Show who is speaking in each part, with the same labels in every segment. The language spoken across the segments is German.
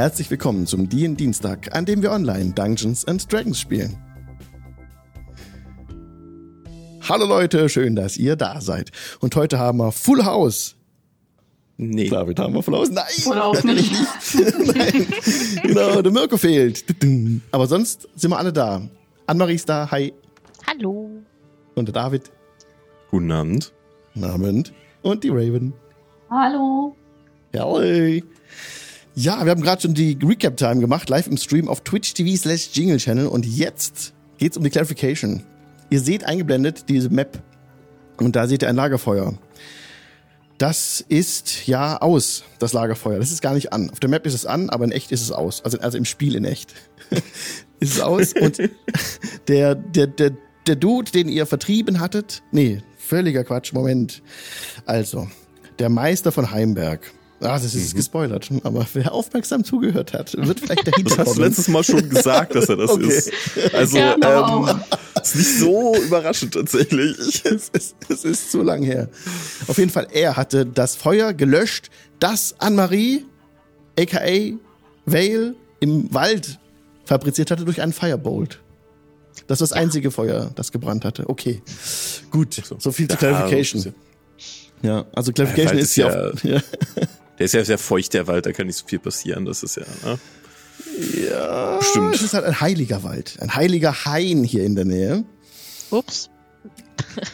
Speaker 1: Herzlich willkommen zum DIN Dienstag, an dem wir online Dungeons and Dragons spielen. Hallo Leute, schön, dass ihr da seid. Und heute haben wir Full House.
Speaker 2: Nee.
Speaker 1: David haben wir Full House. Nein,
Speaker 3: Oder auch nicht.
Speaker 1: Nein. Genau, der Mirko fehlt. Aber sonst sind wir alle da. Annemarie ist da, hi.
Speaker 4: Hallo.
Speaker 1: Und der David,
Speaker 2: Guten Abend.
Speaker 1: guten Abend. Und die Raven.
Speaker 3: Hallo.
Speaker 1: Jawohl. Ja, wir haben gerade schon die Recap-Time gemacht, live im Stream auf Twitch TV slash Jingle Channel. Und jetzt geht's um die Clarification. Ihr seht eingeblendet diese Map. Und da seht ihr ein Lagerfeuer. Das ist ja aus, das Lagerfeuer. Das ist gar nicht an. Auf der Map ist es an, aber in echt ist es aus. Also, also im Spiel in echt. ist es aus. Und der, der, der, der Dude, den ihr vertrieben hattet, nee, völliger Quatsch, Moment. Also, der Meister von Heimberg. Ah, das ist gespoilert, aber wer aufmerksam zugehört hat, wird vielleicht dahinter
Speaker 2: Das hast du
Speaker 1: kommen.
Speaker 2: letztes Mal schon gesagt, dass er das
Speaker 1: Okay.
Speaker 2: ist. Also,
Speaker 3: Ja, aber
Speaker 2: ähm, ist nicht so überraschend tatsächlich.
Speaker 1: es, ist, es ist zu lang her. Auf jeden Fall, er hatte das Feuer gelöscht, das Anne-Marie, aka Vale, im Wald fabriziert hatte durch einen Firebolt. Das war das einzige Feuer, das gebrannt hatte. Okay, gut. So viel zur Clarification. Ja, also Clarification ist
Speaker 2: ja-
Speaker 1: auf, ja.
Speaker 2: Der ist ja sehr feucht, der Wald, da kann nicht so viel passieren. Das ist ja, ne?
Speaker 1: Ja,
Speaker 2: Bestimmt.
Speaker 1: Es ist halt ein heiliger Wald. Ein heiliger Hain hier in der Nähe.
Speaker 4: Ups.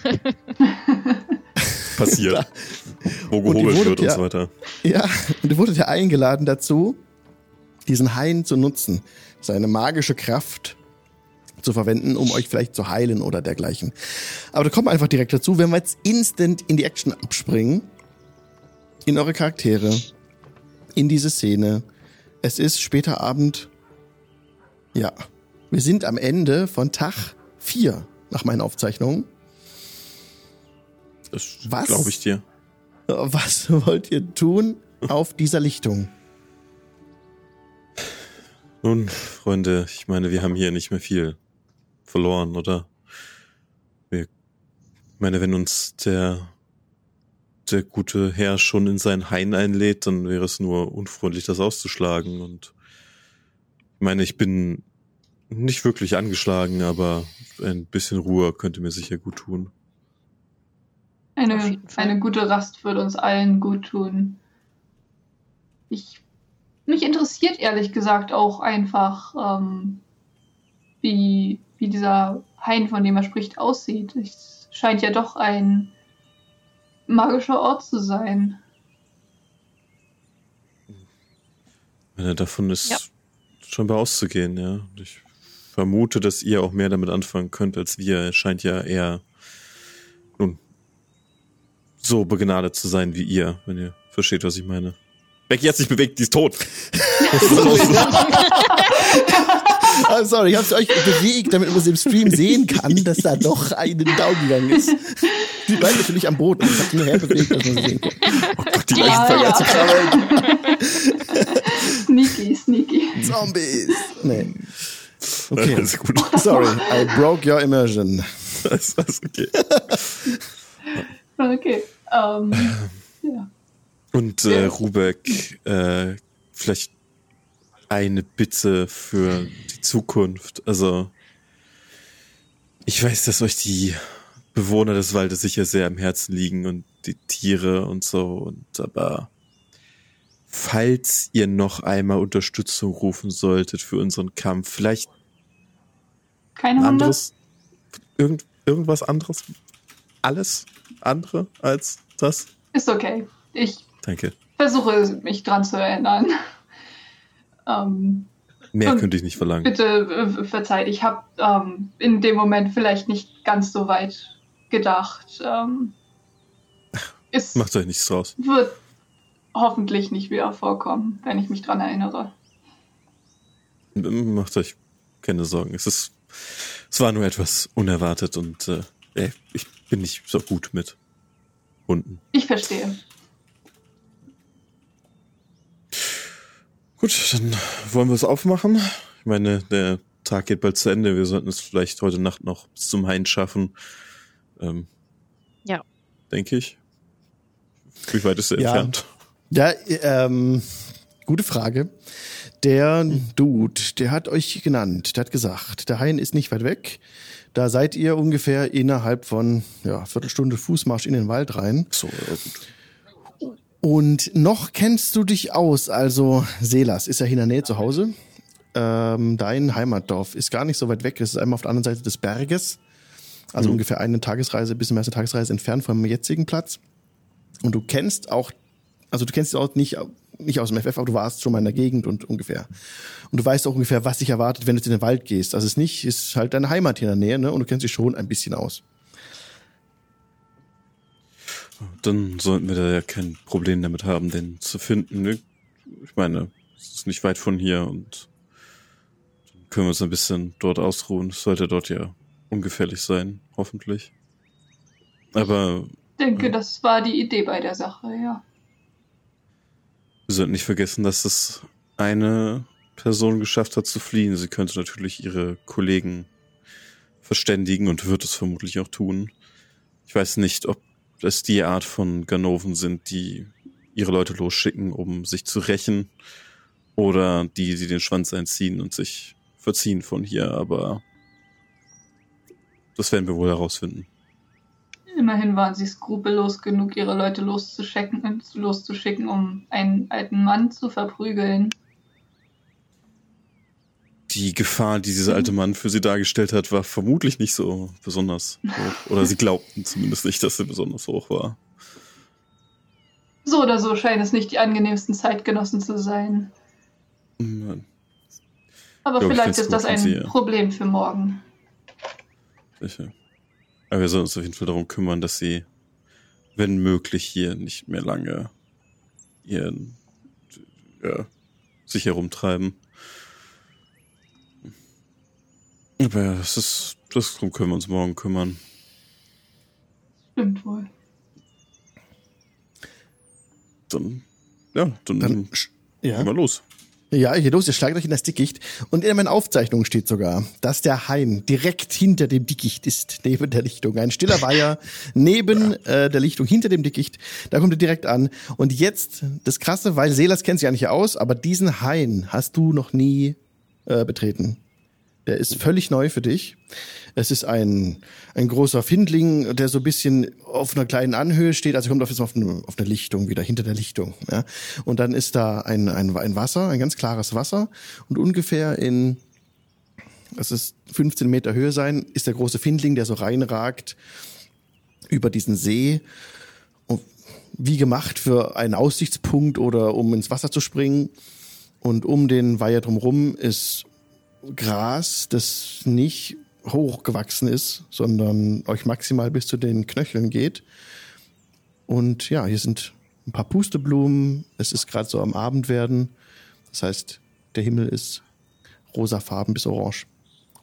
Speaker 2: passiert. Wo
Speaker 1: Und
Speaker 2: gehobelt wird und
Speaker 1: ja-
Speaker 2: so weiter.
Speaker 1: Ja, und ihr wurdet ja eingeladen dazu, diesen Hain zu nutzen, seine magische Kraft zu verwenden, um euch vielleicht zu heilen oder dergleichen. Aber da kommen wir einfach direkt dazu, wenn wir jetzt instant in die Action abspringen, in eure Charaktere, in diese Szene. Es ist später Abend. Ja, wir sind am Ende von Tag 4 nach meinen Aufzeichnungen.
Speaker 2: Das
Speaker 1: Was?
Speaker 2: glaube ich dir.
Speaker 1: Was wollt ihr tun auf dieser Lichtung?
Speaker 2: Nun, Freunde, ich meine, wir haben hier nicht mehr viel verloren, oder? Wir, ich meine, wenn uns der, der gute Herr schon in seinen Hain einlädt, dann wäre es nur unfreundlich, das auszuschlagen. Und ich meine, ich bin nicht wirklich angeschlagen, aber ein bisschen Ruhe könnte mir sicher gut tun.
Speaker 3: Eine, eine gute Rast würde uns allen gut tun. Ich, mich interessiert ehrlich gesagt auch einfach, ähm, wie, wie dieser Hain, von dem er spricht, aussieht. Es scheint ja doch ein magischer Ort zu sein.
Speaker 2: Ich meine, davon ist
Speaker 4: Ja.
Speaker 2: scheinbar auszugehen, ja. Ich vermute, dass ihr auch mehr damit anfangen könnt als wir. Er scheint ja eher, nun, so begnadet zu sein wie ihr, wenn ihr versteht, was ich meine. Becky hat sich bewegt, die ist tot.
Speaker 1: Ah, sorry, ich hab's euch bewegt, damit man es im Stream sehen kann, dass da doch einen Down gegangen ist. Die bleibt natürlich am Boden. Ich hab sie nur herbewegt, dass man sie sehen kann.
Speaker 2: Oh Gott, die Leichen
Speaker 3: Ja,
Speaker 2: fangen
Speaker 3: ja.
Speaker 2: an zu krabbeln.
Speaker 3: sneaky, sneaky.
Speaker 1: Zombies! Nee. Okay.
Speaker 2: Alles gut.
Speaker 1: Sorry, I broke your immersion.
Speaker 2: Das ist okay.
Speaker 3: Okay. Ähm, ja.
Speaker 2: Und äh. Rubek, äh, vielleicht eine Bitte für die Zukunft. Also, ich weiß, dass euch die Bewohner des Waldes sicher sehr am Herzen liegen und die Tiere und so. Und aber falls ihr noch einmal Unterstützung rufen solltet für unseren Kampf, vielleicht
Speaker 3: Keine
Speaker 2: ein
Speaker 3: Hunde?
Speaker 2: anderes, irgend, irgendwas anderes, alles andere als das.
Speaker 3: Ist okay. Ich
Speaker 2: Danke.
Speaker 3: versuche mich dran zu erinnern. Ähm,
Speaker 2: Mehr könnte ich nicht verlangen.
Speaker 3: bitte äh, verzeiht, ich habe ähm, in dem Moment vielleicht nicht ganz so weit gedacht. Ähm, es
Speaker 2: Macht euch nichts draus.
Speaker 3: wird hoffentlich nicht wieder vorkommen, wenn ich mich dran erinnere.
Speaker 2: Macht euch keine Sorgen. Es ist, es war nur etwas unerwartet und äh, ich bin nicht so gut mit Hunden.
Speaker 3: Ich verstehe.
Speaker 2: Gut, dann wollen wir es aufmachen. Ich meine, der Tag geht bald zu Ende. Wir sollten es vielleicht heute Nacht noch bis zum Hain schaffen. Ähm,
Speaker 4: Ja.
Speaker 2: Denke ich. Wie weit ist er
Speaker 1: Ja.
Speaker 2: entfernt?
Speaker 1: Ja, ähm, gute Frage. Der Dude, der hat euch genannt, der hat gesagt, der Hain ist nicht weit weg. Da seid ihr ungefähr innerhalb von ja, Viertelstunde Fußmarsch in den Wald rein.
Speaker 2: So, ja, gut.
Speaker 1: Und noch kennst du dich aus. Also Selas ist ja hier in der Nähe zu Hause. Ähm, dein Heimatdorf ist gar nicht so weit weg. Es ist einmal auf der anderen Seite des Berges. Also
Speaker 2: Mhm.
Speaker 1: ungefähr eine Tagesreise, bisschen mehr als eine Tagesreise entfernt vom jetzigen Platz. Und du kennst auch, also du kennst Ort nicht, nicht aus dem FF, aber du warst schon mal in der Gegend und ungefähr. Und du weißt auch ungefähr, was dich erwartet, wenn du in den Wald gehst. Also es ist nicht, es ist halt deine Heimat hier in der Nähe, ne? Und du kennst dich schon ein bisschen aus.
Speaker 2: Dann sollten wir da ja kein Problem damit haben, den zu finden. Ich meine, es ist nicht weit von hier und dann können wir uns ein bisschen dort ausruhen. Es sollte dort ja ungefährlich sein, hoffentlich. Aber
Speaker 3: Ich denke, das war die Idee bei der Sache, ja.
Speaker 2: wir sollten nicht vergessen, dass es eine Person geschafft hat zu fliehen. Sie könnte natürlich ihre Kollegen verständigen und wird es vermutlich auch tun. Ich weiß nicht, ob es die Art von Ganoven sind, die ihre Leute losschicken, um sich zu rächen, oder die, die den Schwanz einziehen und sich verziehen von hier, aber das werden wir wohl herausfinden.
Speaker 3: Immerhin waren sie skrupellos genug, ihre Leute loszuschicken, loszuschicken um einen alten Mann zu verprügeln.
Speaker 2: Die Gefahr, die dieser alte Mann für sie dargestellt hat, war vermutlich nicht so besonders hoch. Oder sie glaubten zumindest nicht, dass sie besonders hoch war.
Speaker 3: So oder so scheinen es nicht die angenehmsten Zeitgenossen zu sein.
Speaker 2: Hm,
Speaker 3: Aber
Speaker 2: Ja, ich
Speaker 3: vielleicht ist das ein
Speaker 2: sie-
Speaker 3: Problem für morgen.
Speaker 2: Sicher. Aber wir sollen uns auf jeden Fall darum kümmern, dass sie, wenn möglich, hier nicht mehr lange ihren, ja, sich herumtreiben. Aber ja, das ist, das darum können wir uns morgen kümmern.
Speaker 3: Stimmt wohl.
Speaker 2: Dann, ja, dann,
Speaker 1: Dann, ja.
Speaker 2: gehen wir los.
Speaker 1: Ja, hier los, ihr schlagt euch in das Dickicht. Und in meinen Aufzeichnungen steht sogar, dass der Hain direkt hinter dem Dickicht ist, neben der Lichtung. Ein stiller Weiher neben äh, der Lichtung, hinter dem Dickicht. Da kommt er direkt an. Und jetzt, das Krasse, weil Selas kennt sich ja nicht aus, aber diesen Hain hast du noch nie äh, betreten. Der ist völlig neu für dich. Es ist ein, ein großer Findling, der so ein bisschen auf einer kleinen Anhöhe steht. Also kommt auf, jetzt auf, eine, auf eine Lichtung, wieder hinter der Lichtung. Ja. Und dann ist da ein, ein, ein Wasser, ein ganz klares Wasser. Und ungefähr in, das ist 15 Meter Höhe sein, ist der große Findling, der so reinragt über diesen See. Wie gemacht für einen Aussichtspunkt oder um ins Wasser zu springen. Und um den Weiher drumherum ist Gras, das nicht hochgewachsen ist, sondern euch maximal bis zu den Knöcheln geht. Und ja, hier sind ein paar Pusteblumen. Es ist gerade so am Abend werden. Das heißt, der Himmel ist rosafarben bis orange.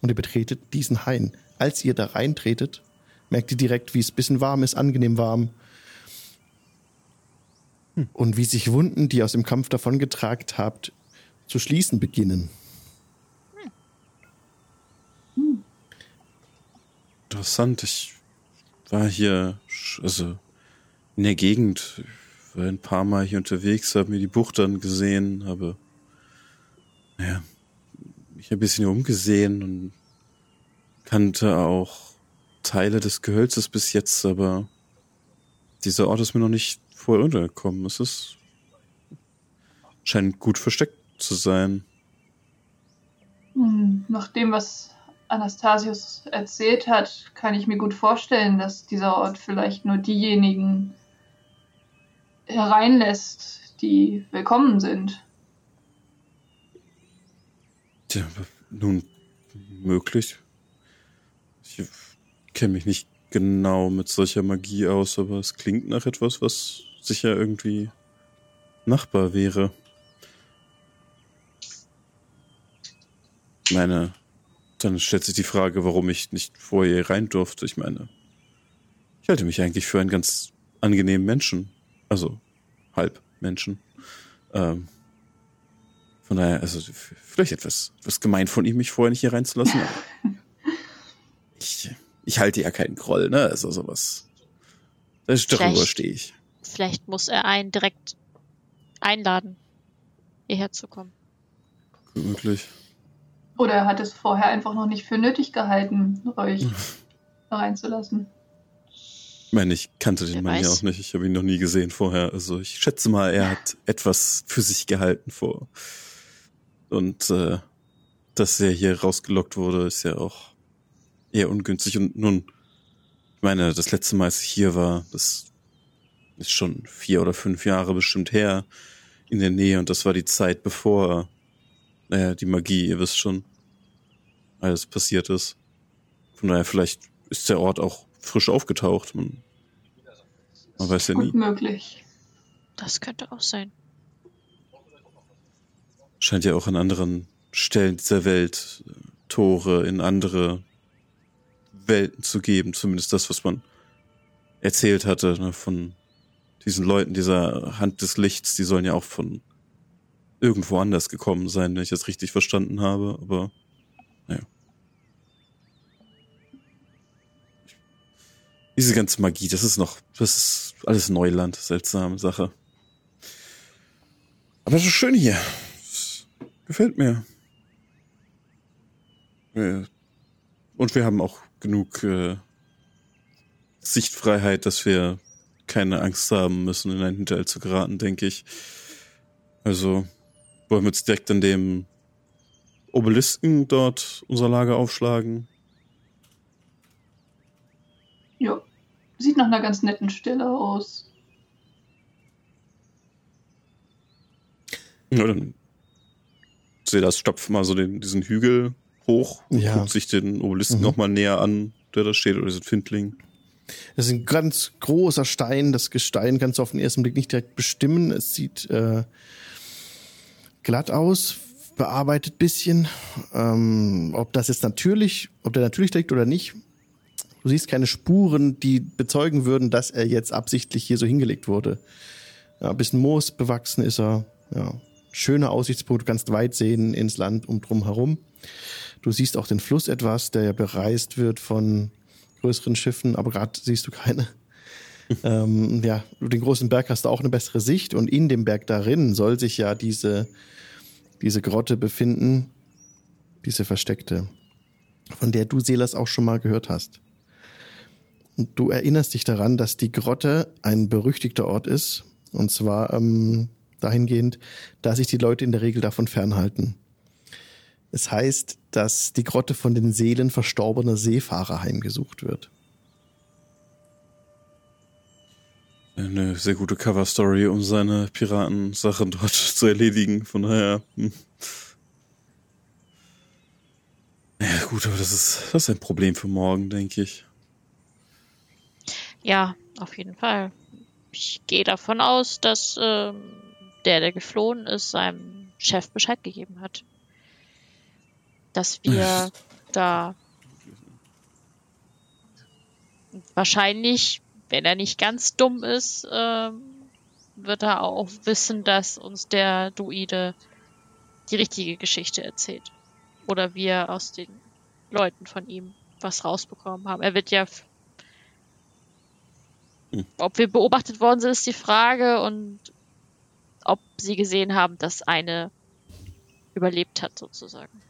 Speaker 1: Und ihr betretet diesen Hain. Als ihr da reintretet, merkt ihr direkt, wie es ein bisschen warm ist, angenehm warm. Und wie sich Wunden, die ihr aus dem Kampf davongetragen habt, zu schließen beginnen.
Speaker 2: Interessant. Ich war hier, also in der Gegend, war ein paar Mal hier unterwegs, habe mir die Bucht dann gesehen, habe, naja, mich ein bisschen umgesehen und kannte auch Teile des Gehölzes bis jetzt, aber dieser Ort ist mir noch nicht voll untergekommen. Es ist, scheint gut versteckt zu sein.
Speaker 3: Hm, Nach dem, was Anastasius erzählt hat, kann ich mir gut vorstellen, dass dieser Ort vielleicht nur diejenigen hereinlässt, die willkommen sind.
Speaker 2: Tja, nun, möglich. Ich kenne mich nicht genau mit solcher Magie aus, aber es klingt nach etwas, was sicher irgendwie machbar wäre. Meine, dann stellt sich die Frage, warum ich nicht vorher hier rein durfte. Ich meine, ich halte mich eigentlich für einen ganz angenehmen Menschen. Also, halb Menschen. Ähm, von daher, also vielleicht etwas, etwas gemein von ihm, mich vorher nicht hier reinzulassen. Aber ich, ich halte ja keinen Groll, ne? Also sowas. Das, darüber stehe ich.
Speaker 4: Vielleicht muss er einen direkt einladen, hierher zu kommen.
Speaker 2: Möglich.
Speaker 3: Oder er hat es vorher einfach noch nicht für nötig gehalten, euch da reinzulassen.
Speaker 2: Ich meine, ich kannte den
Speaker 4: Wer
Speaker 2: Mann ja
Speaker 4: weiß.
Speaker 2: auch nicht. Ich habe ihn noch nie gesehen vorher. Also ich schätze mal, er hat etwas für sich gehalten vor. Und äh, dass er hier rausgelockt wurde, ist ja auch eher ungünstig. Und nun, ich meine, das letzte Mal, als ich hier war, das ist schon vier oder fünf Jahre bestimmt her in der Nähe. Und das war die Zeit, bevor, naja, die Magie, ihr wisst schon, alles passiert ist. Von daher, vielleicht ist der Ort auch frisch aufgetaucht. Man, man weiß ja nie.
Speaker 3: Gut möglich.
Speaker 4: Das könnte auch sein.
Speaker 2: Scheint ja auch an anderen Stellen dieser Welt äh, Tore in andere Welten zu geben. Zumindest das, was man erzählt hatte ne, von diesen Leuten, dieser Hand des Lichts. Die sollen ja auch von irgendwo anders gekommen sein, wenn ich das richtig verstanden habe. Aber naja. Diese ganze Magie, das ist noch, das ist alles Neuland, seltsame Sache. Aber es ist schön hier. Es gefällt mir. Und wir haben auch genug äh, Sichtfreiheit, dass wir keine Angst haben müssen, in einen Hinterhalt zu geraten, denke ich. Also wollen wir jetzt direkt an dem Obelisken dort unser Lager aufschlagen.
Speaker 3: Ja. Sieht nach einer ganz netten Stelle aus.
Speaker 2: Ja, dann sehe das stopft mal so den, diesen Hügel hoch,
Speaker 1: Ja.
Speaker 2: guckt sich den Obelisken
Speaker 1: Mhm.
Speaker 2: noch mal näher an, der da steht, oder diesen Findling.
Speaker 1: Das ist ein ganz großer Stein. Das Gestein kannst du auf den ersten Blick nicht direkt bestimmen. Es sieht äh, glatt aus, bearbeitet bisschen. Ähm, ob das jetzt natürlich, ob der natürlich liegt oder nicht. Du siehst keine Spuren, die bezeugen würden, dass er jetzt absichtlich hier so hingelegt wurde. Ja, ein bisschen Moos bewachsen ist er. Ja, schöner Aussichtspunkt. Du kannst weit sehen ins Land um drum herum. Du siehst auch den Fluss etwas, der ja bereist wird von größeren Schiffen, aber gerade siehst du keine. Ähm, ja, den großen Berg hast du auch eine bessere Sicht und in dem Berg darin soll sich ja diese, diese Grotte befinden, diese versteckte, von der du, Selas, auch schon mal gehört hast. Und du erinnerst dich daran, dass die Grotte ein berüchtigter Ort ist, und zwar ähm, dahingehend, dass sich die Leute in der Regel davon fernhalten. Es heißt, dass die Grotte von den Seelen verstorbener Seefahrer heimgesucht wird.
Speaker 2: Eine sehr gute Cover-Story, um seine Piratensachen dort zu erledigen. Von daher. Hm. Ja, gut, aber das ist, das ist ein Problem für morgen, denke ich.
Speaker 4: Ja, auf jeden Fall. Ich gehe davon aus, dass ähm, der, der geflohen ist, seinem Chef Bescheid gegeben hat. Dass wir da wahrscheinlich, wenn er nicht ganz dumm ist, ähm, wird er auch wissen, dass uns der Druide die richtige Geschichte erzählt. Oder wir aus den Leuten von ihm was rausbekommen haben. Er wird ja f- ob wir beobachtet worden sind, ist die Frage und ob sie gesehen haben, dass eine überlebt hat, sozusagen.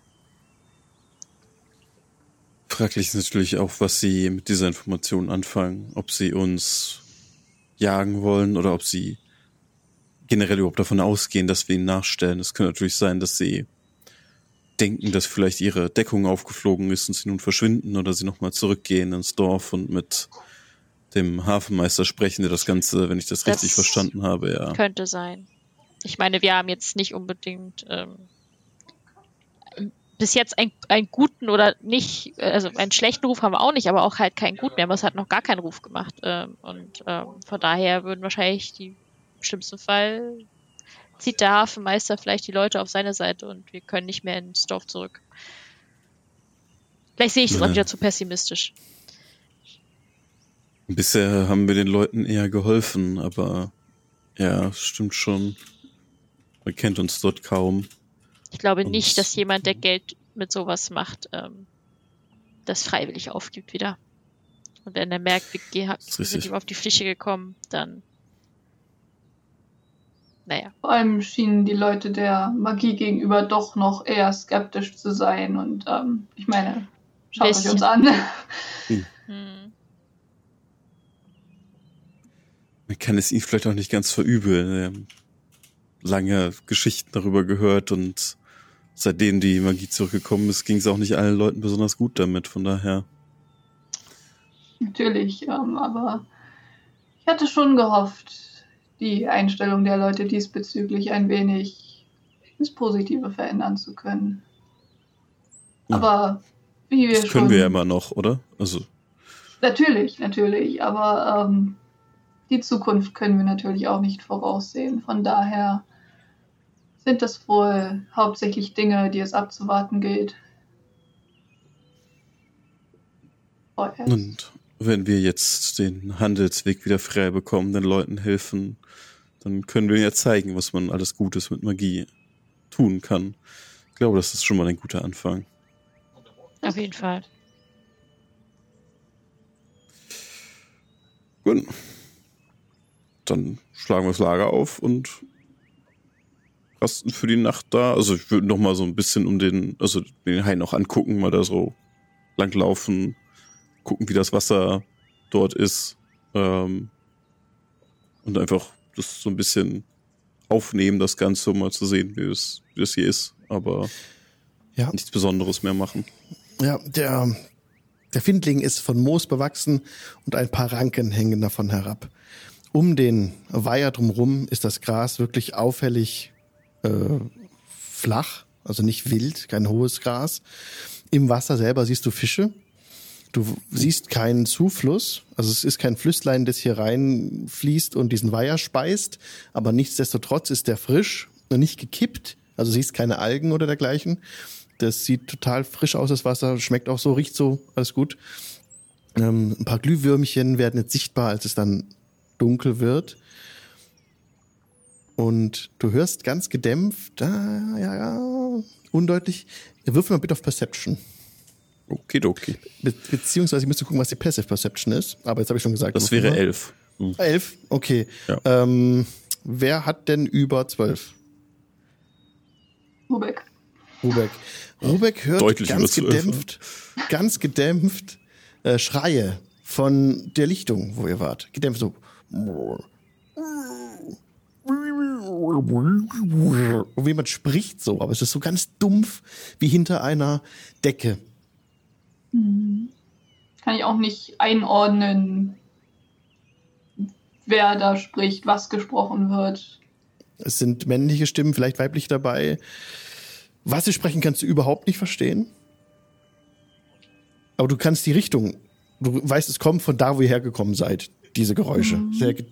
Speaker 2: Fraglich ist natürlich auch, was sie mit dieser Information anfangen. Ob sie uns jagen wollen oder ob sie generell überhaupt davon ausgehen, dass wir ihnen nachstellen. Es könnte natürlich sein, dass sie denken, dass vielleicht ihre Deckung aufgeflogen ist und sie nun verschwinden oder sie nochmal zurückgehen ins Dorf und mit dem Hafenmeister sprechen, der das Ganze, wenn ich das,
Speaker 4: Das
Speaker 2: richtig verstanden habe, ja.
Speaker 4: Könnte sein. Ich meine, wir haben jetzt nicht unbedingt ähm, bis jetzt einen, einen guten oder nicht, also einen schlechten Ruf haben wir auch nicht, aber auch halt keinen guten. Wir haben es halt noch gar keinen Ruf gemacht. Ähm, und ähm, von daher würden wahrscheinlich die im schlimmsten Fall zieht der Hafenmeister vielleicht die Leute auf seine Seite und wir können nicht mehr ins Dorf zurück. Vielleicht sehe ich das auch
Speaker 2: Ja.
Speaker 4: wieder zu pessimistisch.
Speaker 2: Bisher haben wir den Leuten eher geholfen, aber ja, es stimmt schon. Man kennt uns dort kaum.
Speaker 4: Ich glaube
Speaker 2: Und-
Speaker 4: nicht, dass jemand, der Geld mit sowas macht, ähm, das freiwillig aufgibt wieder. Und wenn er merkt, wir, sind ihm auf die Fläche gekommen, dann naja.
Speaker 3: Vor allem schienen die Leute der Magie gegenüber doch noch eher skeptisch zu sein. Und ähm, ich meine, schaut euch uns an.
Speaker 4: Hm.
Speaker 2: Man kann es ihm vielleicht auch nicht ganz verübeln. Wir haben lange Geschichten darüber gehört und seitdem die Magie zurückgekommen ist, ging es auch nicht allen Leuten besonders gut damit. Von daher.
Speaker 3: Natürlich, ähm, aber ich hatte schon gehofft, die Einstellung der Leute diesbezüglich ein wenig ins Positive verändern zu können.
Speaker 2: Ja.
Speaker 3: Aber wie wir
Speaker 2: Das können
Speaker 3: schon
Speaker 2: wir ja immer noch, oder? Also,
Speaker 3: Natürlich, natürlich, aber ähm, die Zukunft können wir natürlich auch nicht voraussehen. Von daher sind das wohl hauptsächlich Dinge, die es abzuwarten gilt. Vorerst.
Speaker 2: und wenn wir jetzt den Handelsweg wieder frei bekommen, den Leuten helfen, dann können wir ja zeigen, was man alles Gutes mit Magie tun kann. Ich glaube, das ist schon mal ein guter Anfang.
Speaker 4: Auf jeden Fall.
Speaker 2: Gut. Dann schlagen wir das Lager auf und rasten für die Nacht da. Also ich würde noch mal so ein bisschen um den, also den Hain auch angucken, mal da so langlaufen, gucken, wie das Wasser dort ist. Ähm, und einfach das so ein bisschen aufnehmen, das Ganze, um mal zu sehen, wie es, wie es hier ist. Aber
Speaker 1: Ja.
Speaker 2: nichts Besonderes mehr machen.
Speaker 1: Ja, der, der Findling ist von Moos bewachsen und ein paar Ranken hängen davon herab. Um den Weiher drumherum ist das Gras wirklich auffällig äh, flach, also nicht wild, kein hohes Gras. Im Wasser selber siehst du Fische. Du siehst keinen Zufluss, also es ist kein Flüsslein, das hier reinfließt und diesen Weiher speist, aber nichtsdestotrotz ist der frisch und nicht gekippt, also siehst keine Algen oder dergleichen. Das sieht total frisch aus, das Wasser, schmeckt auch so, riecht so, alles gut. Ähm, ein paar Glühwürmchen werden jetzt sichtbar, als es dann dunkel wird. Und du hörst ganz gedämpft, ah, ja, ja, undeutlich. Würfel mal bitte auf Perception.
Speaker 2: Okidoki.
Speaker 1: Be beziehungsweise ich müsste gucken, was die Passive Perception ist. Aber jetzt habe ich schon gesagt.
Speaker 2: Das wäre
Speaker 1: mal.
Speaker 2: elf. Hm.
Speaker 1: Elf, okay.
Speaker 2: Ja.
Speaker 1: Ähm, wer hat denn über zwölf?
Speaker 3: Rubek.
Speaker 1: Rubek. Rubek hört
Speaker 2: Deutlich
Speaker 1: ganz
Speaker 2: zwölf,
Speaker 1: gedämpft, ganz gedämpft äh, Schreie von der Lichtung, wo ihr wart. Gedämpft so. Und jemand spricht so, aber es ist so ganz dumpf wie hinter einer Decke.
Speaker 3: Hm. Kann ich auch nicht einordnen, wer da spricht, was gesprochen wird.
Speaker 1: Es sind männliche Stimmen, vielleicht weiblich dabei. Was sie sprechen, kannst du überhaupt nicht verstehen. Aber du kannst die Richtung, du weißt, es kommt von da, wo ihr hergekommen seid, diese Geräusche. Sehr, ge-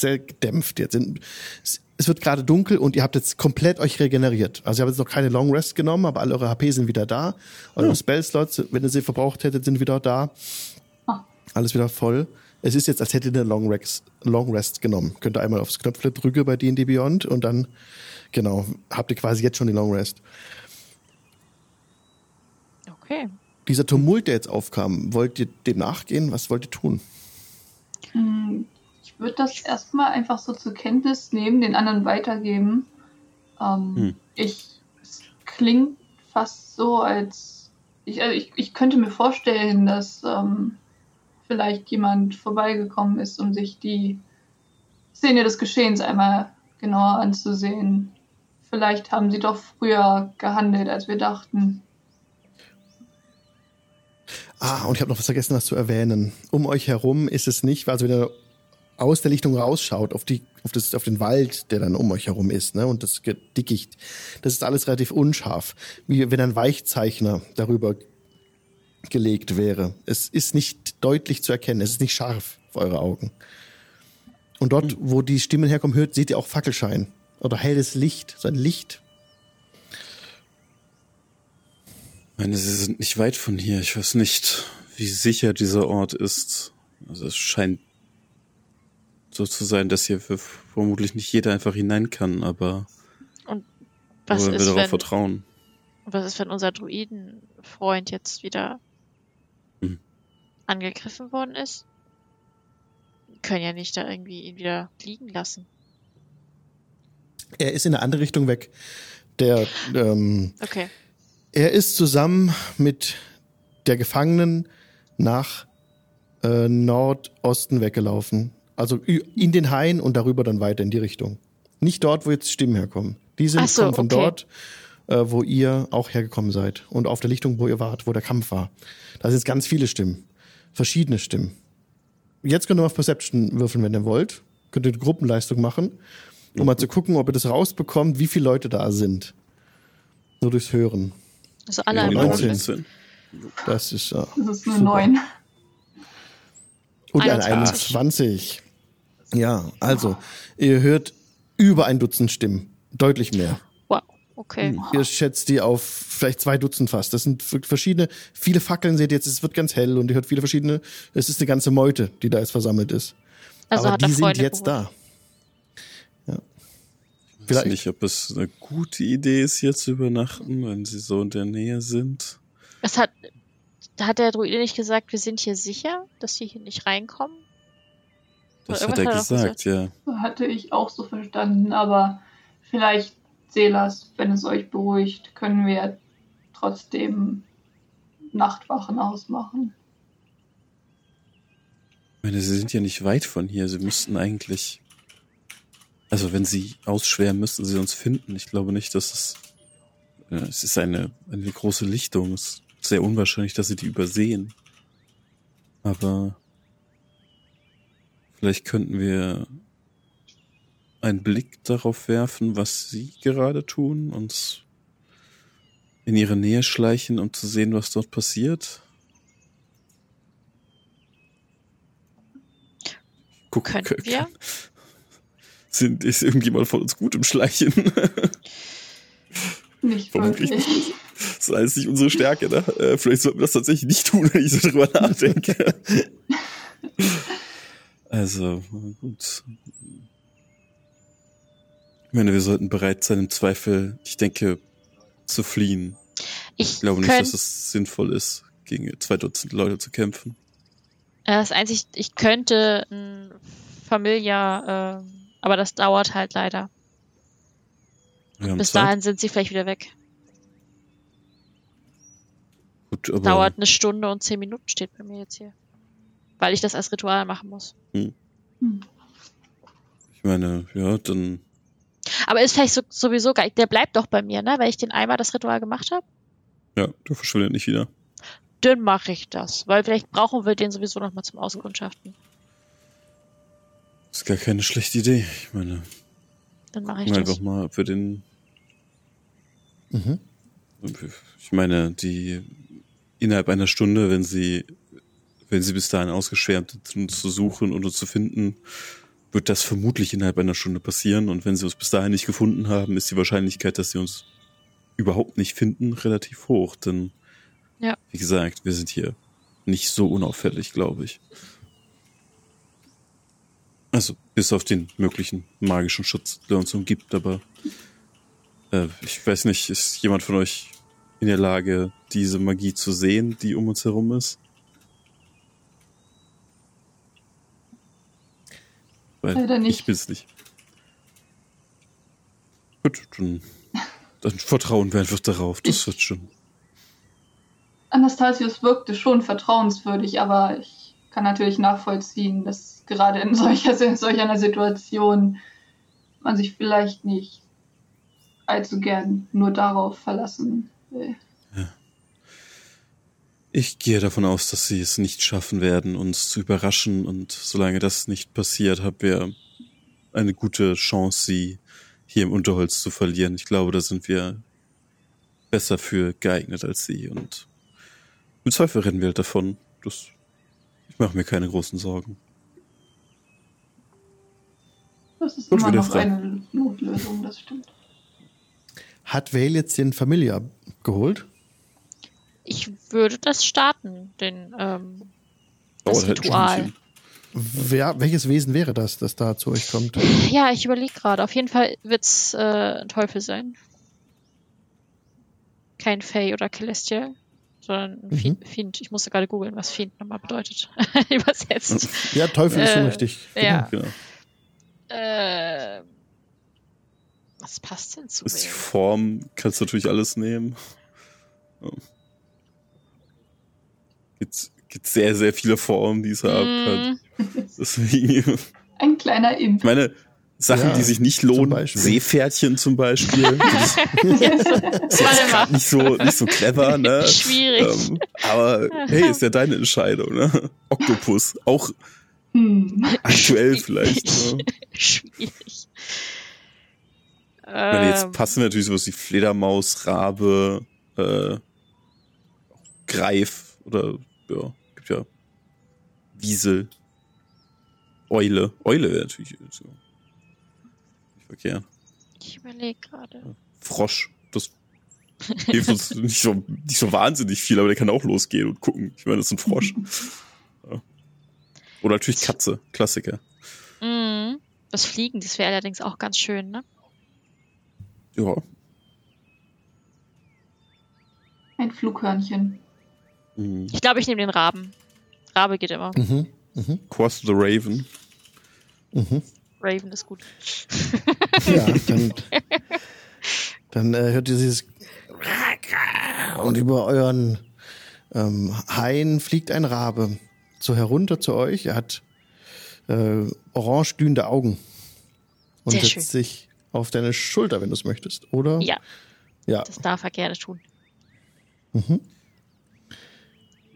Speaker 1: sehr gedämpft jetzt. Es wird gerade dunkel und ihr habt jetzt komplett euch regeneriert. Also ihr habt jetzt noch keine Long Rest genommen, aber alle eure HP sind wieder da. Eure Spellslots, wenn ihr sie verbraucht hättet, sind wieder da.
Speaker 3: Ah.
Speaker 1: Alles wieder voll. Es ist jetzt, als hättet ihr eine Long Rest, Long Rest genommen. Könnt ihr einmal aufs Knöpfle drücken bei D&D Beyond und dann, genau, habt ihr quasi jetzt schon die Long Rest.
Speaker 4: Okay.
Speaker 1: Dieser Tumult, der jetzt aufkam, wollt ihr dem nachgehen? Was wollt ihr tun?
Speaker 3: Ich würde das erstmal einfach so zur Kenntnis nehmen, den anderen weitergeben. Ähm,
Speaker 2: Hm.
Speaker 3: Ich, es klingt fast so, als ich, also ich, ich könnte mir vorstellen, dass ähm, vielleicht jemand vorbeigekommen ist, um sich die Szene des Geschehens einmal genauer anzusehen. Vielleicht haben sie doch früher gehandelt, als wir dachten.
Speaker 1: Ah, und ich habe noch was vergessen, was zu erwähnen. Um euch herum ist es nicht, also wenn ihr aus der Lichtung rausschaut, auf, die, auf, das, auf den Wald, der dann um euch herum ist, ne, und das Dickicht, das ist alles relativ unscharf. Wie wenn ein Weichzeichner darüber gelegt wäre. Es ist nicht deutlich zu erkennen, es ist nicht scharf für eure Augen. Und dort, wo die Stimmen herkommen, hört, seht ihr auch Fackelschein oder helles Licht, so ein Licht.
Speaker 2: Ich meine, sie sind nicht weit von hier. Ich weiß nicht, wie sicher dieser Ort ist. Also es scheint so zu sein, dass hier für vermutlich nicht jeder einfach hinein kann, aber
Speaker 4: Was
Speaker 2: wollen wir
Speaker 4: ist,
Speaker 2: darauf
Speaker 4: wenn,
Speaker 2: vertrauen.
Speaker 4: was ist, wenn unser Druidenfreund jetzt wieder
Speaker 2: Hm.
Speaker 4: angegriffen worden ist? Wir können ja nicht da irgendwie ihn wieder liegen lassen.
Speaker 1: Er ist in eine andere Richtung weg. Der, ähm,
Speaker 4: Okay.
Speaker 1: er ist zusammen mit der Gefangenen nach äh, Nordosten weggelaufen. Also in den Hain und darüber dann weiter in die Richtung. Nicht dort, wo jetzt Stimmen herkommen. Die sind
Speaker 4: so,
Speaker 1: kommen von
Speaker 4: okay.
Speaker 1: dort, äh, wo ihr auch hergekommen seid. Und auf der Lichtung, wo ihr wart, wo der Kampf war. Da sind jetzt ganz viele Stimmen. Verschiedene Stimmen. Jetzt könnt ihr mal auf Perception würfeln, wenn ihr wollt. Könnt ihr eine Gruppenleistung machen, um mal zu gucken, ob ihr das rausbekommt, wie viele Leute da sind. Nur durchs Hören.
Speaker 4: Also alle
Speaker 2: Ja,
Speaker 4: einmal.
Speaker 2: genau,
Speaker 1: 19.
Speaker 2: 19.
Speaker 1: Das ist äh,
Speaker 3: Das ist eine
Speaker 1: Super.
Speaker 3: 9.
Speaker 1: Und ein
Speaker 4: 21.
Speaker 1: 21. Ja, also, ihr hört über ein Dutzend Stimmen. Deutlich mehr.
Speaker 4: Wow. Okay.
Speaker 1: Ihr schätzt die auf vielleicht zwei Dutzend fast. Das sind verschiedene, viele Fackeln seht ihr jetzt, es wird ganz hell und ihr hört viele verschiedene, es ist eine ganze Meute, die da jetzt versammelt ist.
Speaker 4: Also
Speaker 1: Aber
Speaker 4: hat er
Speaker 1: die sind jetzt
Speaker 4: geholt.
Speaker 1: da. Ja.
Speaker 2: Ich weiß
Speaker 1: Vielleicht-
Speaker 2: nicht, ob es eine gute Idee ist, hier zu übernachten, wenn sie so in der Nähe sind.
Speaker 4: Es hat, hat der Druide nicht gesagt, wir sind hier sicher, dass die hier nicht reinkommen?
Speaker 2: Das hat er
Speaker 4: er
Speaker 2: gesagt, ja.
Speaker 3: Hatte ich auch so verstanden, aber vielleicht, Selas, wenn es euch beruhigt, können wir trotzdem Nachtwachen ausmachen.
Speaker 2: Ich meine, sie sind ja nicht weit von hier. Sie müssten eigentlich. Also, wenn sie ausschwärmen, müssten sie uns finden. Ich glaube nicht, dass es. Ja, es ist eine, eine große Lichtung. Es ist sehr unwahrscheinlich, dass sie die übersehen. Aber. Vielleicht könnten wir einen Blick darauf werfen, was sie gerade tun, uns in ihre Nähe schleichen, um zu sehen, was dort passiert. Gucken
Speaker 4: Könnten
Speaker 2: können.
Speaker 4: wir?
Speaker 2: Sind, ist irgendjemand von uns gut im Schleichen?
Speaker 3: Nicht
Speaker 2: Vermutlich
Speaker 3: wirklich.
Speaker 2: Das ist alles nicht unsere Stärke, ne? Äh, vielleicht sollten wir das tatsächlich nicht tun, wenn ich so drüber nachdenke. also, gut. Ich meine, wir sollten bereit sein, im Zweifel, ich denke, zu fliehen.
Speaker 4: Ich
Speaker 2: Ich glaube nicht, dass es sinnvoll ist, gegen zwei Dutzend Leute zu kämpfen.
Speaker 4: Äh, Das einzig, ich könnte ein Familia, ähm, aber das dauert halt leider. Bis
Speaker 2: Zeit.
Speaker 4: dahin sind sie vielleicht wieder weg.
Speaker 2: Gut, aber
Speaker 4: Dauert eine Stunde und zehn Minuten steht bei mir jetzt hier. Weil ich das als Ritual machen muss.
Speaker 2: ich meine, ja, dann
Speaker 4: Aber ist vielleicht so, sowieso geil. Der bleibt doch bei mir, ne? Weil ich den einmal das Ritual gemacht habe.
Speaker 2: ja, der verschwindet nicht wieder.
Speaker 4: Dann mache ich das. Weil vielleicht brauchen wir den sowieso nochmal zum Auskundschaften.
Speaker 2: ist gar keine schlechte Idee. Ich meine,
Speaker 4: Dann mache ich das.
Speaker 2: einfach mal, ob wir den
Speaker 1: Mhm.
Speaker 2: Ich meine, die innerhalb einer Stunde, wenn sie, wenn sie bis dahin ausgeschwärmt sind, uns zu suchen und uns zu finden, wird das vermutlich innerhalb einer Stunde passieren. Und wenn sie uns bis dahin nicht gefunden haben, ist die Wahrscheinlichkeit, dass sie uns überhaupt nicht finden, relativ hoch. Denn,
Speaker 4: Ja.
Speaker 2: wie gesagt, wir sind hier nicht so unauffällig, glaube ich. Also, bis auf den möglichen magischen Schutz, der uns umgibt, aber äh, ich weiß nicht, ist jemand von euch in der Lage, diese Magie zu sehen, die um uns herum ist? Weil
Speaker 3: Leider nicht.
Speaker 2: Ich bin's nicht. Gut, dann, dann vertrauen wir einfach darauf. Das
Speaker 3: Ich-
Speaker 2: wird schon.
Speaker 3: Anastasius wirkte schon vertrauenswürdig, aber ich kann natürlich nachvollziehen, dass gerade in solcher, in solch einer Situation man sich vielleicht nicht allzu gern nur darauf verlassen will.
Speaker 2: Ich gehe davon aus, dass sie es nicht schaffen werden, uns zu überraschen. Und solange das nicht passiert, haben wir eine gute Chance, sie hier im Unterholz zu verlieren. Ich glaube, da sind wir besser für geeignet als sie. Und im Zweifel rennen wir halt davon. Das, ich mache mir keine großen Sorgen.
Speaker 3: Das ist
Speaker 2: Gut,
Speaker 3: immer noch
Speaker 2: frei.
Speaker 3: eine Notlösung, das stimmt.
Speaker 1: Hat Vale jetzt den Familia geholt?
Speaker 4: Ich würde das starten, den, ähm, das
Speaker 2: Dauert halt ein
Speaker 4: Ritual.
Speaker 1: Wer, welches Wesen wäre das, das da zu euch kommt?
Speaker 4: Ja, ich überlege gerade. Auf jeden Fall wird's äh, ein Teufel sein. Kein Fey oder Celestial, sondern ein
Speaker 1: Mhm.
Speaker 4: Fiend. Ich musste gerade googeln, was Fiend nochmal bedeutet. Übersetzt.
Speaker 1: Ja, Teufel ist schon
Speaker 4: Äh,
Speaker 1: richtig.
Speaker 4: ja.
Speaker 2: Genau.
Speaker 4: Äh, Was passt denn zu
Speaker 2: Ist die? Form, kannst du natürlich alles nehmen. Ja. Gibt, gibt sehr, sehr viele Formen, die es haben kann.
Speaker 4: Mm,
Speaker 2: Deswegen,
Speaker 3: Ein kleiner Imp.
Speaker 2: ich meine, Sachen,
Speaker 1: Ja,
Speaker 2: die sich nicht
Speaker 1: zum
Speaker 2: lohnen,
Speaker 1: Beispiel.
Speaker 2: Seepferdchen zum Beispiel, das ist
Speaker 4: mal.
Speaker 2: nicht so, nicht so clever, ne?
Speaker 4: Schwierig.
Speaker 2: Ähm, aber hey, ist ja deine Entscheidung, ne? Oktopus, auch
Speaker 3: Hm.
Speaker 2: aktuell vielleicht. Ne?
Speaker 4: Schwierig.
Speaker 2: Ich meine, jetzt
Speaker 4: Ähm,
Speaker 2: passen natürlich sowas wie Fledermaus, Rabe, äh, Greif oder ja, gibt ja Wiesel, Eule. Eule wäre natürlich so. Nicht verkehrt.
Speaker 4: ich überlege gerade.
Speaker 2: Frosch, das hilft uns nicht so, nicht so wahnsinnig viel, aber der kann auch losgehen und gucken. Ich meine, das ist ein Frosch. Ja. Oder natürlich Katze, Klassiker.
Speaker 4: Mm, das Fliegen, das wäre allerdings auch ganz schön, ne?
Speaker 2: Ja,
Speaker 3: Ein Flughörnchen.
Speaker 2: Mhm.
Speaker 4: Ich glaube, ich nehme den Raben. Rabe geht immer.
Speaker 1: Mhm. Mhm.
Speaker 2: Cross the Raven.
Speaker 1: Mhm.
Speaker 4: Raven ist gut.
Speaker 1: Ja, dann, dann äh, hört ihr dieses und über euren ähm, Hain fliegt ein Rabe so herunter zu euch. Er hat äh, orange glühende Augen und
Speaker 4: Sehr
Speaker 1: setzt
Speaker 4: schön.
Speaker 1: sich auf deine Schulter, wenn du es möchtest, oder?
Speaker 4: Ja,
Speaker 1: Ja.
Speaker 4: das darf er gerne tun.
Speaker 1: Mhm.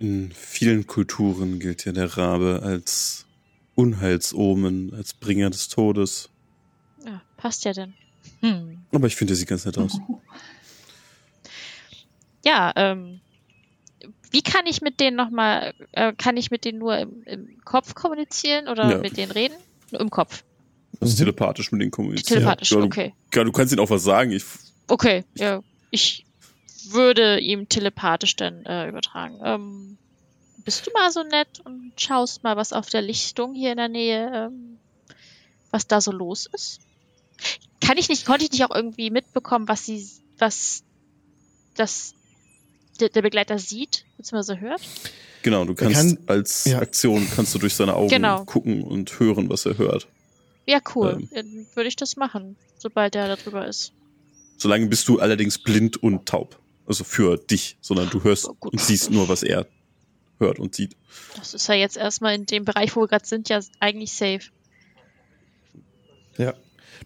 Speaker 2: In vielen Kulturen gilt ja der Rabe als Unheilsomen, als Bringer des Todes.
Speaker 4: Ja, passt ja denn. Hm.
Speaker 2: Aber ich finde, der sieht ganz nett aus.
Speaker 4: Ja, ähm, wie kann ich mit denen nochmal, äh, kann ich mit denen nur im, im Kopf kommunizieren oder
Speaker 2: Ja.
Speaker 4: mit denen reden? Nur im Kopf.
Speaker 2: Also telepathisch mit denen kommunizieren.
Speaker 4: Telepathisch,
Speaker 2: ja,
Speaker 4: okay.
Speaker 2: Ja, du kannst ihnen auch was sagen. Ich,
Speaker 4: Okay, ja. Ich würde ihm telepathisch dann äh, übertragen. Ähm, bist du mal so nett und schaust mal, was auf der Lichtung hier in der Nähe, ähm, was da so los ist? Kann ich nicht, konnte ich nicht auch irgendwie mitbekommen, was sie, was das der, der Begleiter sieht, beziehungsweise hört?
Speaker 2: genau, du kannst
Speaker 1: kann-
Speaker 2: als
Speaker 1: ja.
Speaker 2: Aktion kannst du durch seine Augen
Speaker 4: Genau.
Speaker 2: gucken und hören, was er hört.
Speaker 4: Ja, cool.
Speaker 2: Ähm.
Speaker 4: Dann würde ich das machen, sobald er da drüber ist.
Speaker 2: Solange bist du allerdings blind und taub. Also für dich, sondern du hörst
Speaker 4: Oh,
Speaker 2: und siehst nur, was er hört und sieht.
Speaker 4: Das ist ja jetzt erstmal in dem Bereich, wo wir gerade sind, ja eigentlich safe.
Speaker 1: Ja.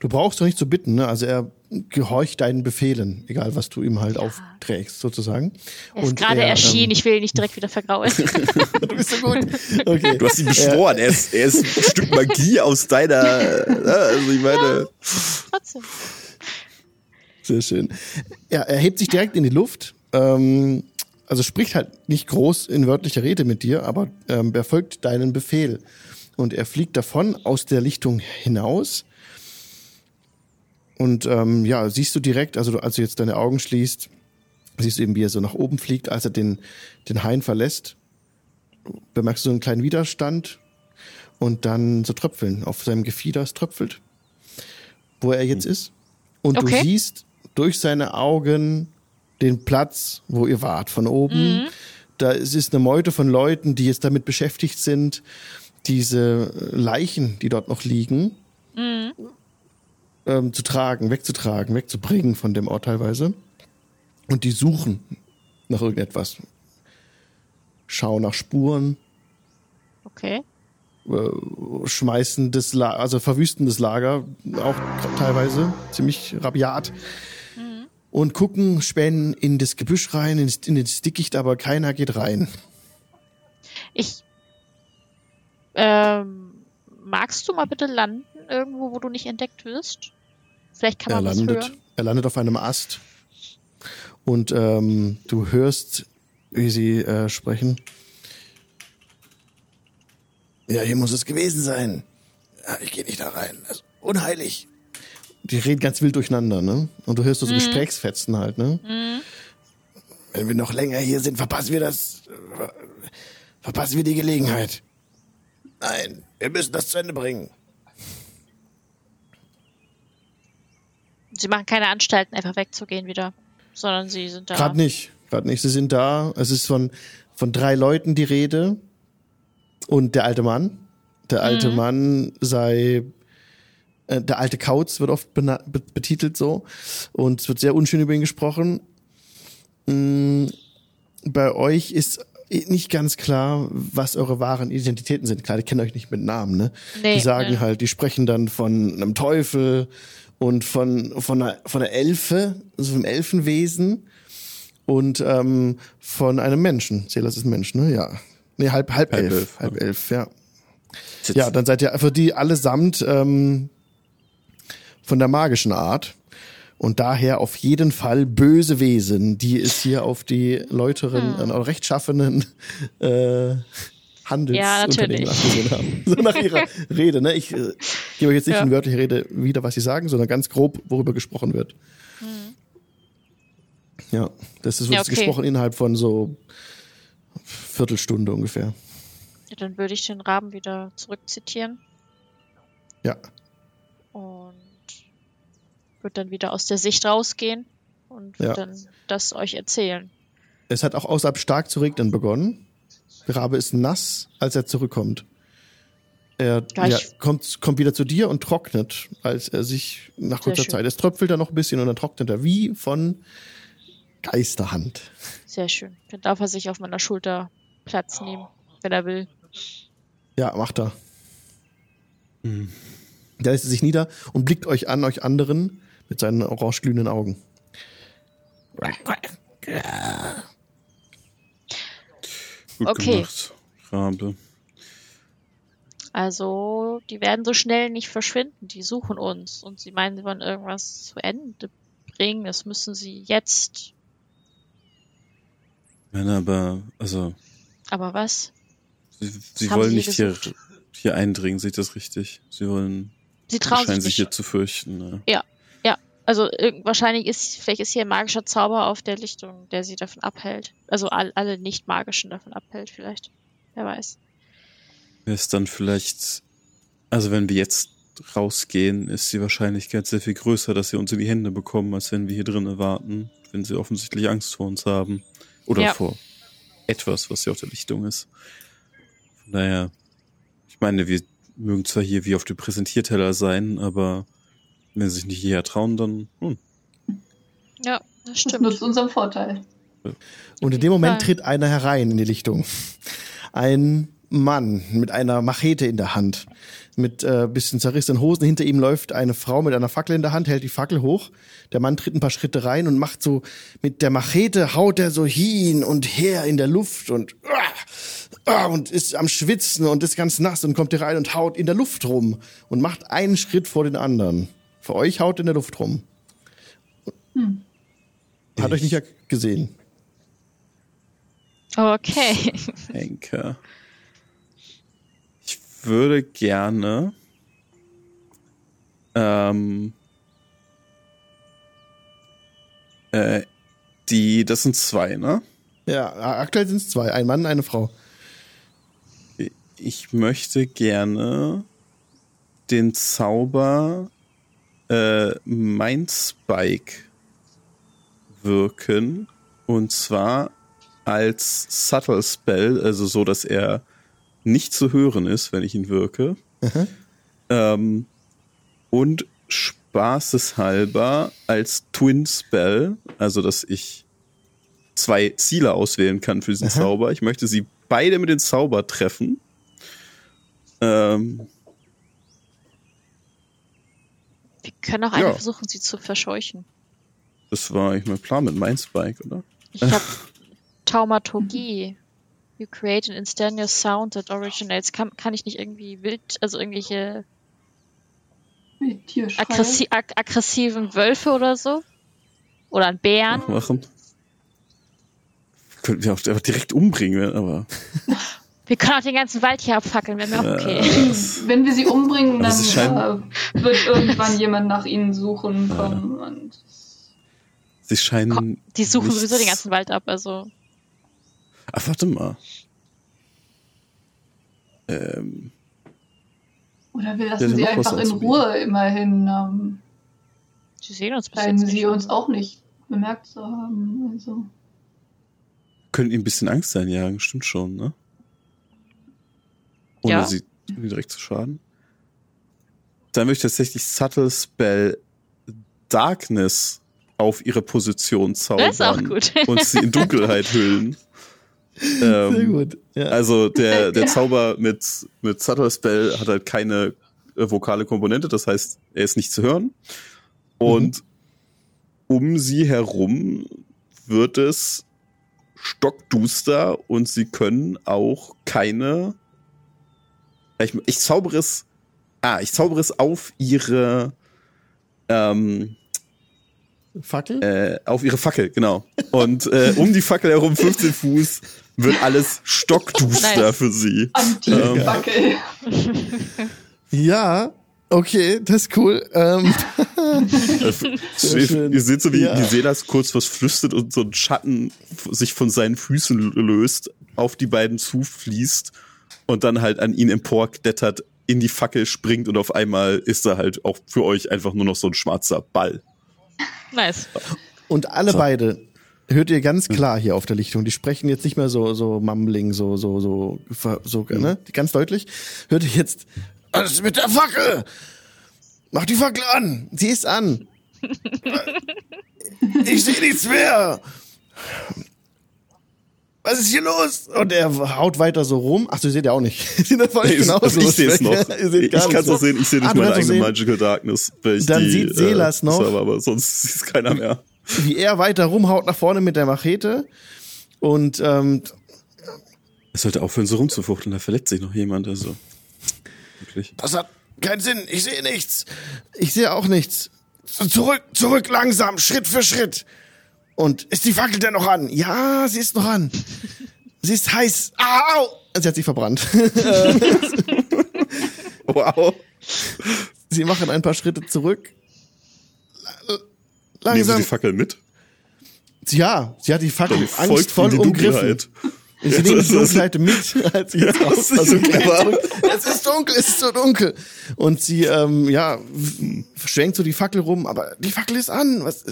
Speaker 1: Du brauchst doch nicht zu bitten, ne? Also er gehorcht deinen Befehlen, egal was du ihm halt aufträgst, sozusagen.
Speaker 4: Er ist
Speaker 1: Und
Speaker 4: gerade
Speaker 1: er,
Speaker 4: erschienen,
Speaker 1: ähm,
Speaker 4: ich will ihn nicht direkt wieder vergraulen.
Speaker 1: Du bist so gut. Okay.
Speaker 2: Du hast ihn beschworen, er, ist, er ist ein Stück Magie aus deiner. äh, Also ich meine.
Speaker 4: Trotzdem.
Speaker 1: Sehr schön. Ja, er hebt sich direkt in die Luft. Ähm, also spricht halt nicht groß in wörtlicher Rede mit dir, aber ähm, er folgt deinen Befehl. Und er fliegt davon aus der Lichtung hinaus. Und ähm, ja, siehst du direkt, also du, als du jetzt deine Augen schließt, siehst du eben, wie er so nach oben fliegt, als er den, den Hain verlässt. Bemerkst du so einen kleinen Widerstand und dann so Tröpfeln. Auf seinem Gefieder es tröpfelt, wo er jetzt ist. Und
Speaker 4: Okay.
Speaker 1: du siehst durch seine Augen den Platz, wo ihr wart, von oben. Da ist ist eine Meute von Leuten, die jetzt damit beschäftigt sind, diese Leichen, die dort noch liegen, ähm, zu tragen, wegzutragen, wegzubringen von dem Ort teilweise. Und die suchen nach irgendetwas. Schauen nach Spuren,
Speaker 4: Okay.
Speaker 1: äh, schmeißen das La also verwüsten das Lager auch teilweise ziemlich rabiat und gucken, spähen in das Gebüsch rein, in das, Dickicht, aber keiner geht rein.
Speaker 4: Ich. Ähm, magst du mal bitte landen irgendwo, wo du nicht entdeckt wirst? Vielleicht kann
Speaker 1: Er
Speaker 4: man was
Speaker 1: landet,
Speaker 4: hören.
Speaker 1: er landet auf einem Ast und ähm, du hörst, wie sie äh, sprechen. Ja, hier muss es gewesen sein. Ja, ich gehe nicht da rein. Das ist unheilig. Die reden ganz wild durcheinander, ne? Und du hörst so Gesprächsfetzen halt, ne? Wenn wir noch länger hier sind, verpassen wir das. Verpassen wir die Gelegenheit. Nein, wir müssen das zu Ende bringen.
Speaker 4: Sie machen keine Anstalten, einfach wegzugehen wieder, sondern sie sind da.
Speaker 1: Gerade nicht, gerade nicht. Sie sind da. Es ist von, von drei Leuten die Rede und der alte Mann. Der alte Mann sei Äh, der alte Kauz wird oft be betitelt so. Und es wird sehr unschön über ihn gesprochen. Mm, bei euch ist nicht ganz klar, was eure wahren Identitäten sind. Klar, die kennen euch nicht mit Namen, ne?
Speaker 4: Nee,
Speaker 1: die sagen
Speaker 4: nee.
Speaker 1: halt, die sprechen dann von einem Teufel und von, von, einer, von einer Elfe, also vom Elfenwesen und ähm, von einem Menschen. Silas ist ein Mensch, ne? Ja. Nee, halb, halb,
Speaker 2: Halb
Speaker 1: elf.
Speaker 2: elf,
Speaker 1: halb
Speaker 2: ja.
Speaker 1: elf, ja. Ja, dann seid ihr für die allesamt ähm, von der magischen Art. Und daher auf jeden Fall böse Wesen, die es hier auf die Läuteren,
Speaker 4: Hm.
Speaker 1: äh, rechtschaffenen äh, Handelsunternehmen
Speaker 4: natürlich.
Speaker 1: abgesehen haben. So nach ihrer Rede. Ne? Ich äh, gebe euch jetzt nicht
Speaker 4: Ja.
Speaker 1: in wörtliche Rede wieder, was sie sagen, sondern ganz grob, worüber gesprochen wird. Ja, das ist,
Speaker 4: Hm. Ja, okay.
Speaker 1: gesprochen innerhalb von so Viertelstunde ungefähr.
Speaker 4: Ja, dann würde ich den Raben wieder zurückzitieren
Speaker 1: Ja.
Speaker 4: Würde dann wieder aus der Sicht rausgehen und würde
Speaker 1: Ja.
Speaker 4: dann das euch erzählen.
Speaker 1: Es hat auch außerhalb stark zu regnen begonnen. Der Rabe ist nass, als er zurückkommt. Er
Speaker 4: Ja,
Speaker 1: kommt, kommt wieder zu dir und trocknet, als er sich nach
Speaker 4: Sehr
Speaker 1: kurzer
Speaker 4: schön.
Speaker 1: Zeit. Es tröpfelt dann noch ein bisschen und dann trocknet er wie von Geisterhand.
Speaker 4: Sehr schön. Dann darf er sich auf meiner Schulter Platz nehmen, wenn er will.
Speaker 1: Ja, macht er.
Speaker 2: Hm.
Speaker 1: Da lässt er sich nieder und blickt euch an, euch anderen, mit seinen orange glühenden Augen.
Speaker 2: Gut
Speaker 4: Okay.
Speaker 2: gemacht, Rabe.
Speaker 4: Also, die werden so schnell nicht verschwinden. Die suchen uns und sie meinen, sie wollen irgendwas zu Ende bringen. Das müssen sie jetzt.
Speaker 2: Nein, aber, also,
Speaker 4: Aber was?
Speaker 2: sie, sie wollen
Speaker 4: sie
Speaker 2: nicht hier,
Speaker 4: gesucht?
Speaker 2: hier eindringen, sehe ich das richtig? Sie wollen,
Speaker 4: Sie trauen
Speaker 2: scheinen
Speaker 4: sich
Speaker 2: sich
Speaker 4: nicht.
Speaker 2: hier zu fürchten. Ne?
Speaker 4: Also irg- wahrscheinlich ist, vielleicht ist hier ein magischer Zauber auf der Lichtung, der sie davon abhält. Also all, alle nicht magischen davon abhält, vielleicht. Wer weiß.
Speaker 2: Wäre es dann vielleicht, also wenn wir jetzt rausgehen, ist die Wahrscheinlichkeit sehr viel größer, dass sie uns in die Hände bekommen, als wenn wir hier drin warten, wenn sie offensichtlich Angst vor uns haben. Oder
Speaker 4: Ja.
Speaker 2: vor etwas, was hier auf der Lichtung ist. Von daher, ich meine, wir mögen zwar hier wie auf dem Präsentierteller sein, aber wenn sie sich nicht hierher trauen, dann, hm,
Speaker 4: Ja, das
Speaker 3: Das
Speaker 4: stimmt.
Speaker 3: nutzt unserem Vorteil.
Speaker 1: Und in dem Moment tritt einer herein in die Lichtung. Ein Mann mit einer Machete in der Hand, mit äh, bisschen zerrissenen Hosen. Hinter ihm läuft eine Frau mit einer Fackel in der Hand, hält die Fackel hoch. Der Mann tritt ein paar Schritte rein und macht so mit der Machete haut er so hin und her in der Luft und ah, und ist am Schwitzen und ist ganz nass und kommt hier rein und haut in der Luft rum und macht einen Schritt vor den anderen. Für euch haut in der Luft rum. Hat euch nicht ja gesehen.
Speaker 4: Okay.
Speaker 2: Henker. Ich würde gerne ähm, äh, die, das sind zwei, ne?
Speaker 1: Ja, aktuell sind es zwei, ein Mann, eine Frau.
Speaker 2: Ich möchte gerne den Zauber äh, Mindspike wirken. Und zwar als Subtle Spell, also so, dass er nicht zu hören ist, wenn ich ihn wirke.
Speaker 1: Mhm.
Speaker 2: Ähm, und spaßeshalber als Twin Spell, also dass ich zwei Ziele auswählen kann für diesen
Speaker 1: Aha.
Speaker 2: Zauber. Ich möchte sie beide mit dem Zauber treffen. Ähm,
Speaker 4: Wir können auch
Speaker 2: Ja.
Speaker 4: einfach versuchen, sie zu verscheuchen.
Speaker 2: das war eigentlich mein Plan mit Mindspike, oder?
Speaker 4: Ich habe Taumaturgie. You create an instantaneous sound that originates. Kann, kann ich nicht irgendwie wild, also irgendwelche aggressi ag aggressiven Wölfe oder so? Oder einen Bären?
Speaker 2: Machen. Könnten wir auch direkt umbringen, aber.
Speaker 4: Wir können auch den ganzen Wald hier abfackeln, wäre mir auch okay.
Speaker 3: Wenn wir sie umbringen, dann äh, wird irgendwann jemand nach ihnen suchen kommen. Und
Speaker 2: sie scheinen.
Speaker 4: Die suchen
Speaker 2: nichts-
Speaker 4: sowieso den ganzen Wald ab, also.
Speaker 2: Ach, warte mal. Ähm,
Speaker 3: oder wir
Speaker 2: Ja,
Speaker 3: lassen sie einfach in. Ruhe immerhin. Ähm,
Speaker 4: Sie sehen uns bis
Speaker 3: scheinen
Speaker 4: jetzt
Speaker 3: sie
Speaker 4: nicht.
Speaker 3: uns auch nicht bemerkt zu haben. Also.
Speaker 2: können ihnen ein bisschen Angst einjagen, stimmt schon, ne? Ohne
Speaker 4: Ja.
Speaker 2: sie irgendwie direkt zu schaden. dann möchte ich tatsächlich Subtle Spell Darkness auf ihre Position zaubern.
Speaker 4: Das ist auch gut.
Speaker 2: und sie in Dunkelheit hüllen. Ähm,
Speaker 1: Sehr gut. Ja.
Speaker 2: Also der, der
Speaker 3: Ja.
Speaker 2: Zauber mit, mit Subtle Spell hat halt keine äh, vokale Komponente, das heißt, er ist nicht zu hören. Und um sie herum wird es stockduster und sie können auch keine. Ich, ich zaubere es. Ah, ich zaubere es auf ihre ähm,
Speaker 1: Fackel?
Speaker 2: äh, auf ihre Fackel, genau. Und äh, um die Fackel herum 15 Fuß wird alles stockduster für sie.
Speaker 3: Anti-Wackel.
Speaker 1: Ja, okay, das ist cool. Ähm,
Speaker 2: Ihr,
Speaker 1: schön.
Speaker 2: ihr seht so, wie,
Speaker 1: Ja.
Speaker 2: wie Selas kurz was flüstert und so ein Schatten sich von seinen Füßen löst, auf die beiden zufließt und dann halt an ihn emporklettert, in die Fackel springt und auf einmal ist er halt auch für euch einfach nur noch so ein schwarzer Ball.
Speaker 4: Nice.
Speaker 1: und alle
Speaker 2: So.
Speaker 1: beide hört ihr ganz klar hier auf der Lichtung. Die sprechen jetzt nicht mehr so so mumbling, so so so so, so ne? Ganz deutlich. Hört ihr jetzt was ist mit der Fackel? Mach die Fackel an. Sie ist an. ich sehe nichts mehr. Was ist hier los? Und er haut weiter so rum. Ach, du seht ja auch nicht. das war
Speaker 2: Ich,
Speaker 1: genauso.
Speaker 2: ich sehe es noch. Ich kann es noch sehen. Ich sehe
Speaker 1: Ah,
Speaker 2: nicht
Speaker 1: du
Speaker 2: meine eigene. Magical Darkness.
Speaker 1: Dann
Speaker 2: die,
Speaker 1: sieht Selas
Speaker 2: äh,
Speaker 1: noch.
Speaker 2: Server, aber sonst sieht es keiner mehr.
Speaker 1: wie er weiter rumhaut nach vorne mit der Machete. Und ähm,
Speaker 2: Es sollte aufhören, so rumzufuchteln. Da verletzt sich noch jemand. Also wirklich.
Speaker 1: das hat keinen Sinn. Ich sehe nichts. Ich sehe auch nichts. Zurück, zurück, langsam, Schritt für Schritt. Und ist die Fackel denn noch an? Ja, sie ist noch an. Sie ist heiß. Au! Sie hat sich verbrannt.
Speaker 2: Wow.
Speaker 1: sie machen ein paar Schritte zurück.
Speaker 2: Nehmen Sie
Speaker 1: Langsam.
Speaker 2: die Fackel mit.
Speaker 1: ja, sie hat die Fackel angstvoll umgriffen. Sie nehmen die Dunkelheit mit, als sie jetzt
Speaker 2: Ja,
Speaker 1: raus.
Speaker 2: das ist
Speaker 1: Also es ist dunkel, es ist so dunkel. Und sie, ähm, ja, schwenkt so die Fackel rum, aber die Fackel ist an. Was?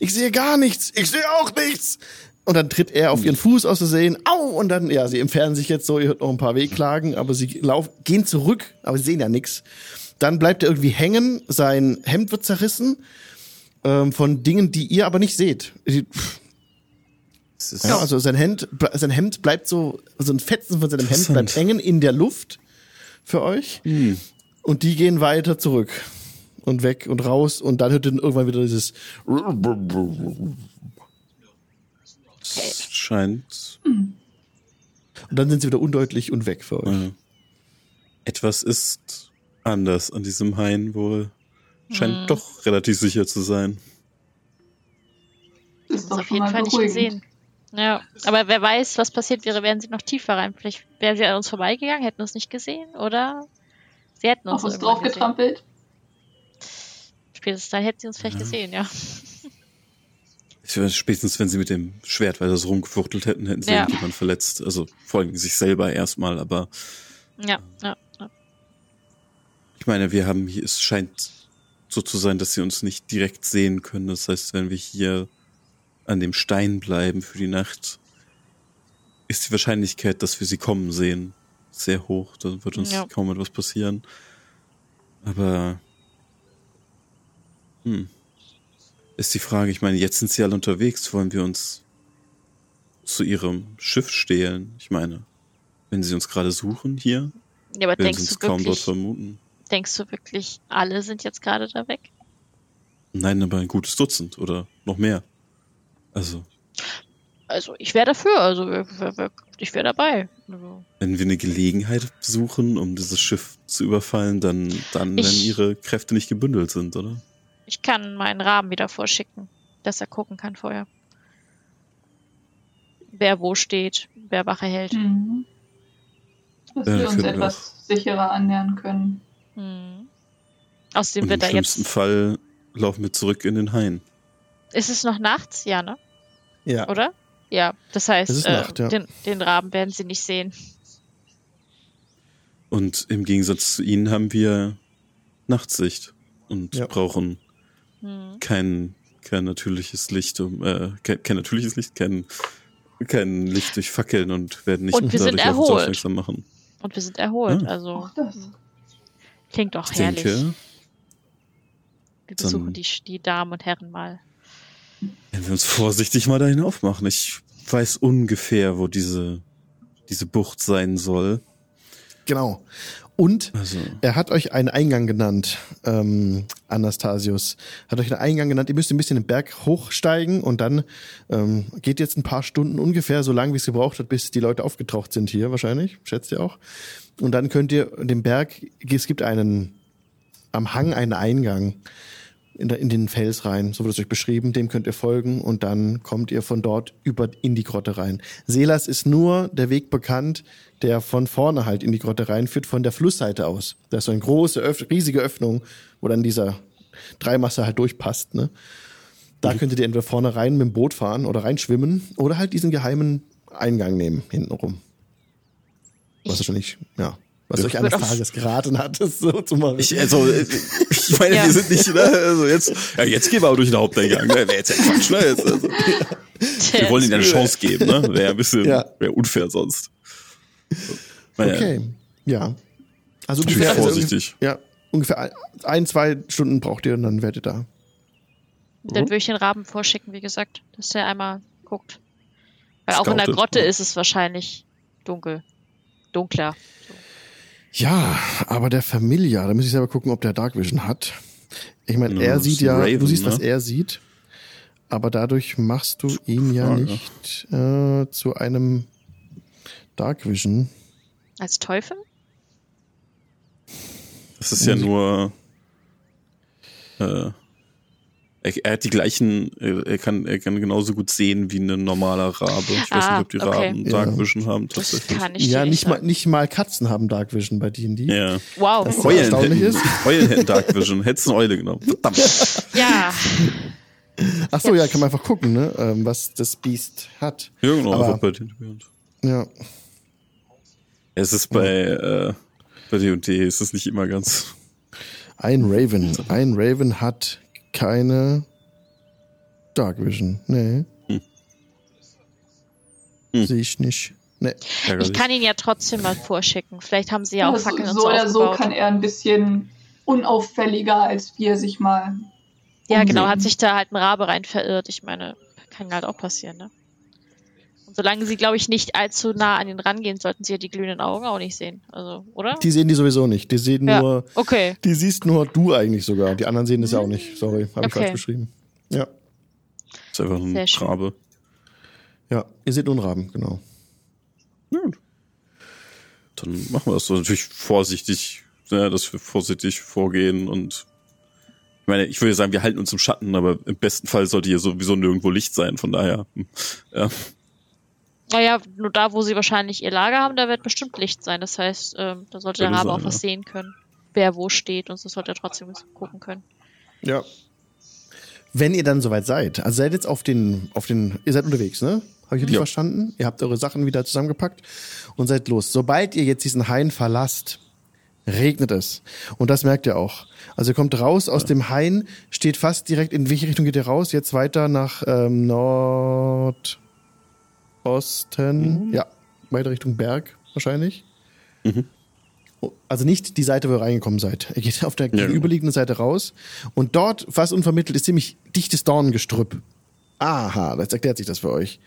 Speaker 1: Ich sehe gar nichts. Ich sehe auch nichts. Und dann tritt er auf ihren Fuß aus Versehen. Au! Und dann, ja, sie entfernen sich jetzt so, ihr hört noch ein paar Wehklagen, aber sie laufen, gehen zurück, aber sie sehen ja nichts. Dann bleibt er irgendwie hängen, sein Hemd wird zerrissen ähm, von Dingen, die ihr aber nicht seht. Ja, also sein Hemd, sein Hemd bleibt so, so ein Fetzen von seinem Hemd bleibt hängen in der Luft für euch.
Speaker 2: Hm.
Speaker 1: Und die gehen weiter zurück und weg und raus und dann hört ihr irgendwann wieder dieses
Speaker 2: Es scheint
Speaker 1: und dann sind sie wieder undeutlich und weg für euch.
Speaker 2: äh, etwas ist anders an diesem Hain wohl. Scheint
Speaker 4: Hm.
Speaker 2: doch relativ sicher zu sein.
Speaker 3: Das
Speaker 4: Das
Speaker 3: ist
Speaker 4: ist
Speaker 3: doch
Speaker 4: auf jeden Fall nicht gesehen. Ja, aber wer weiß, was passiert wäre, wären sie noch tiefer rein. Vielleicht wären sie an uns vorbeigegangen, hätten uns nicht gesehen oder sie hätten uns
Speaker 3: Auf uns
Speaker 4: gesehen.
Speaker 3: draufgetrampelt.
Speaker 4: Spätestens dann hätten sie uns vielleicht
Speaker 2: Ja.
Speaker 4: gesehen, ja.
Speaker 2: Spätestens, wenn sie mit dem Schwert weiter so rumgefuchtelt hätten, hätten sie
Speaker 4: Ja.
Speaker 2: irgendjemand verletzt. Also vor allem sich selber erstmal, aber
Speaker 4: Ja, ja, ja.
Speaker 2: ich meine, wir haben hier, es scheint so zu sein, dass sie uns nicht direkt sehen können. Das heißt, wenn wir hier an dem Stein bleiben für die Nacht, ist die Wahrscheinlichkeit, dass wir sie kommen sehen, sehr hoch. Da wird uns
Speaker 4: Ja.
Speaker 2: kaum etwas passieren. Aber hm, ist die Frage, ich meine, jetzt sind sie alle unterwegs, wollen wir uns zu ihrem Schiff stehlen? Ich meine, wenn sie uns gerade suchen hier,
Speaker 4: ja aber
Speaker 2: werden
Speaker 4: denkst
Speaker 2: sie uns
Speaker 4: du
Speaker 2: kaum dort
Speaker 4: wirklich,
Speaker 2: vermuten.
Speaker 4: denkst du wirklich, alle sind jetzt gerade da weg?
Speaker 2: Nein, aber ein gutes Dutzend oder noch mehr. Also,
Speaker 4: Also ich wäre dafür, also ich wäre dabei. Also,
Speaker 2: wenn wir eine Gelegenheit suchen, um dieses Schiff zu überfallen, dann, dann
Speaker 4: Ich-
Speaker 2: wenn ihre Kräfte nicht gebündelt sind, oder?
Speaker 4: Ich kann meinen Rahmen wieder vorschicken, dass er gucken kann vorher. Wer wo steht, wer Wache hält.
Speaker 3: Mhm. Dass
Speaker 2: Ja,
Speaker 3: wir uns etwas sicherer annähern können.
Speaker 4: Hm. Außerdem
Speaker 2: Und im
Speaker 4: wird er
Speaker 2: schlimmsten
Speaker 4: jetzt.
Speaker 2: Fall laufen wir zurück in den Hain.
Speaker 4: Ist es noch nachts? Ja, ne?
Speaker 1: Ja.
Speaker 4: Oder? Ja, das heißt, äh,
Speaker 1: Nacht, ja.
Speaker 4: den, den Raben werden sie nicht sehen.
Speaker 2: Und im Gegensatz zu ihnen haben wir Nachtsicht und
Speaker 1: Ja.
Speaker 2: brauchen
Speaker 4: Hm.
Speaker 2: kein, kein natürliches Licht, um, äh, kein, kein natürliches Licht, kein, kein Licht durch Fackeln und werden nicht
Speaker 4: Und wir sind
Speaker 2: dadurch auf uns
Speaker 4: erholt.
Speaker 2: aufmerksam machen.
Speaker 4: Und wir sind erholt,
Speaker 2: Ah.
Speaker 4: also klingt doch
Speaker 2: Ich
Speaker 4: herrlich.
Speaker 2: denke,
Speaker 4: Wir besuchen die, die Damen und Herren mal.
Speaker 2: Wenn wir uns vorsichtig mal dahin aufmachen. Ich weiß ungefähr, wo diese, diese Bucht sein soll.
Speaker 1: Genau. Und
Speaker 2: Also,
Speaker 1: er hat euch einen Eingang genannt, ähm, Anastasius. Hat euch einen Eingang genannt. Ihr müsst ein bisschen den Berg hochsteigen und dann ähm, geht jetzt ein paar Stunden ungefähr so lang, wie es gebraucht hat, bis die Leute aufgetaucht sind hier wahrscheinlich. Schätzt ihr auch. Und dann könnt ihr den Berg, es gibt einen, am Hang einen Eingang in, der, in den Fels rein, so wird es euch beschrieben, dem könnt ihr folgen und dann kommt ihr von dort über in die Grotte rein. Selas ist nur der Weg bekannt, der von vorne halt in die Grotte reinführt, von der Flussseite aus. Da ist so eine große, Öff riesige Öffnung, wo dann dieser Dreimasse halt durchpasst. Ne? Da könntet ihr entweder vorne rein mit dem Boot fahren oder reinschwimmen oder halt diesen geheimen Eingang nehmen, hintenrum. Was
Speaker 4: Ich-
Speaker 1: wahrscheinlich, ja, was euch eines Tages geraten hat, das so zu machen.
Speaker 2: ich, also, äh, ich meine,
Speaker 4: Ja.
Speaker 2: wir sind nicht, ne, also jetzt, ja, jetzt gehen wir aber durch den Haupteingang, ne, wäre jetzt ja Quatsch, ne, jetzt, also, wir wollen ihnen eine Chance geben, ne, wäre ein bisschen,
Speaker 1: Ja.
Speaker 2: wäre unfair sonst. Naja,
Speaker 1: Okay, ja. Also ungefähr,
Speaker 2: vorsichtig.
Speaker 1: Also, ja, ungefähr ein, zwei Stunden braucht ihr und dann werdet ihr da.
Speaker 4: Dann würde ich den Raben vorschicken, wie gesagt, dass der einmal guckt. Weil auch in der
Speaker 2: Scoutet,
Speaker 4: Grotte
Speaker 2: ja.
Speaker 4: ist es wahrscheinlich dunkel. Dunkler.
Speaker 1: Ja, aber der Familia, da muss ich selber gucken, ob der Dark Vision hat. Ich meine,
Speaker 2: Ja,
Speaker 1: er sieht ja, du
Speaker 2: Raven,
Speaker 1: siehst,
Speaker 2: ne?
Speaker 1: was er sieht, aber dadurch machst du ihn ja
Speaker 2: Frage.
Speaker 1: nicht äh, zu einem Dark Vision.
Speaker 4: Als Teufel?
Speaker 2: Das ist ja nur, äh, er, er hat die gleichen, er kann, er kann genauso gut sehen wie ein normaler Rabe. Ich weiß
Speaker 4: Ah,
Speaker 2: nicht, ob die
Speaker 4: okay.
Speaker 2: Raben
Speaker 1: Ja.
Speaker 2: Dark Vision haben,
Speaker 4: Das
Speaker 2: tatsächlich.
Speaker 4: kann ich
Speaker 1: Ja, nicht mal, nicht mal Katzen haben Dark Vision bei D&D.
Speaker 2: Ja.
Speaker 4: Wow.
Speaker 1: Das-
Speaker 2: Eulen
Speaker 1: erstaunlich
Speaker 2: hätten,
Speaker 1: ist.
Speaker 2: Eulen hätten Dark Vision, hättest eine Eule genommen. Verdammt.
Speaker 4: Ja.
Speaker 1: Ach so, ja, kann man einfach gucken, ne, ähm, was das Biest hat.
Speaker 2: Ja, genau,
Speaker 1: Aber-
Speaker 2: einfach bei den
Speaker 1: Ja,
Speaker 2: Es ist bei, äh, bei D&D ist es nicht immer ganz.
Speaker 1: ein Raven. Ein Raven hat keine Dark Vision. Nee.
Speaker 2: Hm. Hm.
Speaker 1: Sehe ich nicht. Nee.
Speaker 4: Ich kann ihn ja trotzdem mal vorschicken. Vielleicht haben sie ja auch
Speaker 3: Also,
Speaker 4: Fackeln und
Speaker 3: so
Speaker 4: so
Speaker 3: oder so kann er ein bisschen unauffälliger, als wir sich mal.
Speaker 4: ja, genau, hat sich da halt ein Rabe rein verirrt. Ich meine, kann halt auch passieren, ne? Und solange sie, glaube ich, nicht allzu nah an ihn rangehen, sollten sie ja die glühenden Augen auch nicht sehen. Also, oder?
Speaker 1: Die sehen die sowieso nicht. Die sehen
Speaker 4: Ja.
Speaker 1: nur,
Speaker 4: Okay.
Speaker 1: die siehst nur du eigentlich sogar. Die anderen sehen das ja auch nicht. Sorry, habe ich
Speaker 4: Okay.
Speaker 1: falsch beschrieben. Ja.
Speaker 2: ist einfach ein. Rabe.
Speaker 1: Ja, ihr seht nur einen Raben, genau.
Speaker 2: Ja, gut. Dann machen wir das so. Natürlich vorsichtig, ja, dass wir vorsichtig vorgehen und ich meine, ich würde sagen, wir halten uns im Schatten, aber im besten Fall sollte hier sowieso nirgendwo Licht sein, von daher. hm, Ja.
Speaker 4: Naja, nur da, wo sie wahrscheinlich ihr Lager haben, da wird bestimmt Licht sein. Das heißt, ähm, da sollte der
Speaker 2: Könnte
Speaker 4: Rabe auch was
Speaker 2: ja.
Speaker 4: sehen können. Wer wo steht und so sollte er trotzdem gucken können.
Speaker 1: Ja. Wenn ihr dann soweit seid, also seid jetzt auf den, auf den, ihr seid unterwegs, ne? Habe ich richtig
Speaker 2: Ja.
Speaker 1: verstanden? Ihr habt eure Sachen wieder zusammengepackt und seid los. Sobald ihr jetzt diesen Hain verlasst, regnet es. Und das merkt ihr auch. Also ihr kommt raus aus dem Hain, steht fast direkt, in welche Richtung geht ihr raus? Jetzt weiter nach ähm, Nordosten. Ja, weiter Richtung Berg wahrscheinlich. Oh, Also nicht die Seite, wo ihr reingekommen seid. Ihr geht auf der
Speaker 2: genau.
Speaker 1: gegenüberliegenden Seite raus und dort, fast unvermittelt, ist ziemlich dichtes Dornengestrüpp. Aha, das erklärt sich das für euch.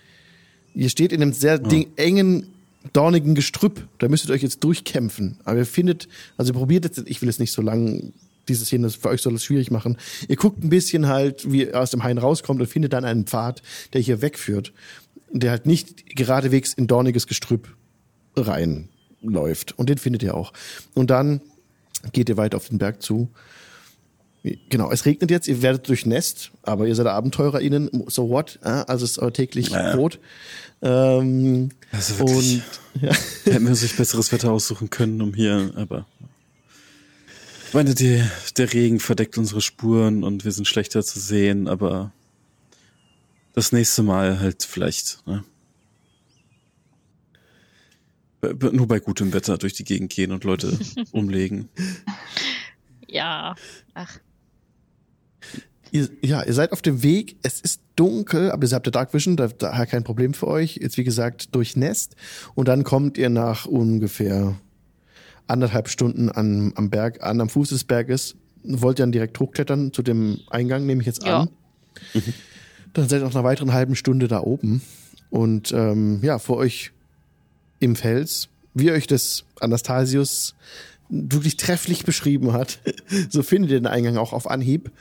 Speaker 1: Ihr steht in einem sehr ding, engen, dornigen Gestrüpp. Da müsstet ihr euch jetzt durchkämpfen. Aber ihr findet, also ihr probiert jetzt, ich will jetzt nicht so lang dieses hier, das für euch soll es schwierig machen. Ihr guckt ein bisschen halt, wie ihr aus dem Hain rauskommt und findet dann einen Pfad, der hier wegführt. Der halt nicht geradewegs in dorniges Gestrüpp reinläuft. Und den findet ihr auch. Und dann geht ihr weiter auf den Berg zu. Genau, es regnet jetzt, ihr werdet durchnässt, aber ihr seid AbenteurerInnen, so what? Also es ist euer täglich
Speaker 2: Ja.
Speaker 1: Brot. Ähm,
Speaker 2: Also wirklich.
Speaker 1: und ja,
Speaker 2: Hätten wir sich besseres Wetter aussuchen können, um hier, aber. Ich meine, die, der Regen verdeckt unsere Spuren und wir sind schlechter zu sehen, aber das nächste Mal halt vielleicht, ne? Nur bei gutem Wetter durch die Gegend gehen und Leute umlegen.
Speaker 4: Ja. Ach,
Speaker 1: ihr, ja, ihr seid auf dem Weg, es ist dunkel, aber ihr habt ja Dark Vision, da, daher kein Problem für euch. Jetzt wie gesagt durchnässt und dann kommt ihr nach ungefähr anderthalb Stunden an, am Berg an, am Fuß des Berges, wollt dann direkt hochklettern zu dem Eingang, nehme ich jetzt
Speaker 4: Ja.
Speaker 1: an. Dann seid ihr nach einer weiteren halben Stunde da oben. Und ähm, ja, vor euch im Fels, wie euch das Anastasius wirklich trefflich beschrieben hat, so findet ihr den Eingang auch auf Anhieb.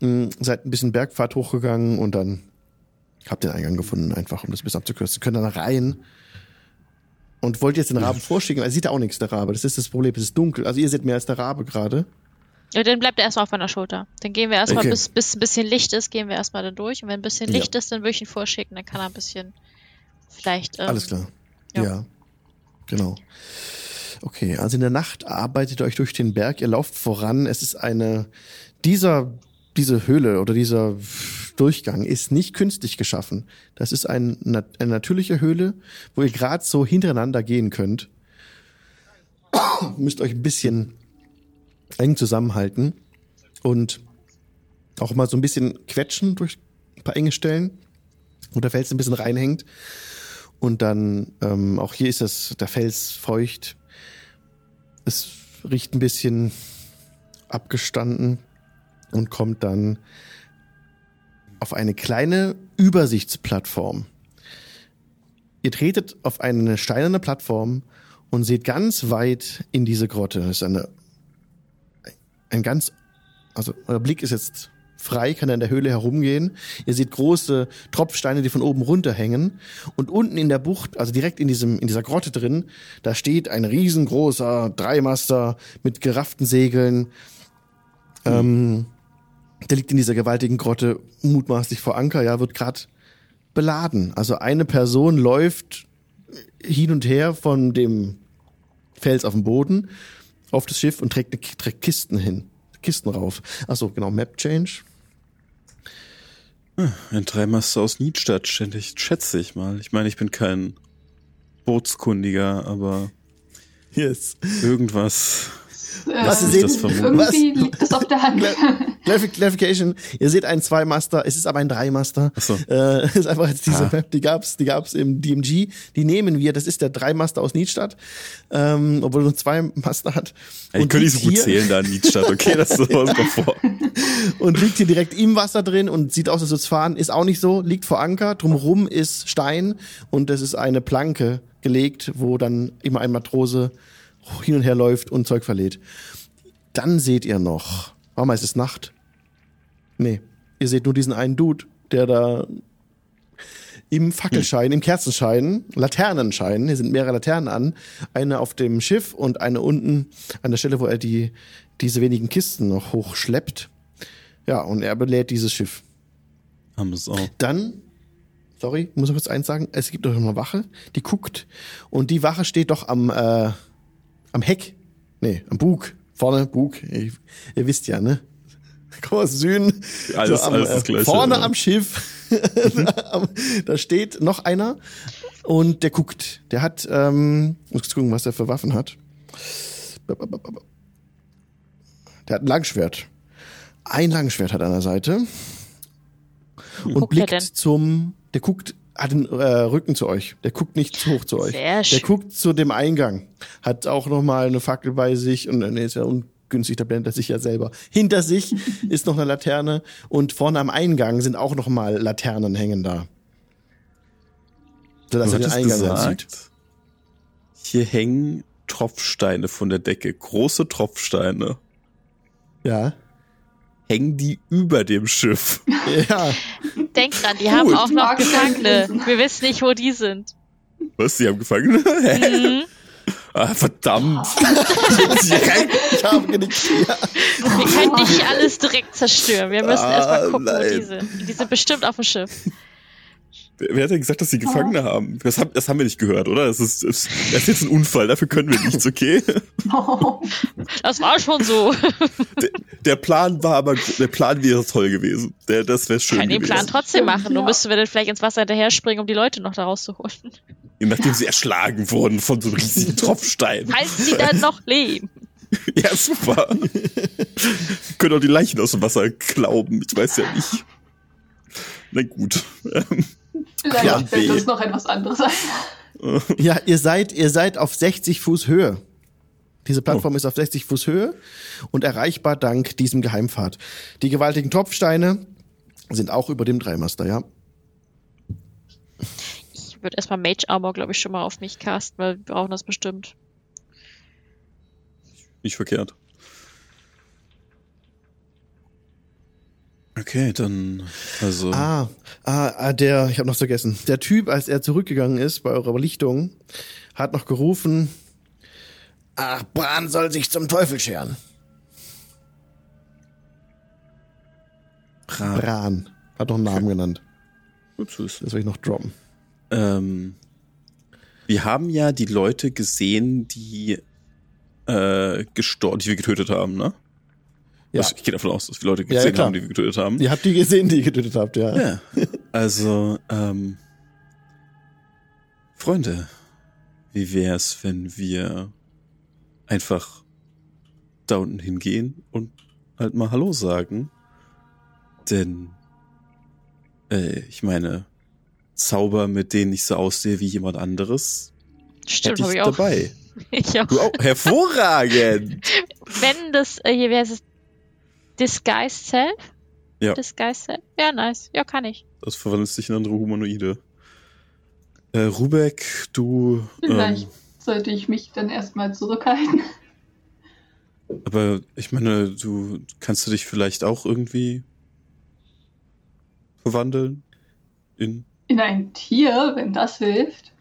Speaker 1: Mm, Seid ein bisschen Bergpfad hochgegangen und dann habt den Eingang gefunden, einfach um das ein bisschen abzukürzen. Könnt dann rein und wollt jetzt den Raben vorschicken, also sieht auch nichts, der Rabe. Das ist das Problem, es ist dunkel. Also ihr seht mehr als der Rabe gerade.
Speaker 4: Ja, dann bleibt er erstmal auf meiner Schulter. Dann gehen wir erstmal,
Speaker 1: Okay.
Speaker 4: bis, bis ein bisschen Licht ist, gehen wir erstmal dann durch. Und wenn ein bisschen
Speaker 1: Ja.
Speaker 4: Licht ist, dann würde ich ihn vorschicken. Dann kann er ein bisschen vielleicht. Ähm,
Speaker 1: Alles klar.
Speaker 4: ja.
Speaker 1: Ja. Genau. Okay, also in der Nacht arbeitet ihr euch durch den Berg, ihr lauft voran. Es ist eine, dieser, diese Höhle oder dieser Durchgang ist nicht künstlich geschaffen. Das ist ein, eine natürliche Höhle, wo ihr gerade so hintereinander gehen könnt. Müsst euch ein bisschen eng zusammenhalten und auch mal so ein bisschen quetschen durch ein paar enge Stellen, wo der Fels ein bisschen reinhängt. Und dann, ähm, auch hier ist das, der Fels feucht. Es riecht ein bisschen abgestanden und kommt dann auf eine kleine Übersichtsplattform. Ihr tretet auf eine steinerne Plattform und seht ganz weit in diese Grotte. Das ist eine, ein ganz, also euer Blick ist jetzt frei, kann in der Höhle herumgehen. Ihr seht große Tropfsteine, die von oben runterhängen. Und unten in der Bucht, also direkt in diesem, in dieser Grotte drin, da steht ein riesengroßer Dreimaster mit gerafften Segeln. Ähm, der liegt in dieser gewaltigen Grotte mutmaßlich vor Anker, ja, wird gerade beladen. Also eine Person läuft hin und her von dem Fels auf den Boden auf das Schiff und trägt, eine, trägt Kisten hin. Kisten rauf. Achso, genau, Map Change.
Speaker 2: Ein Dreimaster aus Niedstadt, ständig, schätze ich mal. Ich meine, ich bin kein Bootskundiger, aber
Speaker 1: Yes.
Speaker 2: irgendwas.
Speaker 1: Was
Speaker 3: äh,
Speaker 1: Sie sehen-
Speaker 2: das vermuten.
Speaker 3: Irgendwie
Speaker 1: Was?
Speaker 3: liegt es auf der Hand.
Speaker 1: Clarif- Clarification, ihr seht einen Zweimaster, es ist aber ein Dreimaster.
Speaker 2: Ach so.
Speaker 1: Äh, ist einfach jetzt diese
Speaker 2: Ah.
Speaker 1: Map, die gab's, die gab's im DMG, die nehmen wir, das ist der Dreimaster aus Niedstadt, ähm, obwohl er nur zwei Master hat.
Speaker 2: Ich
Speaker 1: Und
Speaker 2: könnte nicht so gut
Speaker 1: hier-
Speaker 2: zählen da in Niedstadt, okay? Das ist was kommt vor.
Speaker 1: und liegt hier direkt im Wasser drin und sieht aus, als würde es fahren. Ist auch nicht so, liegt vor Anker. Drumherum ist Stein und es ist eine Planke gelegt, wo dann immer ein Matrose hin und her läuft und Zeug verlädt. Dann seht ihr noch, warte mal, es ist Nacht. Nee, ihr seht nur diesen einen Dude, der da im Fackelschein, im Kerzenschein, Laternenschein, hier sind mehrere Laternen an, eine auf dem Schiff und eine unten an der Stelle, wo er die, diese wenigen Kisten noch hochschleppt. Ja, und er belädt dieses Schiff.
Speaker 2: Haben es auch.
Speaker 1: Dann, sorry, muss ich kurz eins sagen, es gibt noch eine Wache, die guckt und die Wache steht doch am, äh, am Heck, nee, am Bug, vorne, Bug, ihr, ihr wisst ja, ne? Komm aus Süden.
Speaker 2: Alles-
Speaker 1: am,
Speaker 2: alles das
Speaker 1: äh,
Speaker 2: Gleiche,
Speaker 1: Vorne
Speaker 2: ja.
Speaker 1: am Schiff, da steht noch einer und der guckt. Der hat, ähm, muss gucken, was der für Waffen hat. Der hat ein Langschwert. Ein Langschwert hat an der Seite. Und
Speaker 4: guckt
Speaker 1: blickt zum, der guckt, hat den äh, Rücken zu euch. Der guckt nicht zu hoch zu euch.
Speaker 4: Sehr
Speaker 1: der
Speaker 4: schön.
Speaker 1: guckt zu dem Eingang. Hat auch noch mal eine Fackel bei sich und dann ist ja ungünstig, da blendet er sich ja selber. Hinter sich ist noch eine Laterne und vorne am Eingang sind auch noch mal Laternen hängen da. Sodass
Speaker 2: Du
Speaker 1: er den Eingang
Speaker 2: gesagt,
Speaker 1: sieht.
Speaker 2: hier hängen Tropfsteine von der Decke. Große Tropfsteine.
Speaker 1: Ja.
Speaker 2: Hängen die über dem Schiff?
Speaker 1: Ja.
Speaker 4: Denk dran, die haben auch noch Gefangene. Wir wissen nicht, wo die sind.
Speaker 2: Was, die haben Gefangene? Hä?
Speaker 4: Mhm.
Speaker 2: ah, verdammt.
Speaker 1: Direkt, ich habe genickt. Ja.
Speaker 4: Wir können nicht alles direkt zerstören. Wir müssen
Speaker 2: Ah,
Speaker 4: erstmal gucken, wo
Speaker 2: nein.
Speaker 4: die sind. Die sind bestimmt auf dem Schiff.
Speaker 2: Wer hat denn gesagt, dass sie Gefangene haben? Das, haben? das haben wir nicht gehört, oder? Das ist, das ist jetzt ein Unfall, dafür können wir nichts, okay?
Speaker 4: Das war schon so.
Speaker 2: Der, der Plan war aber, der Plan wäre toll gewesen. Der, das wäre schön
Speaker 4: Kann den. Plan trotzdem machen. Nur müssten wir dann vielleicht ins Wasser hinterher springen, um die Leute noch da rauszuholen.
Speaker 2: Nachdem sie erschlagen wurden von so einem riesigen Tropfstein.
Speaker 4: Falls sie dann noch leben.
Speaker 2: Ja, super. Können auch die Leichen aus dem Wasser glauben. Ich weiß ja nicht. Na gut.
Speaker 3: Vielleicht
Speaker 1: Ja,
Speaker 3: fällt uns noch etwas anderes ein.
Speaker 1: ja, ihr seid, ihr seid auf 60 Fuß Höhe. Diese Plattform ist auf 60 Fuß Höhe und erreichbar dank diesem Geheimpfad. Die gewaltigen Tropfsteine sind auch über dem Dreimaster, ja.
Speaker 4: Ich würde erstmal Mage Armor, glaube ich, schon mal auf mich casten, weil wir brauchen das bestimmt.
Speaker 2: Nicht verkehrt. Okay, dann also
Speaker 1: Ah, ah, ah der, ich habe noch vergessen. Der Typ, als er zurückgegangen ist bei eurer Lichtung, hat noch gerufen, ach, Bran soll sich zum Teufel scheren.
Speaker 2: Bra
Speaker 1: Bran. Hat noch einen Namen genannt.
Speaker 2: Ups, ups.
Speaker 1: Das will ich noch droppen.
Speaker 2: Ähm, wir haben ja die Leute gesehen, die äh, gestorben, die wir getötet haben, ne?
Speaker 1: Ja.
Speaker 2: Also ich gehe davon aus, dass wir Leute
Speaker 1: Ja, ja,
Speaker 2: gesehen
Speaker 1: klar.
Speaker 2: haben, die wir getötet haben.
Speaker 1: Ihr habt die gesehen, die ihr getötet habt, ja.
Speaker 2: Ja. Also, ähm, Freunde, wie wär's, wenn wir einfach da unten hingehen und halt mal Hallo sagen? Denn, äh, ich meine, Zauber, mit denen ich so aussehe wie jemand anderes,
Speaker 4: Stimmt,
Speaker 2: hätte
Speaker 4: habe
Speaker 2: ich
Speaker 4: ich auch.
Speaker 2: dabei.
Speaker 4: Ich auch.
Speaker 2: Du auch, hervorragend!
Speaker 4: Wenn das, äh, hier wäre es Disguise Self?
Speaker 2: Ja.
Speaker 4: Disguise Self? Ja, nice. Ja, kann ich.
Speaker 2: Das verwandelt sich in andere Humanoide. Äh, Rubek, du,
Speaker 3: Vielleicht
Speaker 2: ähm,
Speaker 3: sollte ich mich dann erstmal zurückhalten.
Speaker 2: Aber ich meine, du kannst du dich vielleicht auch irgendwie verwandeln in
Speaker 3: In ein Tier, wenn das hilft.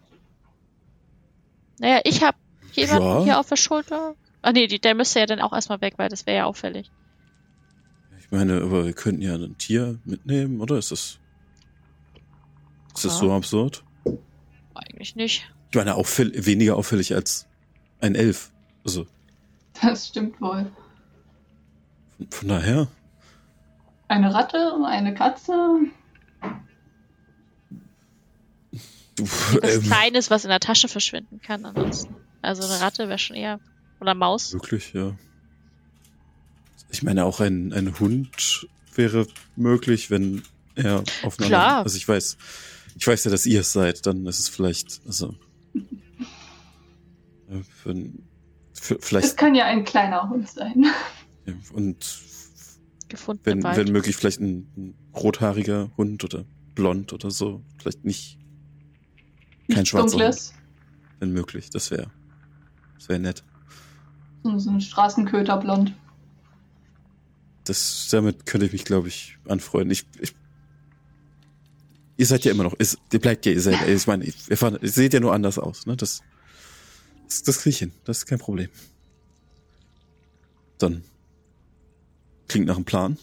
Speaker 4: Naja, ich habe jemanden
Speaker 2: Ja.
Speaker 4: hier auf der Schulter. Ah nee, die, der müsste ja dann auch erstmal weg, weil das wäre ja auffällig.
Speaker 2: Ich meine, aber wir könnten ja ein Tier mitnehmen, oder ist das ist das
Speaker 4: Ja.
Speaker 2: so absurd?
Speaker 4: Eigentlich nicht.
Speaker 2: Ich meine, auffäll weniger auffällig als ein Elf. Also
Speaker 3: Das stimmt wohl.
Speaker 2: von, von daher.
Speaker 3: Eine Ratte, eine Katze.
Speaker 2: Du,
Speaker 4: Was
Speaker 2: ähm,
Speaker 4: Kleines, was in der Tasche verschwinden kann ansonsten. Also eine Ratte wäre schon eher. Oder Maus.
Speaker 2: Wirklich, ja. Ich meine, auch ein, ein Hund wäre möglich, wenn er auf einer
Speaker 4: Klar.
Speaker 2: Also ich weiß, ich weiß ja, dass ihr es seid, dann ist es vielleicht, also. Ja, wenn, f-
Speaker 3: Es
Speaker 2: vielleicht,
Speaker 3: kann ja ein kleiner Hund sein.
Speaker 2: ja, und
Speaker 4: Gefunden
Speaker 2: wenn, wenn möglich, vielleicht ein, ein rothaariger Hund oder blond oder so. Vielleicht nicht, kein
Speaker 3: Nichts
Speaker 2: schwarzer Hund,
Speaker 3: Dunkles.
Speaker 2: wenn möglich. Das wäre, das wäre nett.
Speaker 3: So so ein Straßenköter blond.
Speaker 2: Das, damit könnte ich mich, glaube ich, anfreunden. Ich, ich, ihr seid ja immer noch, es, ihr bleibt ja ihr seid, ich meine, ihr, ihr seht ja nur anders aus, ne? Das, das, das krieg ich hin. Das ist kein Problem. Dann klingt nach einem Plan.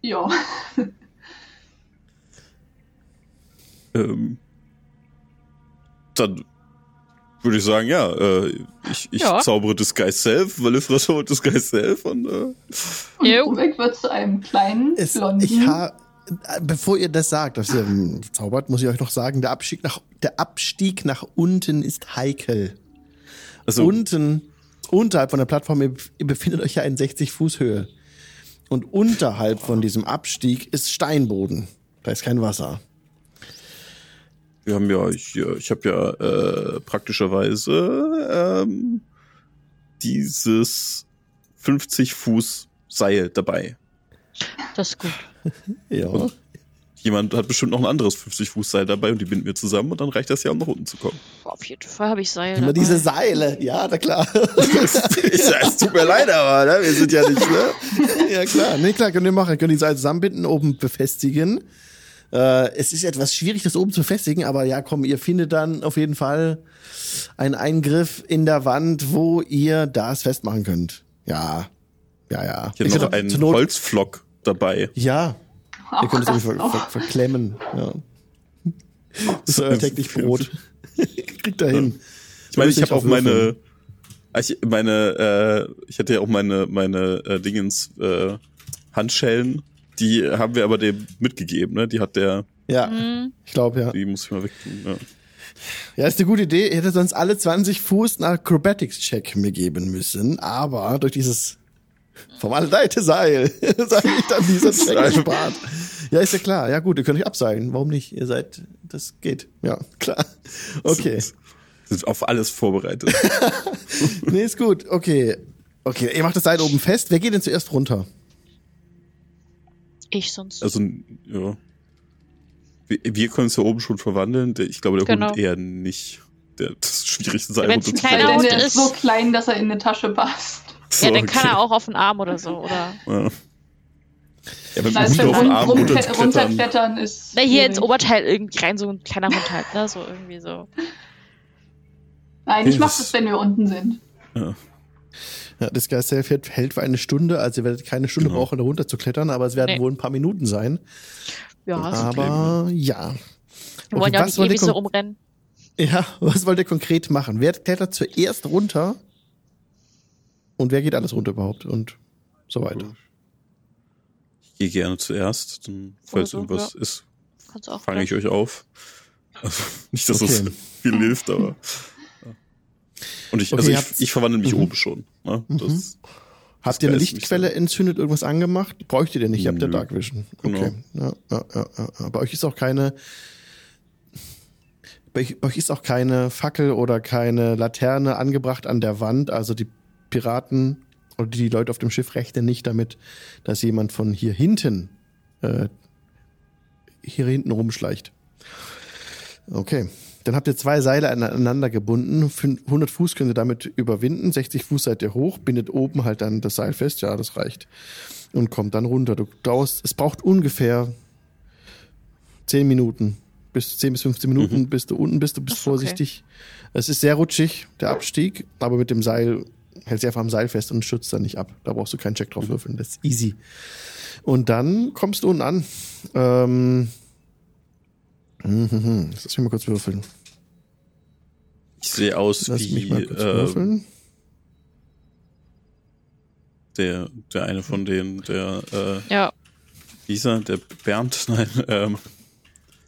Speaker 3: Ja.
Speaker 2: Ähm, dann würde ich sagen, ja, äh, ich, ich
Speaker 4: Ja.
Speaker 2: zaubere Disguise Self, Valifra zaubert Disguise Self und äh,
Speaker 3: Und
Speaker 4: Jo.
Speaker 3: Rubek wird zu einem kleinen,
Speaker 1: Es,
Speaker 3: blonden.
Speaker 1: ich ha, bevor ihr das sagt, was ihr ähm, zaubert, muss ich euch noch sagen, der Abstieg nach, der Abstieg nach unten ist heikel.
Speaker 2: also
Speaker 1: unten, unterhalb von der Plattform, ihr, ihr befindet euch ja in 60 Fuß Höhe. Und unterhalb von diesem Abstieg ist Steinboden. Da ist kein Wasser.
Speaker 2: Wir haben ja, ich, ich habe ja äh, praktischerweise ähm, dieses 50 Fuß Seil dabei.
Speaker 4: Das ist gut.
Speaker 1: Ja.
Speaker 2: Und Jemand hat bestimmt noch ein anderes 50 Fuß Seil dabei und die binden wir zusammen und dann reicht das ja, um nach unten zu kommen.
Speaker 4: Auf jeden Fall habe ich Seil.
Speaker 1: Immer
Speaker 4: dabei.
Speaker 1: diese Seile. Ja, na klar.
Speaker 2: ich, es tut mir leid, aber ne? wir sind ja nicht, ne?
Speaker 1: ja, klar. Nee, klar, könnt ihr machen. Könnt die Seile zusammenbinden, oben befestigen. Äh, es ist etwas schwierig, das oben zu befestigen, aber ja, komm, ihr findet dann auf jeden Fall einen Eingriff in der Wand, wo ihr das festmachen könnt. Ja. Ja, ja.
Speaker 2: Hier
Speaker 1: Ich
Speaker 2: noch einen Holzflock dabei.
Speaker 1: Ja, Ihr könnt es irgendwie ver ver verklemmen. Ja. Das ist euer täglich Brot. Kriegt da hin.
Speaker 2: Ich meine, ich habe auch meine,
Speaker 1: würfeln.
Speaker 2: ich meine, äh, ich hatte ja auch meine, meine äh, Dingens äh, Handschellen. Die haben wir aber dem mitgegeben, ne? Die hat der,
Speaker 1: Ja,
Speaker 4: Hm,
Speaker 1: ich glaube, ja.
Speaker 2: die muss ich mal weg. Ja.
Speaker 1: Ja, ist eine gute Idee. Ihr hättet sonst alle 20 Fuß einen Acrobatics-Check mir geben müssen. Aber durch dieses vermaledeite Seil sage ich dann dieser Check gespart. Ja, ist ja klar. Ja gut, ihr könnt euch abseilen. Warum nicht? Ihr seid, das geht. Ja, klar. Okay.
Speaker 2: Das Sind auf alles vorbereitet.
Speaker 1: Nee, ist gut. Okay. Okay, ihr macht das Seil oben fest. Wer geht denn zuerst runter?
Speaker 4: Ich sonst.
Speaker 2: Also, ja. Wir, wir können es ja oben schon verwandeln. Ich glaube, der
Speaker 4: Genau.
Speaker 2: Hund eher nicht. Der, das ist schwierig, ein Seil
Speaker 4: Wenn's ein
Speaker 2: runterzukriegen.
Speaker 4: kleiner Hund
Speaker 3: der ist
Speaker 4: ist-
Speaker 3: so klein, dass er in eine Tasche passt.
Speaker 2: So,
Speaker 4: ja, dann kann
Speaker 2: okay.
Speaker 4: er auch auf den Arm oder so, oder?
Speaker 2: Ja. Ja, dem
Speaker 3: Also
Speaker 2: Hund auf den Arm
Speaker 3: rum-
Speaker 2: runterzuklettern.
Speaker 3: runterklettern ist.
Speaker 4: Na, hier ins. Oberteil irgendwie rein, so ein kleiner Hund halt, ne? So irgendwie so.
Speaker 3: Nein, ich mach
Speaker 2: das-
Speaker 3: das, wenn wir unten sind.
Speaker 2: Ja.
Speaker 1: Ja, das Geist hält, hält für eine Stunde, also ihr werdet keine Stunde
Speaker 2: Genau.
Speaker 1: brauchen, da runter zu klettern, aber es werden
Speaker 4: Nee.
Speaker 1: wohl ein paar Minuten sein.
Speaker 4: Ja,
Speaker 1: aber ja.
Speaker 4: wir wollen ja auch
Speaker 1: was
Speaker 4: nicht
Speaker 1: wollt ihr
Speaker 4: ewig so rumrennen.
Speaker 1: Ja, was wollt ihr konkret machen? Wer klettert zuerst runter? Und wer geht alles runter überhaupt? Und so weiter.
Speaker 2: Ich gehe gerne zuerst. Dann, falls
Speaker 4: so,
Speaker 2: irgendwas ist,
Speaker 4: Kannst auch.
Speaker 2: fange ich euch auf. Also, nicht, dass
Speaker 1: Okay.
Speaker 2: das viel hilft, aber. Und ich,
Speaker 1: Okay,
Speaker 2: also ich, ich verwandle mich
Speaker 1: Mhm.
Speaker 2: oben schon. Ne? Das,
Speaker 1: Habt ihr eine Lichtquelle entzündet, irgendwas angemacht? Bräucht ihr denn nicht? Ihr habt ja. Dark Vision.
Speaker 2: Genau.
Speaker 1: Okay. Ja, ja, ja, ja. Bei euch ist auch keine. Bei euch ist auch keine Fackel oder keine Laterne angebracht an der Wand. Also die Piraten oder die Leute auf dem Schiff rechnen nicht damit, dass jemand von hier hinten äh, hier hinten rumschleicht. Okay. Dann habt ihr zwei Seile aneinander gebunden. Fün- 100 Fuß könnt ihr damit überwinden. 60 Fuß seid ihr hoch. Bindet oben halt dann das Seil fest. Ja, das reicht. Und kommt dann runter. Du dauerst, es braucht ungefähr 10 Minuten. Bis 10 bis 15 Minuten,
Speaker 2: Mhm.
Speaker 1: bis du unten bist. Du bist
Speaker 4: Das ist okay.
Speaker 1: vorsichtig. Es ist sehr rutschig, der Abstieg. Aber mit dem Seil hältst du einfach am Seil fest und stürzt dann nicht ab. Da brauchst du keinen Check drauf würfeln. Das ist easy. Und dann kommst du unten an. Ähm, mhm, Lass mich mal kurz würfeln.
Speaker 2: ich sehe aus
Speaker 1: Lass
Speaker 2: wie
Speaker 1: mich mal kurz
Speaker 2: äh,
Speaker 1: würfeln.
Speaker 2: der, der eine von denen, der, äh,
Speaker 4: Ja,
Speaker 2: wie hieß er? Der Bernd? Nein, ähm,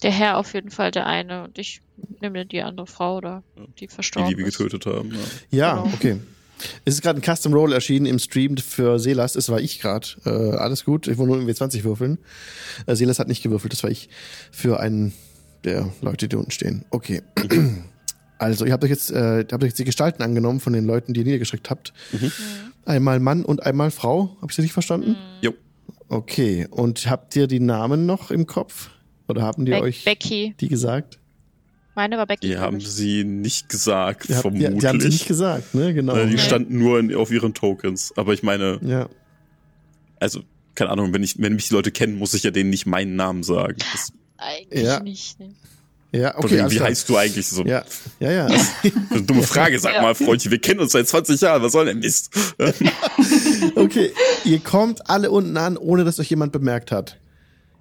Speaker 4: der Herr auf jeden Fall der eine und ich nehme die andere Frau oder die
Speaker 2: die,
Speaker 4: verstorben
Speaker 2: die wir
Speaker 4: ist.
Speaker 2: getötet haben. Ja.
Speaker 1: Ja,
Speaker 4: genau.
Speaker 1: okay. Es ist gerade ein Custom Roll erschienen im Stream für Selas. Es war ich gerade. Äh, alles gut. Ich wollte nur im W20 würfeln. Äh, Selas hat nicht gewürfelt. Das war ich für einen der Leute, die unten stehen. Okay. Also, ihr habt euch jetzt, äh, habt euch jetzt die Gestalten angenommen von den Leuten, die ihr niedergeschickt habt.
Speaker 2: Mhm.
Speaker 1: Einmal Mann und einmal Frau. Hab ich richtig verstanden?
Speaker 2: Jo.
Speaker 1: Okay. Und habt ihr die Namen noch im Kopf? Oder haben die
Speaker 4: Be
Speaker 1: euch
Speaker 4: Becky.
Speaker 1: die gesagt?
Speaker 4: Meine war Becky.
Speaker 2: Die haben
Speaker 4: ich.
Speaker 2: sie nicht gesagt,
Speaker 1: Die, habt, die,
Speaker 2: vermutlich.
Speaker 1: die haben sie nicht gesagt, ne? Genau.
Speaker 2: Die standen nur in, auf ihren Tokens. Aber ich meine,
Speaker 1: ja.
Speaker 2: also, keine Ahnung, wenn, ich, wenn mich die Leute kennen, muss ich ja denen nicht meinen Namen sagen. Das,
Speaker 4: Eigentlich
Speaker 1: Ja.
Speaker 4: nicht. Ne?
Speaker 1: Ja, okay.
Speaker 2: wegen, wie heißt du eigentlich so?
Speaker 1: Ja, ja, ja.
Speaker 2: Eine dumme Frage, sag
Speaker 3: Ja.
Speaker 2: mal, Freundchen, wir kennen uns seit 20 Jahren, was soll denn Mist?
Speaker 1: Okay, ihr kommt alle unten an, ohne dass euch jemand bemerkt hat.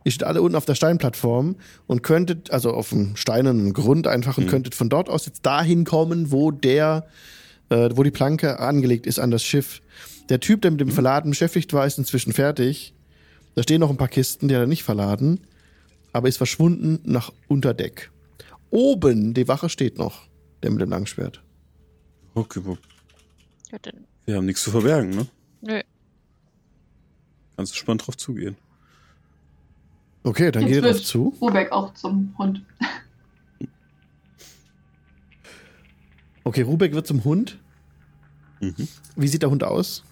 Speaker 1: Ihr steht alle unten auf der Steinplattform und könntet, also auf dem steinernen Grund einfach, und könntet von dort aus jetzt dahin kommen, wo der, äh, wo die Planke angelegt ist an das Schiff. Der Typ, der mit dem Verladen beschäftigt war, ist inzwischen fertig. Da stehen noch ein paar Kisten, die hat er nicht verladen, aber ist verschwunden nach Unterdeck. Oben, die Wache steht noch, der mit dem Langschwert.
Speaker 2: Okay,
Speaker 4: Ja, dann,
Speaker 2: wir haben nichts zu verbergen, ne?
Speaker 4: nö.
Speaker 2: Kannst du spannend drauf zugehen.
Speaker 1: Okay, dann
Speaker 3: Jetzt
Speaker 1: geht ihr drauf zu.
Speaker 3: Rubeck auch zum Hund.
Speaker 1: Okay, Rubeck wird zum Hund.
Speaker 2: Mhm.
Speaker 1: Wie sieht der Hund aus?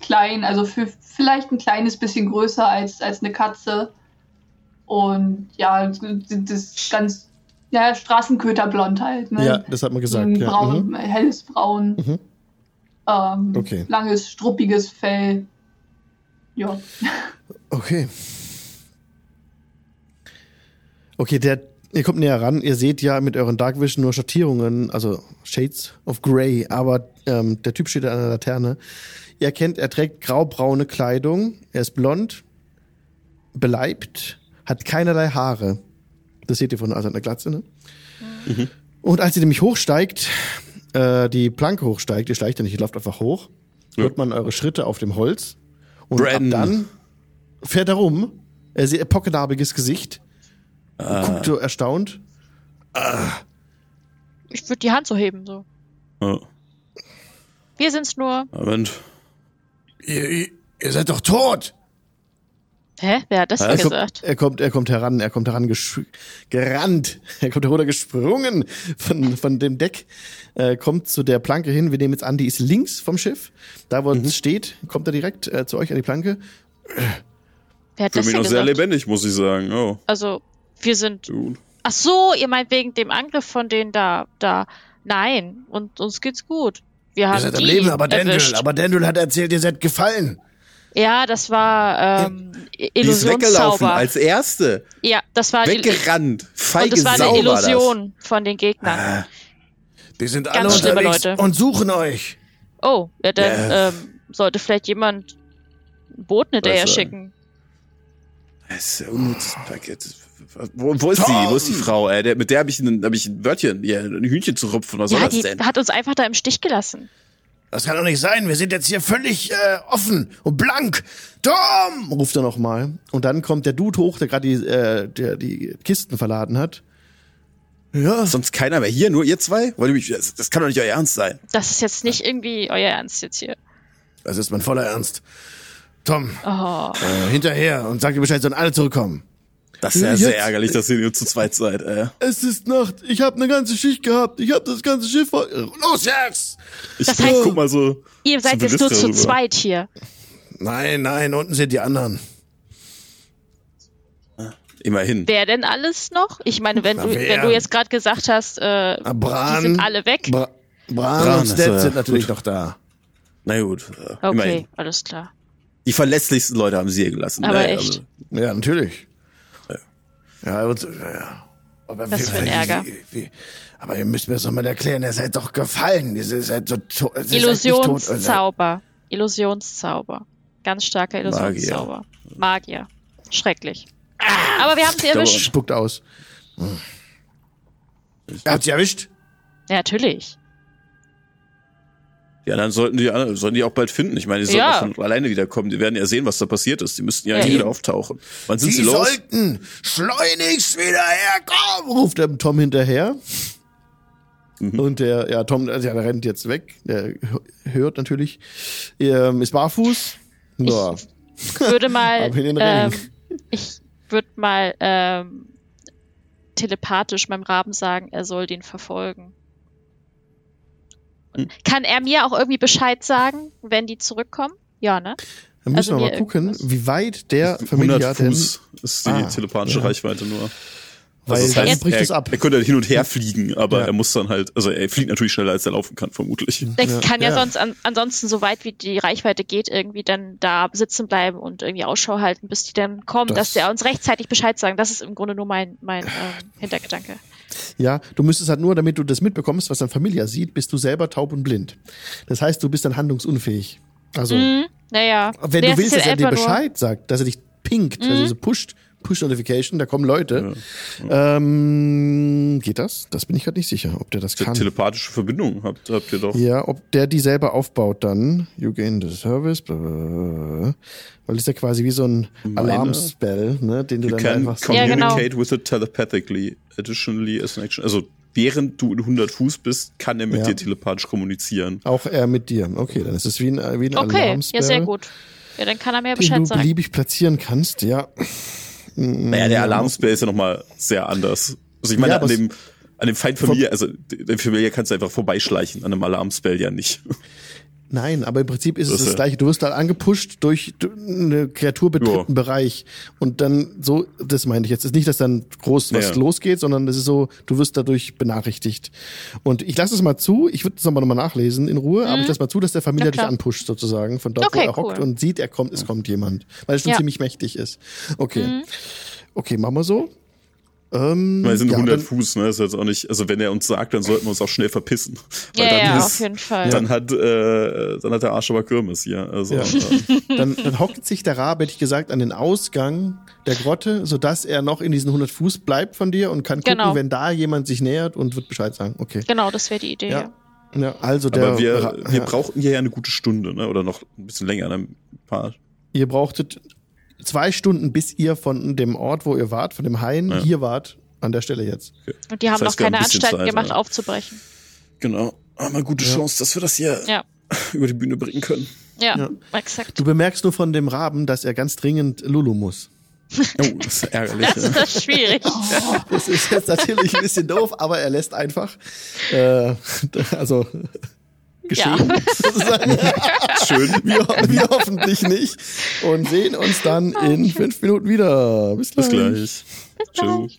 Speaker 3: Klein, also für vielleicht ein kleines bisschen größer als, als eine Katze. Und ja, das ganz, ja, Straßenköterblond halt. Ne?
Speaker 1: Ja, das hat man gesagt.
Speaker 3: Ein
Speaker 1: Ja.
Speaker 3: braun,
Speaker 1: Mhm.
Speaker 3: helles Braun.
Speaker 1: Mhm.
Speaker 3: Ähm,
Speaker 1: Okay.
Speaker 3: Langes, struppiges Fell. Ja.
Speaker 1: Okay. Okay, der, ihr kommt näher ran. Ihr seht ja mit euren Dark Vision nur Schattierungen, also Shades of Grey, aber ähm, der Typ steht an der Laterne. Ihr erkennt, er trägt graubraune Kleidung, er ist blond, beleibt, hat keinerlei Haare. Das seht ihr von also der Glatze, ne? Und als ihr nämlich hochsteigt, äh, die Planke hochsteigt, ihr steigt ja nicht, ihr lauft einfach hoch,
Speaker 2: Ja.
Speaker 1: hört man eure Schritte auf dem Holz. Und
Speaker 2: Brandon.
Speaker 1: ab dann fährt er rum, er sieht ein pockennarbiges Gesicht, guckt so erstaunt.
Speaker 4: Ich würde die Hand so heben, so.
Speaker 2: Ja.
Speaker 4: Wir sind's nur.
Speaker 2: Moment.
Speaker 1: Ihr, ihr, ihr seid doch tot!
Speaker 4: Hä? Wer hat das
Speaker 2: Er
Speaker 1: kommt,
Speaker 4: gesagt?
Speaker 1: er kommt, er kommt heran, er kommt heran gerannt, er kommt herunter gesprungen von, von dem Deck, äh, kommt zu der Planke hin. Wir nehmen jetzt an, die ist links vom Schiff. Da, wo es steht, kommt er direkt äh, zu euch an die Planke.
Speaker 4: Wer hat
Speaker 2: Für
Speaker 4: das
Speaker 2: mich noch sehr
Speaker 4: gesagt?
Speaker 2: lebendig, muss ich sagen. Oh,
Speaker 4: Also, wir sind.
Speaker 2: gut.
Speaker 4: Ach so, ihr meint wegen dem Angriff von denen da, da. Nein, und uns geht's gut. Wir haben die erwischt.
Speaker 1: Dendel hat erzählt, ihr seid gefallen.
Speaker 4: Ja, das war ähm,
Speaker 2: Die ist weggelaufen
Speaker 4: Illusionszauber.
Speaker 2: als Erste.
Speaker 4: Ja, das war die,
Speaker 2: Weggerannt. Feige
Speaker 4: und das war
Speaker 2: Sau
Speaker 4: eine
Speaker 2: war das.
Speaker 4: Illusion von den Gegnern.
Speaker 2: Ah,
Speaker 1: Die sind
Speaker 4: alle Ganz schlimme unterwegs Leute.
Speaker 1: und suchen euch.
Speaker 4: Oh, ja, dann
Speaker 2: Ja.
Speaker 4: ähm, sollte vielleicht jemand ein Boot hinterher
Speaker 2: äh,
Speaker 4: schicken.
Speaker 2: das ist ja unnützes Paket. Wo, wo ist sie? Wo ist die Frau? Ey? Der, mit der habe ich, ein- hab ich ein Wörtchen, ja, ein Hühnchen zu rupfen. Was
Speaker 4: Ja,
Speaker 2: soll
Speaker 4: die
Speaker 2: das denn?
Speaker 4: hat uns einfach da im Stich gelassen.
Speaker 1: Das kann doch nicht sein. Wir sind jetzt hier völlig äh, offen und blank. Tom! ruft er nochmal. Und dann kommt der Dude hoch, der gerade die, äh, der die Kisten verladen hat. Ja,
Speaker 2: Sonst keiner mehr hier, nur ihr zwei? Wollt ihr mich, das, das kann doch nicht euer Ernst sein.
Speaker 4: Das ist jetzt nicht irgendwie euer Ernst jetzt hier.
Speaker 1: das ist mein voller Ernst. Tom,
Speaker 4: Oh.
Speaker 1: äh, hinterher und sag dir Bescheid, sollen alle zurückkommen.
Speaker 2: Das ist ja,
Speaker 1: Ja,
Speaker 2: sehr
Speaker 1: jetzt-
Speaker 2: ärgerlich, dass ihr nur zu zweit seid. Äh.
Speaker 1: Es ist Nacht. Ich habe eine ganze Schicht gehabt. Ich habe das ganze Schiff voll. Los jetzt!
Speaker 2: Ich
Speaker 4: Das heißt-
Speaker 2: guck mal so.
Speaker 4: Ihr seid jetzt nur zu
Speaker 2: rüber.
Speaker 4: zweit hier.
Speaker 1: Nein, nein, unten sind die anderen.
Speaker 2: Immerhin.
Speaker 4: Wer denn alles noch? Ich meine, wenn
Speaker 1: Na,
Speaker 4: du, wenn du jetzt gerade gesagt hast, äh,
Speaker 1: Bran,
Speaker 4: die sind alle weg.
Speaker 1: Bra Bran,
Speaker 2: Bran
Speaker 1: und Stet
Speaker 2: äh,
Speaker 1: sind natürlich
Speaker 2: gut.
Speaker 1: noch da.
Speaker 2: Na gut, äh,
Speaker 4: Okay,
Speaker 2: immerhin.
Speaker 4: alles klar.
Speaker 2: Die verlässlichsten Leute haben sie hier gelassen.
Speaker 4: Aber
Speaker 2: Naja,
Speaker 4: echt.
Speaker 1: Ja, natürlich. Ja, und, ja. Aber
Speaker 4: Was für ein Ärger.
Speaker 1: Wie, wie, aber ihr müsst mir das doch mal erklären. Ihr seid doch gefallen. Ihr seid so to ihr seid nicht tot.
Speaker 4: Illusionszauber. Illusionszauber. Ganz starker Illusionszauber. Magier. Schrecklich. Aber wir haben sie erwischt.
Speaker 1: Spuckt aus. Hm. Ihr habt sie erwischt?
Speaker 4: Ja, natürlich.
Speaker 2: Ja, dann sollten die, sollten die auch bald finden. Ich meine, die sollten
Speaker 4: Ja.
Speaker 2: auch von alleine wiederkommen. Die werden ja sehen, was da passiert ist. Die müssten ja,
Speaker 4: Ja,
Speaker 2: wieder auftauchen. Wann sind
Speaker 1: Sie
Speaker 2: sie los?
Speaker 1: sollten schleunigst wieder herkommen, ruft der Tom hinterher.
Speaker 2: Mhm.
Speaker 1: Und der, ja, Tom, also, ja, der rennt jetzt weg. Der hört natürlich. Er ist barfuß. Ja.
Speaker 4: Ich würde mal, ähm, ich würde mal ähm, telepathisch meinem Raben sagen, er soll den verfolgen. Kann er mir auch irgendwie Bescheid sagen, wenn die zurückkommen? Ja, ne?
Speaker 1: Dann müssen
Speaker 4: also
Speaker 1: wir mal gucken,
Speaker 4: irgendwas.
Speaker 1: wie weit der
Speaker 2: 100
Speaker 1: Familie denn,
Speaker 2: Fuß ist die
Speaker 1: Ah,
Speaker 2: telepathische
Speaker 1: ja.
Speaker 2: Reichweite nur.
Speaker 1: weil
Speaker 2: das
Speaker 1: dann
Speaker 2: heißt,
Speaker 1: bricht
Speaker 2: er,
Speaker 1: es ab.
Speaker 2: er könnte hin und her fliegen, aber
Speaker 1: Ja.
Speaker 2: er muss dann halt, also er fliegt natürlich schneller, als er laufen kann, vermutlich.
Speaker 4: Der
Speaker 1: Ja,
Speaker 4: kann ja,
Speaker 1: ja.
Speaker 4: sonst an, ansonsten, so weit wie die Reichweite geht, irgendwie dann da sitzen bleiben und irgendwie Ausschau halten, bis die dann kommen,
Speaker 1: Das-
Speaker 4: dass der uns rechtzeitig Bescheid sagen. Das ist im Grunde nur mein, mein ähm, Hintergedanke.
Speaker 1: Ja, du müsstest halt nur, damit du das mitbekommst, was dein Familie sieht, bist du selber taub und blind. Das heißt, du bist dann handlungsunfähig. Also,
Speaker 4: Mhm. Naja.
Speaker 1: wenn
Speaker 4: Nee,
Speaker 1: du willst, dass er dir Bescheid sagt, dass er dich pinkt, also
Speaker 4: Mhm.
Speaker 1: diese pusht, Push-Notification, da kommen Leute. Ähm, geht das? Das bin ich gerade nicht sicher, ob der das
Speaker 2: Te-
Speaker 1: kann.
Speaker 2: Telepathische Verbindung habt, habt ihr doch.
Speaker 1: Ja, ob der die selber aufbaut dann. You gain the service. blablabla. Weil das ist ja quasi wie so ein Alarmspell, ne, den du
Speaker 2: You
Speaker 1: dann
Speaker 2: can
Speaker 1: einfach so
Speaker 4: Ja, genau.
Speaker 2: communicate with it telepathically. Additionally as an action. Also während du in 100 Fuß bist, kann er mit
Speaker 1: Ja.
Speaker 2: dir telepathisch kommunizieren.
Speaker 1: auch er mit dir. Okay, dann ist es wie ein, wie ein
Speaker 4: Okay,
Speaker 1: Alarmspell,
Speaker 4: ja, sehr gut. Ja, dann kann er mir
Speaker 1: den
Speaker 4: Bescheid
Speaker 1: du
Speaker 4: sagen.
Speaker 1: beliebig platzieren kannst, ja.
Speaker 2: Naja, der Alarmspell ist ja nochmal sehr anders. Also ich meine,
Speaker 1: Ja,
Speaker 2: an dem, an dem Feind Familie, also der Familie kannst du einfach vorbeischleichen, an einem Alarmspell ja nicht.
Speaker 1: Nein, aber im Prinzip ist es
Speaker 2: Das
Speaker 1: das gleiche. Du wirst da angepusht durch eine Kreatur betritt einen Bereich. Und dann so, das meine ich jetzt. Es ist nicht, dass dann groß was
Speaker 2: Ja.
Speaker 1: losgeht, sondern es ist so, du wirst dadurch benachrichtigt. Und ich lasse es mal zu, ich würde es aber nochmal nachlesen in Ruhe, aber ich lasse mal zu, dass der Familie dich anpusht sozusagen, von dort,
Speaker 4: Okay,
Speaker 1: wo er hockt
Speaker 4: cool.
Speaker 1: und sieht, er kommt, es kommt jemand. Weil er schon
Speaker 4: Ja.
Speaker 1: ziemlich mächtig ist. Okay. Okay, machen wir so. Ähm,
Speaker 2: Weil es sind
Speaker 1: ja,
Speaker 2: 100
Speaker 1: dann-
Speaker 2: Fuß, ne? Ist jetzt auch nicht, also wenn er uns sagt, dann sollten wir uns auch schnell verpissen. Weil
Speaker 4: Ja,
Speaker 2: dann
Speaker 4: ja,
Speaker 2: ist,
Speaker 4: auf jeden Fall.
Speaker 2: Dann hat, äh, dann hat der Arsch aber Kirmes hier. Also,
Speaker 1: Ja.
Speaker 2: äh,
Speaker 1: dann, dann hockt sich der Rabe, hätte ich gesagt, an den Ausgang der Grotte, sodass er noch in diesen 100 Fuß bleibt von dir und kann gucken,
Speaker 4: Genau.
Speaker 1: wenn da jemand sich nähert und wird Bescheid sagen. Okay.
Speaker 4: Genau, das wäre die Idee.
Speaker 1: Ja.
Speaker 4: Ja.
Speaker 1: Also der
Speaker 2: aber wir,
Speaker 1: Ra-
Speaker 2: wir
Speaker 1: ja.
Speaker 2: brauchten hier ja eine gute Stunde, ne? Oder noch ein bisschen länger, ne? ein paar.
Speaker 1: ihr brauchtet zwei Stunden, bis ihr von dem Ort, wo ihr wart, von dem Hain,
Speaker 2: Ja.
Speaker 1: hier wart, an der Stelle jetzt.
Speaker 4: Und die haben
Speaker 2: Das heißt,
Speaker 4: noch
Speaker 2: wir
Speaker 4: keine Anstalten
Speaker 2: Zeit,
Speaker 4: gemacht,
Speaker 2: ja.
Speaker 4: aufzubrechen.
Speaker 2: Genau. Haben wir eine gute
Speaker 1: Ja.
Speaker 2: Chance, dass wir das hier
Speaker 4: Ja.
Speaker 2: über die Bühne bringen können.
Speaker 4: Ja,
Speaker 1: Ja.
Speaker 4: exakt.
Speaker 1: Du bemerkst nur von dem Raben, dass er ganz dringend Lulu muss.
Speaker 2: Oh, das ist ärgerlich.
Speaker 4: Das ist schwierig.
Speaker 1: Das ist jetzt natürlich ein bisschen doof, aber er lässt einfach, äh, also geschehen, sozusagen.
Speaker 2: Schön.
Speaker 1: Wir, wir hoffentlich nicht und sehen uns dann in fünf Minuten wieder. Bis gleich.
Speaker 2: Bis gleich. Tschüss.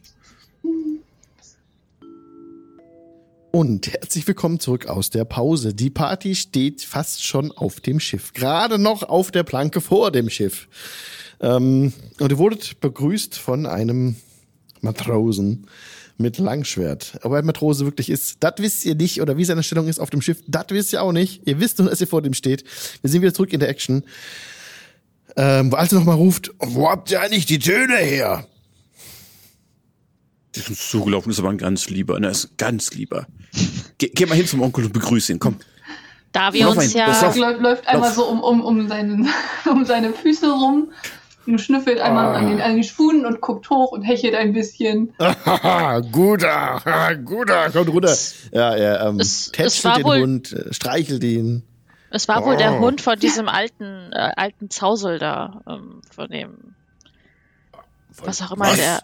Speaker 1: Und herzlich willkommen zurück aus der Pause. Die Party steht fast schon auf dem Schiff. Gerade noch auf der Planke vor dem Schiff. Ähm, und ihr wurdet begrüßt von einem Matrosen mit Langschwert. Aber ein Matrose wirklich ist, das wisst ihr nicht. Oder wie seine Stellung ist auf dem Schiff, das wisst ihr auch nicht. Ihr wisst nur, dass ihr vor dem steht. Wir sind wieder zurück in der Action. Ähm, als er nochmal ruft, wo habt ihr eigentlich die Töne her?
Speaker 5: Der ist uns zugelaufen, ist aber ein ganz lieber. Ne, ist ein ganz lieber. Geh, geh mal hin zum Onkel und begrüße ihn, komm.
Speaker 4: Da wir
Speaker 5: Lauf
Speaker 4: uns
Speaker 5: ein,
Speaker 4: ja.
Speaker 3: Läuft, läuft einmal so um, um, um, seinen, um seine Füße rum und schnüffelt einmal an, den, an den Schuhen und guckt hoch und hechelt ein bisschen.
Speaker 1: Haha, guter, haha, guter, kommt runter. Ja, er ähm,
Speaker 4: Es- es
Speaker 1: den
Speaker 4: wohl-
Speaker 1: Hund, äh, streichelt ihn.
Speaker 4: Es war wohl der
Speaker 1: Oh.
Speaker 4: Hund von diesem alten, äh, alten Zausel da, ähm, von dem, was auch immer
Speaker 1: Was?
Speaker 4: der,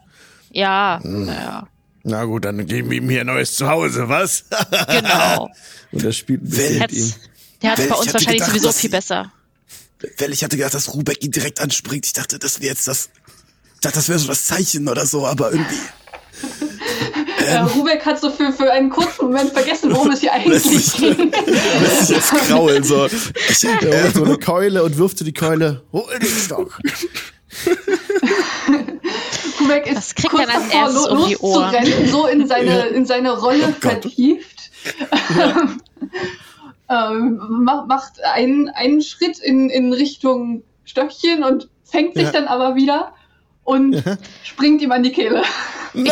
Speaker 4: ja, ja,
Speaker 1: Na gut, dann geben wir ihm hier ein neues Zuhause, was?
Speaker 4: genau.
Speaker 1: Und er spielt ein bisschen
Speaker 5: Wer
Speaker 1: mit ihm.
Speaker 4: Der hat
Speaker 5: Wel-
Speaker 4: bei uns wahrscheinlich
Speaker 5: gedacht,
Speaker 4: sowieso viel
Speaker 5: sie-
Speaker 4: besser.
Speaker 5: Weil ich hatte gedacht, dass Rubeck ihn direkt anspringt. Ich dachte, das wäre jetzt das. Ich dachte, das wäre so das Zeichen oder so, aber irgendwie.
Speaker 3: Äh, Rubeck hat so für, für einen kurzen Moment vergessen, worum es hier eigentlich ging.
Speaker 5: Lässt sich jetzt kraulen, so. Ich,
Speaker 1: Er
Speaker 5: äh,
Speaker 1: so eine Keule und wirft so die Keule. Hol den Stock.
Speaker 3: Rubeck ist
Speaker 4: Das kriegt
Speaker 3: kurz
Speaker 4: er
Speaker 3: davor,
Speaker 4: erstes um die Ohren.
Speaker 3: loszurennen, so in seine, in seine Rolle vertieft. Ähm, ma- macht einen, einen Schritt in, in Richtung Stöckchen und fängt sich
Speaker 1: Ja.
Speaker 3: dann aber wieder und springt ihm an die Kehle.
Speaker 1: No!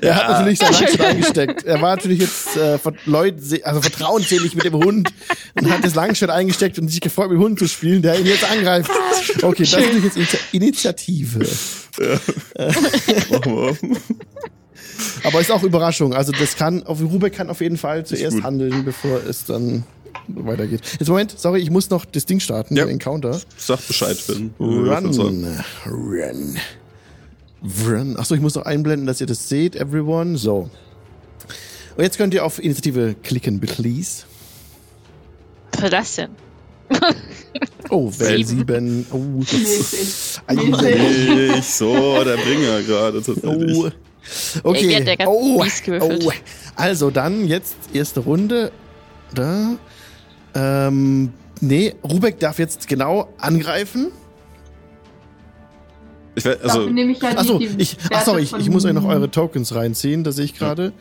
Speaker 1: Er hat natürlich sein Langschwert eingesteckt. Er war natürlich jetzt äh, Leut also vertrauensselig mit dem Hund und hat das Langschwert eingesteckt und sich gefreut, mit dem Hund zu spielen, der ihn jetzt angreift. Okay, das ist natürlich jetzt Initi- Initiative.
Speaker 2: Machen wir.
Speaker 1: Aber ist auch Überraschung. Also das kann, auf Rubeck kann auf jeden Fall zuerst handeln, bevor es dann weitergeht. Jetzt Moment, sorry, ich muss noch das Ding starten,
Speaker 2: Ja.
Speaker 1: den Encounter.
Speaker 2: Sag Bescheid, wenn sollst.
Speaker 1: Run. Run. Run. Achso, ich muss noch einblenden, dass ihr das seht, everyone. So. Und jetzt könnt ihr auf Initiative klicken, please.
Speaker 4: Was das denn?
Speaker 1: Oh, Well
Speaker 4: Sieben.
Speaker 1: 7. Oh.
Speaker 2: Ich, so, der Bringer gerade tatsächlich.
Speaker 1: Oh. Okay.
Speaker 4: Ey, der hat
Speaker 1: oh. oh. Also dann jetzt erste Runde. Da. Ähm, nee, Rubeck darf jetzt genau angreifen.
Speaker 2: Ich wär,
Speaker 3: Dafür
Speaker 2: also,
Speaker 3: nehme ich ja die,
Speaker 1: Achso,
Speaker 3: die
Speaker 1: ich, ach sorry, ich, ich muss euch noch eure Tokens reinziehen, das sehe ich gerade.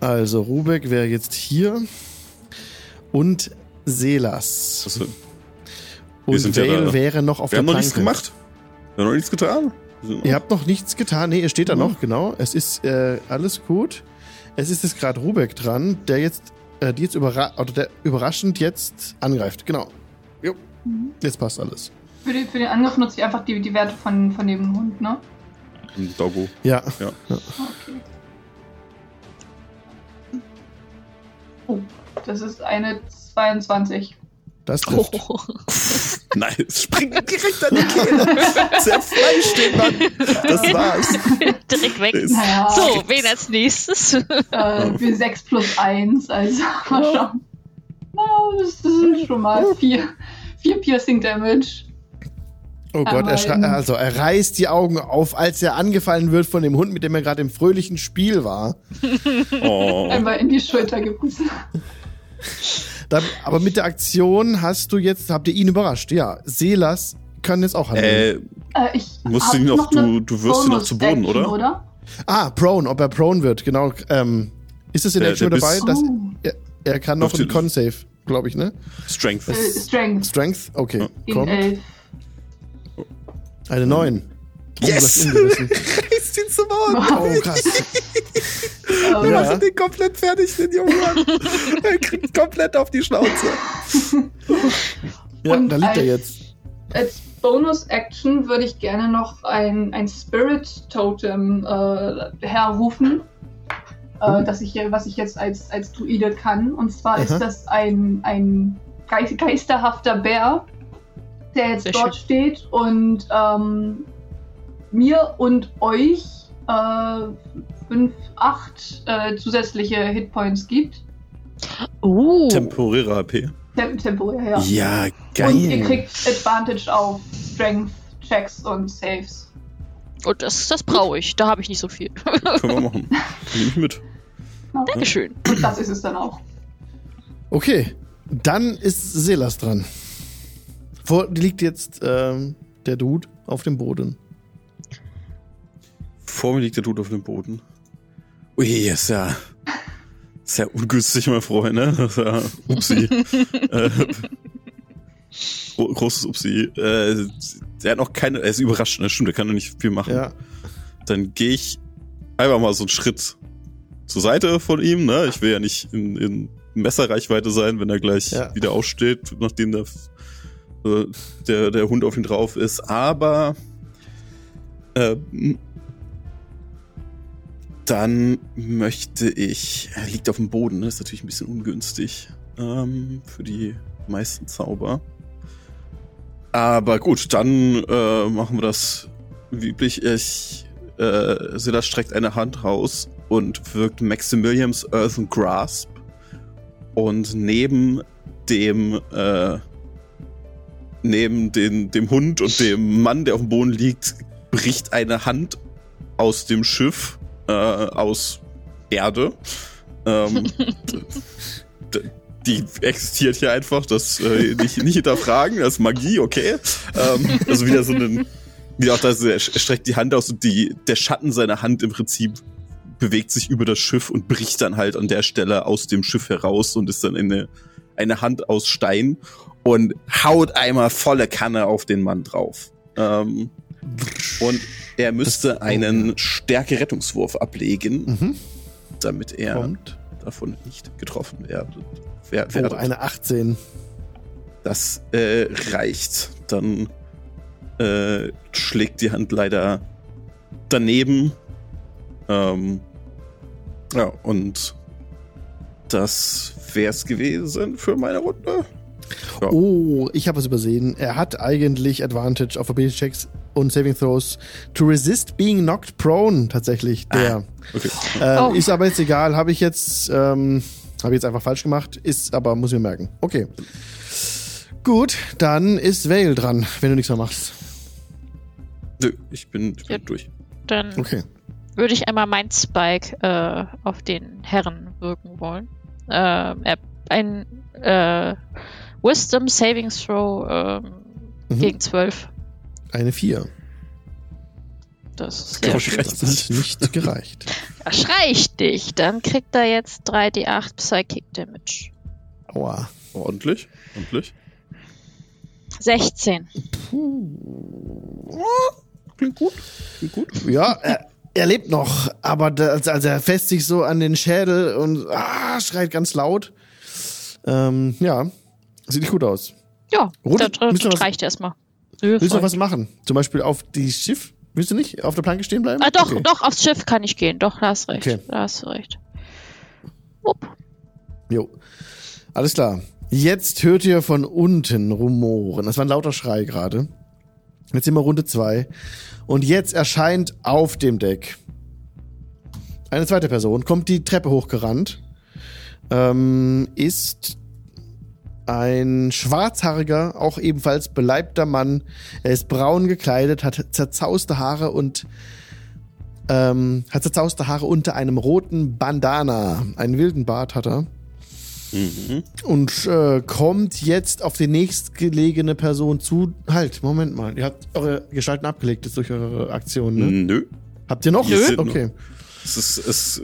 Speaker 1: Also, Rubeck wäre jetzt hier. Und Selas.
Speaker 2: also,
Speaker 1: Und
Speaker 2: ja
Speaker 1: Vale
Speaker 2: da.
Speaker 1: wäre noch auf
Speaker 2: wir haben
Speaker 1: der
Speaker 2: noch
Speaker 1: Planke.
Speaker 2: nichts gemacht. Wir haben noch nichts getan.
Speaker 1: Ihr habt noch nichts getan. Nee, ihr steht da
Speaker 2: Mhm.
Speaker 1: noch, genau. Es ist äh, alles gut. Es ist jetzt gerade Rubeck dran, der jetzt, äh, die jetzt überra oder der überraschend jetzt angreift. Genau. Jo. Jetzt passt alles.
Speaker 3: Für, den, für den Angriff nutze ich einfach die, die Werte von, von dem Hund, ne?
Speaker 2: ein Doggo.
Speaker 1: Ja.
Speaker 2: Ja.
Speaker 3: Okay. Oh, das ist eine 22.
Speaker 1: Das trifft.
Speaker 4: Oh.
Speaker 5: Nein, es springt direkt an die Kehle. Zerfleischt den Mann. Das war's.
Speaker 4: Direkt weg.
Speaker 3: Naja,
Speaker 4: So, wen als nächstes?
Speaker 3: äh, für 6 plus 1, also mal schauen. Na, das, sind schon mal 4, 4 Piercing Damage.
Speaker 1: Oh Gott, er,
Speaker 3: Aber-
Speaker 1: also er reißt die Augen auf, als er angefallen wird von dem Hund, mit dem er gerade im fröhlichen Spiel war.
Speaker 2: Oh.
Speaker 3: Einmal in die Schulter gebissen.
Speaker 1: Dann, aber mit der Aktion hast du jetzt, habt ihr ihn überrascht. Ja, Selas kann jetzt auch handeln.
Speaker 2: Äh,
Speaker 3: Äh, ich
Speaker 2: Musst du ihn noch- du- du wirfst ihn noch zu Boden,
Speaker 3: Bonus-Action,
Speaker 2: oder?
Speaker 1: ah, prone, ob er prone wird, genau. Ähm, ist das in der
Speaker 2: Der-
Speaker 1: Action
Speaker 2: der
Speaker 1: dabei?
Speaker 3: Oh.
Speaker 1: er, er kann noch einen Con-Save, glaube ich, ne?
Speaker 2: Strength.
Speaker 3: Äh, Strength
Speaker 1: Strength? Okay,
Speaker 3: in
Speaker 1: komm.
Speaker 3: 11.
Speaker 1: Eine 9. Oh,
Speaker 5: Yes. Reißt ihn zum Augen.
Speaker 1: Oh, krass.
Speaker 3: Ähm,
Speaker 1: Ja.
Speaker 5: Mach den komplett fertig, den Jungen. er kriegt komplett auf die Schnauze.
Speaker 1: Ja,
Speaker 3: Und
Speaker 1: da liegt er
Speaker 3: als-
Speaker 1: jetzt.
Speaker 3: Als Bonus-Action würde ich gerne noch ein, ein Spirit-Totem äh, herrufen, äh, das ich, was ich jetzt als, als Druide kann. Und zwar
Speaker 1: Aha.
Speaker 3: ist das ein, ein geist geisterhafter Bär, der jetzt
Speaker 4: Sehr
Speaker 3: dort steht und ähm, mir und euch äh, fünf, acht äh, zusätzliche Hitpoints gibt.
Speaker 4: Uh,
Speaker 2: Temporäre AP.
Speaker 3: Tem temporär, ja.
Speaker 5: Ja,
Speaker 3: Und ihr
Speaker 5: geil.
Speaker 3: kriegt Advantage auf Strength Checks und Saves.
Speaker 4: und das, das brauche ich. Da habe ich nicht so viel.
Speaker 2: Können wir machen. Nehme ich mit.
Speaker 4: Dankeschön.
Speaker 3: Und das ist es dann auch.
Speaker 1: Okay, dann ist Selas dran. Vor dir liegt jetzt ähm, der Dude auf dem Boden.
Speaker 2: Vor mir liegt der Dude auf dem Boden. Ui, ist ja sehr ungünstig, mein Freund, ne? Ja, upsi. äh, gro- großes Upsi. Äh, der hat noch keine, er ist überrascht, ne? Stimmt, der kann noch nicht viel machen.
Speaker 1: Ja,
Speaker 2: Dann gehe ich einfach mal so einen Schritt zur Seite von ihm, ne? Ich will ja nicht in, in Messerreichweite sein, wenn er gleich
Speaker 1: Ja.
Speaker 2: wieder aufsteht, nachdem der, äh, der, der Hund auf ihn drauf ist. Aber äh, dann möchte ich. Er liegt auf dem Boden, ne? ist natürlich ein bisschen ungünstig ähm, für die meisten Zauber. Aber gut, dann äh, machen wir das wie üblich. Ich, äh, Silas streckt eine Hand raus und wirkt Maximilians Earthen Grasp. Und neben dem, äh, neben den, dem Hund und dem Mann, der auf dem Boden liegt, bricht eine Hand aus dem Schiff, äh, aus Erde. Ähm, die existiert hier einfach, das äh, nicht, nicht hinterfragen, das ist Magie, okay. Ähm, also wieder so ein, wie auch das, er streckt die Hand aus und die, der Schatten seiner Hand im Prinzip bewegt sich über das Schiff und bricht dann halt an der Stelle aus dem Schiff heraus und ist dann eine, eine Hand aus Stein und haut einmal volle Kanne auf den Mann drauf. Ähm, und er müsste
Speaker 1: Das- oh,
Speaker 2: einen Stärke-Rettungswurf ablegen,
Speaker 1: mhm.
Speaker 2: damit er
Speaker 1: kommt.
Speaker 2: davon nicht getroffen wird. Wer,
Speaker 1: Oh,
Speaker 2: wer
Speaker 1: eine 18.
Speaker 2: das äh, reicht. Dann äh, schlägt die Hand leider daneben. Ähm, ja, und das wär's gewesen für meine Runde. Ja.
Speaker 1: Oh, ich habe es übersehen. Er hat eigentlich Advantage auf Ability Checks und Saving Throws to resist being knocked prone, tatsächlich. Der.
Speaker 2: Okay.
Speaker 1: Ähm,
Speaker 4: Oh.
Speaker 1: Ist aber jetzt egal, habe ich jetzt, ähm, habe ich jetzt einfach falsch gemacht, ist aber, muss ich mir merken. Okay. Gut, dann ist Vale dran, wenn du nichts mehr machst.
Speaker 2: Nö, ich bin, ich bin
Speaker 4: Ja.
Speaker 2: durch.
Speaker 4: Dann
Speaker 1: Okay.
Speaker 4: würde ich einmal mein Spike äh, auf den Herren wirken wollen. Ähm, er, ein äh, Wisdom Saving Throw ähm,
Speaker 1: Mhm.
Speaker 4: gegen 12.
Speaker 1: Eine 4.
Speaker 4: Das ist sehr schön.
Speaker 1: Das hat nicht gereicht.
Speaker 4: Das reicht nicht. Dann kriegt er jetzt 3d8 Psychic Damage.
Speaker 1: Aua.
Speaker 2: Ordentlich, ordentlich.
Speaker 4: 16.
Speaker 2: Klingt gut, klingt gut.
Speaker 1: Ja, er, er lebt noch, aber da, also er fässt sich so an den Schädel und ah, schreit ganz laut. Ähm, ja, sieht nicht gut aus.
Speaker 4: Ja, das, das reicht erstmal.
Speaker 1: Willst du noch was machen? Zum Beispiel auf die Schiff? Willst du nicht auf der Planke stehen bleiben?
Speaker 4: Ah, doch,
Speaker 1: Okay.
Speaker 4: doch, aufs Schiff kann ich gehen. Doch, da hast recht.
Speaker 1: Okay.
Speaker 4: Da hast du recht. Wupp.
Speaker 1: Jo. Alles klar. Jetzt hört ihr von unten Rumoren. Das war ein lauter Schrei gerade. Jetzt sind wir Runde zwei. Und jetzt erscheint auf dem Deck eine zweite Person, kommt die Treppe hochgerannt, ähm, ist ein schwarzhaariger, auch ebenfalls beleibter Mann. Er ist braun gekleidet, hat zerzauste Haare und ähm, hat zerzauste Haare unter einem roten Bandana. Einen wilden Bart hat er.
Speaker 2: Mhm.
Speaker 1: Und äh, kommt jetzt auf die nächstgelegene Person zu. Halt, Moment mal. Ihr habt eure Gestalten abgelegt jetzt durch eure Aktion, ne?
Speaker 2: Nö.
Speaker 1: Habt ihr noch?
Speaker 2: Sind
Speaker 1: Okay.
Speaker 2: Es ist, es,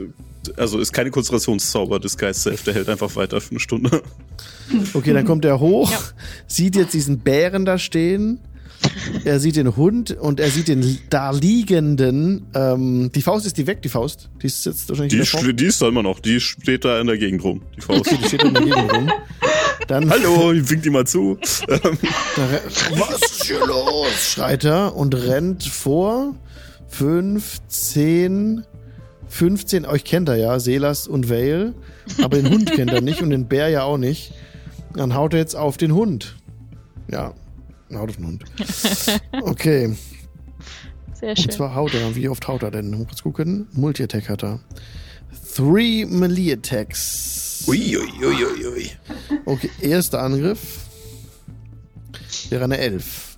Speaker 2: also ist keine Konzentrationszauber, Disguise Safe, der hält einfach weiter für eine Stunde.
Speaker 1: Okay, dann kommt er hoch,
Speaker 4: Ja.
Speaker 1: sieht jetzt diesen Bären da stehen. Er sieht den Hund und er sieht den da liegenden. Ähm, die Faust ist die weg, die Faust. Die ist jetzt wahrscheinlich
Speaker 2: Die, die ist da immer noch, die steht da in der Gegend rum, die Faust.
Speaker 1: Die steht da in der Gegend rum. Dann
Speaker 2: Hallo, ich wink die mal zu. Ähm,
Speaker 1: Was ist hier los? schreit er und rennt vor. Fünf, zehn, 15, euch kennt er ja, Selas und Vale. Aber den Hund kennt er nicht und den Bär ja auch nicht. Dann haut er jetzt auf den Hund. Ja, haut auf den Hund. Okay,
Speaker 4: Sehr
Speaker 1: und
Speaker 4: schön.
Speaker 1: zwar haut er. Wie oft haut er denn? Mal kurz gucken. Multi-Attack hat er. Three Melee Attacks.
Speaker 2: Uiuiuiui.
Speaker 1: Okay, erster Angriff. Wäre eine 11.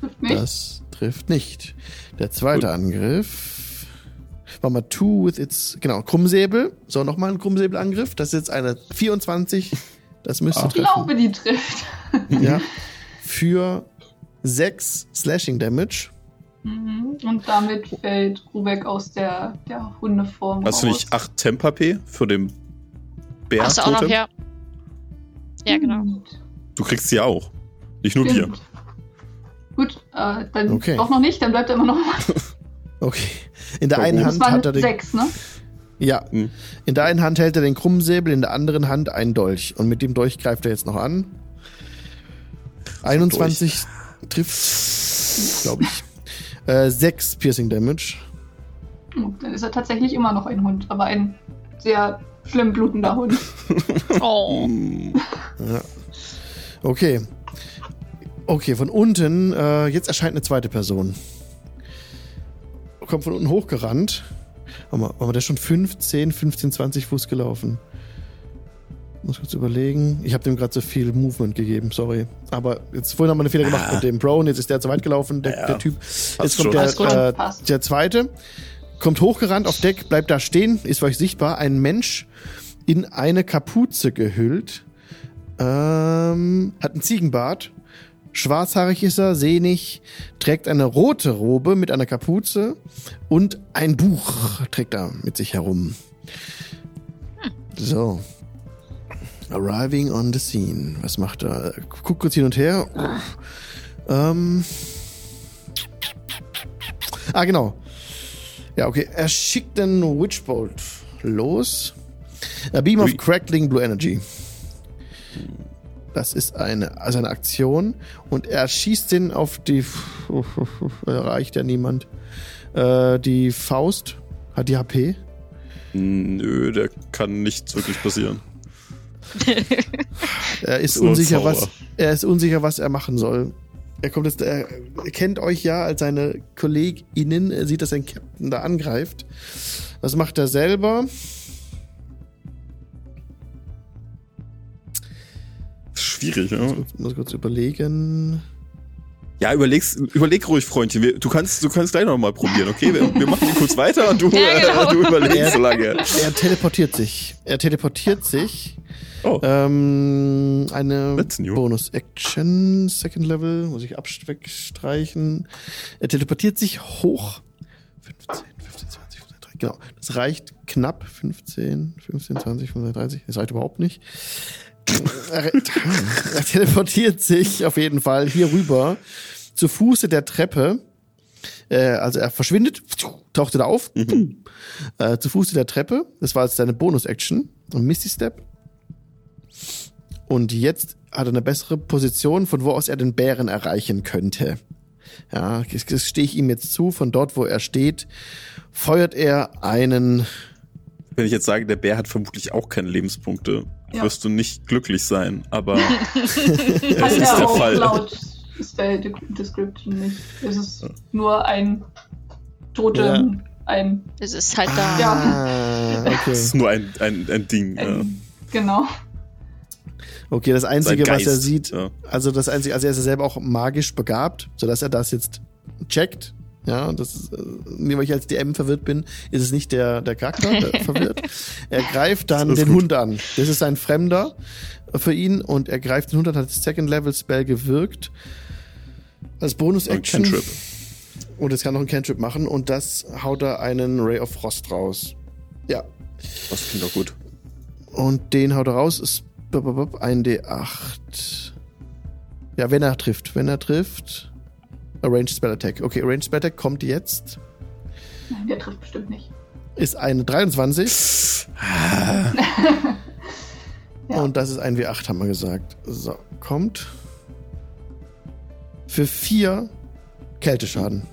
Speaker 3: Trifft mich.
Speaker 1: Das trifft nicht. Der zweite Angriff. War mal two with its. Genau, Krummsäbel. So, nochmal ein Krummsäbelangriff. Das ist jetzt eine 24. Das müsste.
Speaker 3: Ich glaube, die trifft.
Speaker 1: Ja. Für 6 Slashing Damage.
Speaker 3: Mhm. Und damit fällt Rubek aus der, der Hundeform
Speaker 2: Hast du
Speaker 3: raus.
Speaker 2: nicht 8 Temp HP für den Bär?
Speaker 4: Hast du auch noch, ja. Ja, genau.
Speaker 2: Du kriegst sie auch. Nicht nur.
Speaker 3: Stimmt. Gut, äh, dann
Speaker 1: Okay.
Speaker 3: doch noch nicht, dann bleibt er immer noch
Speaker 1: Okay. In der einen Hand hat er den.
Speaker 3: sechs, ne?
Speaker 1: Ja.
Speaker 2: Hm.
Speaker 1: In der einen Hand hält er den Krummsäbel, in der anderen Hand einen Dolch. Und mit dem Dolch greift er jetzt noch an. 21 trifft, glaube ich. Äh, 6 Piercing Damage.
Speaker 3: Oh, Dann ist er tatsächlich immer noch ein Hund, aber ein sehr schlimm blutender Hund.
Speaker 4: Oh.
Speaker 1: Ja. Okay. Okay, von unten, äh, jetzt erscheint eine zweite Person. Kommt von unten hochgerannt. Warte mal, warte mal, der ist schon 15, 15, 20 Fuß gelaufen. Muss kurz überlegen. Ich habe dem gerade so viel Movement gegeben, sorry. Aber jetzt vorhin haben wir einen Fehler gemacht
Speaker 2: Ah.
Speaker 1: mit dem Brown. Jetzt ist der zu weit gelaufen, der,
Speaker 2: Ja,
Speaker 1: der Typ.
Speaker 2: passt
Speaker 1: Jetzt
Speaker 2: schon.
Speaker 1: kommt
Speaker 3: gut,
Speaker 1: der, äh, der zweite. Kommt hochgerannt auf Deck, bleibt da stehen, ist für euch sichtbar. Ein Mensch in eine Kapuze gehüllt. Ähm, hat einen Ziegenbart. Schwarzhaarig ist er, sehnig, trägt eine rote Robe mit einer Kapuze und ein Buch trägt er mit sich herum. So. Arriving on the scene. Was macht er? Guckt kurz hin und her. Ähm. Ah, genau. Ja, okay. Er schickt den Witchbolt los. A Beam of. Crackling Blue Energy. Das ist eine, also eine Aktion. Und er schießt den auf die. Erreicht ja niemand. Äh, die Faust. Hat die HP?
Speaker 2: Nö, der kann nichts wirklich passieren.
Speaker 1: Er ist unsicher, was er ist unsicher, was er machen soll. Er kommt jetzt, er kennt euch ja als seine KollegInnen, er sieht, dass ein Captain da angreift. Was macht er selber?
Speaker 2: Schwierig, ja.
Speaker 1: Ich muss kurz überlegen.
Speaker 2: Ja, überleg's, überleg ruhig, Freundchen. Wir, du, kannst, du kannst gleich noch mal probieren, okay? Wir, wir machen hier kurz weiter und du,
Speaker 4: Ja, genau.
Speaker 2: äh, du überlegst so lange.
Speaker 1: Er teleportiert sich. Er teleportiert sich.
Speaker 2: Oh,
Speaker 1: Ähm, eine. Bonus-Action, Second Level, muss ich wegstreichen. Er teleportiert sich hoch. 15, 15, 20, 30, genau. Das reicht knapp. 15, 15, 20, 35. Das reicht überhaupt nicht. Er, er teleportiert sich auf jeden Fall hier rüber zu Fuße der Treppe. Äh, also er verschwindet, taucht wieder auf, äh, zu Fuße der Treppe. Das war jetzt seine Bonus-Action. Und Misty Step. Und jetzt hat er eine bessere Position, von wo aus er den Bären erreichen könnte. Ja, das stehe ich ihm jetzt zu. Von dort, wo er steht, feuert er einen.
Speaker 2: wenn ich jetzt sage, der Bär hat vermutlich auch keine Lebenspunkte,
Speaker 3: Ja.
Speaker 2: wirst du nicht glücklich sein, aber es ist
Speaker 3: er
Speaker 2: der
Speaker 3: auch
Speaker 2: Fall.
Speaker 3: laut Spell De- Description nicht. Es ist nur ein Totem,
Speaker 1: Ja.
Speaker 3: ein,
Speaker 4: Es ist halt da.
Speaker 1: Ah,
Speaker 2: es
Speaker 1: okay.
Speaker 2: ist nur ein, ein, ein Ding. ja.
Speaker 3: ein genau.
Speaker 1: Okay, das Einzige, was er
Speaker 2: Geist,
Speaker 1: sieht,
Speaker 2: ja.
Speaker 1: also das Einzige, also er ist ja selber auch magisch begabt, sodass er das jetzt checkt. Ja, das ist, äh, mir, weil ich als DM verwirrt bin, ist es nicht der, der Charakter, der verwirrt. Er greift dann den
Speaker 2: gut.
Speaker 1: Hund an. Das ist ein Fremder für ihn und er greift den Hund an, hat das Second Level Spell gewirkt. Als Bonus
Speaker 2: Ein
Speaker 1: Action.
Speaker 2: Cantrip.
Speaker 1: Und jetzt kann noch ein Cantrip machen und das haut er einen Ray of Frost raus. Ja.
Speaker 2: Das klingt doch gut.
Speaker 1: Und den haut er raus. Ist ein D8. Ja, wenn er trifft. Wenn er trifft. Arranged Spell Attack. Okay, Arranged Spell Attack kommt jetzt.
Speaker 3: Nein, der trifft bestimmt nicht.
Speaker 1: Ist eine 23.
Speaker 3: Ja.
Speaker 1: Und das ist ein W8, haben wir gesagt. So, kommt. Für vier Kälteschaden.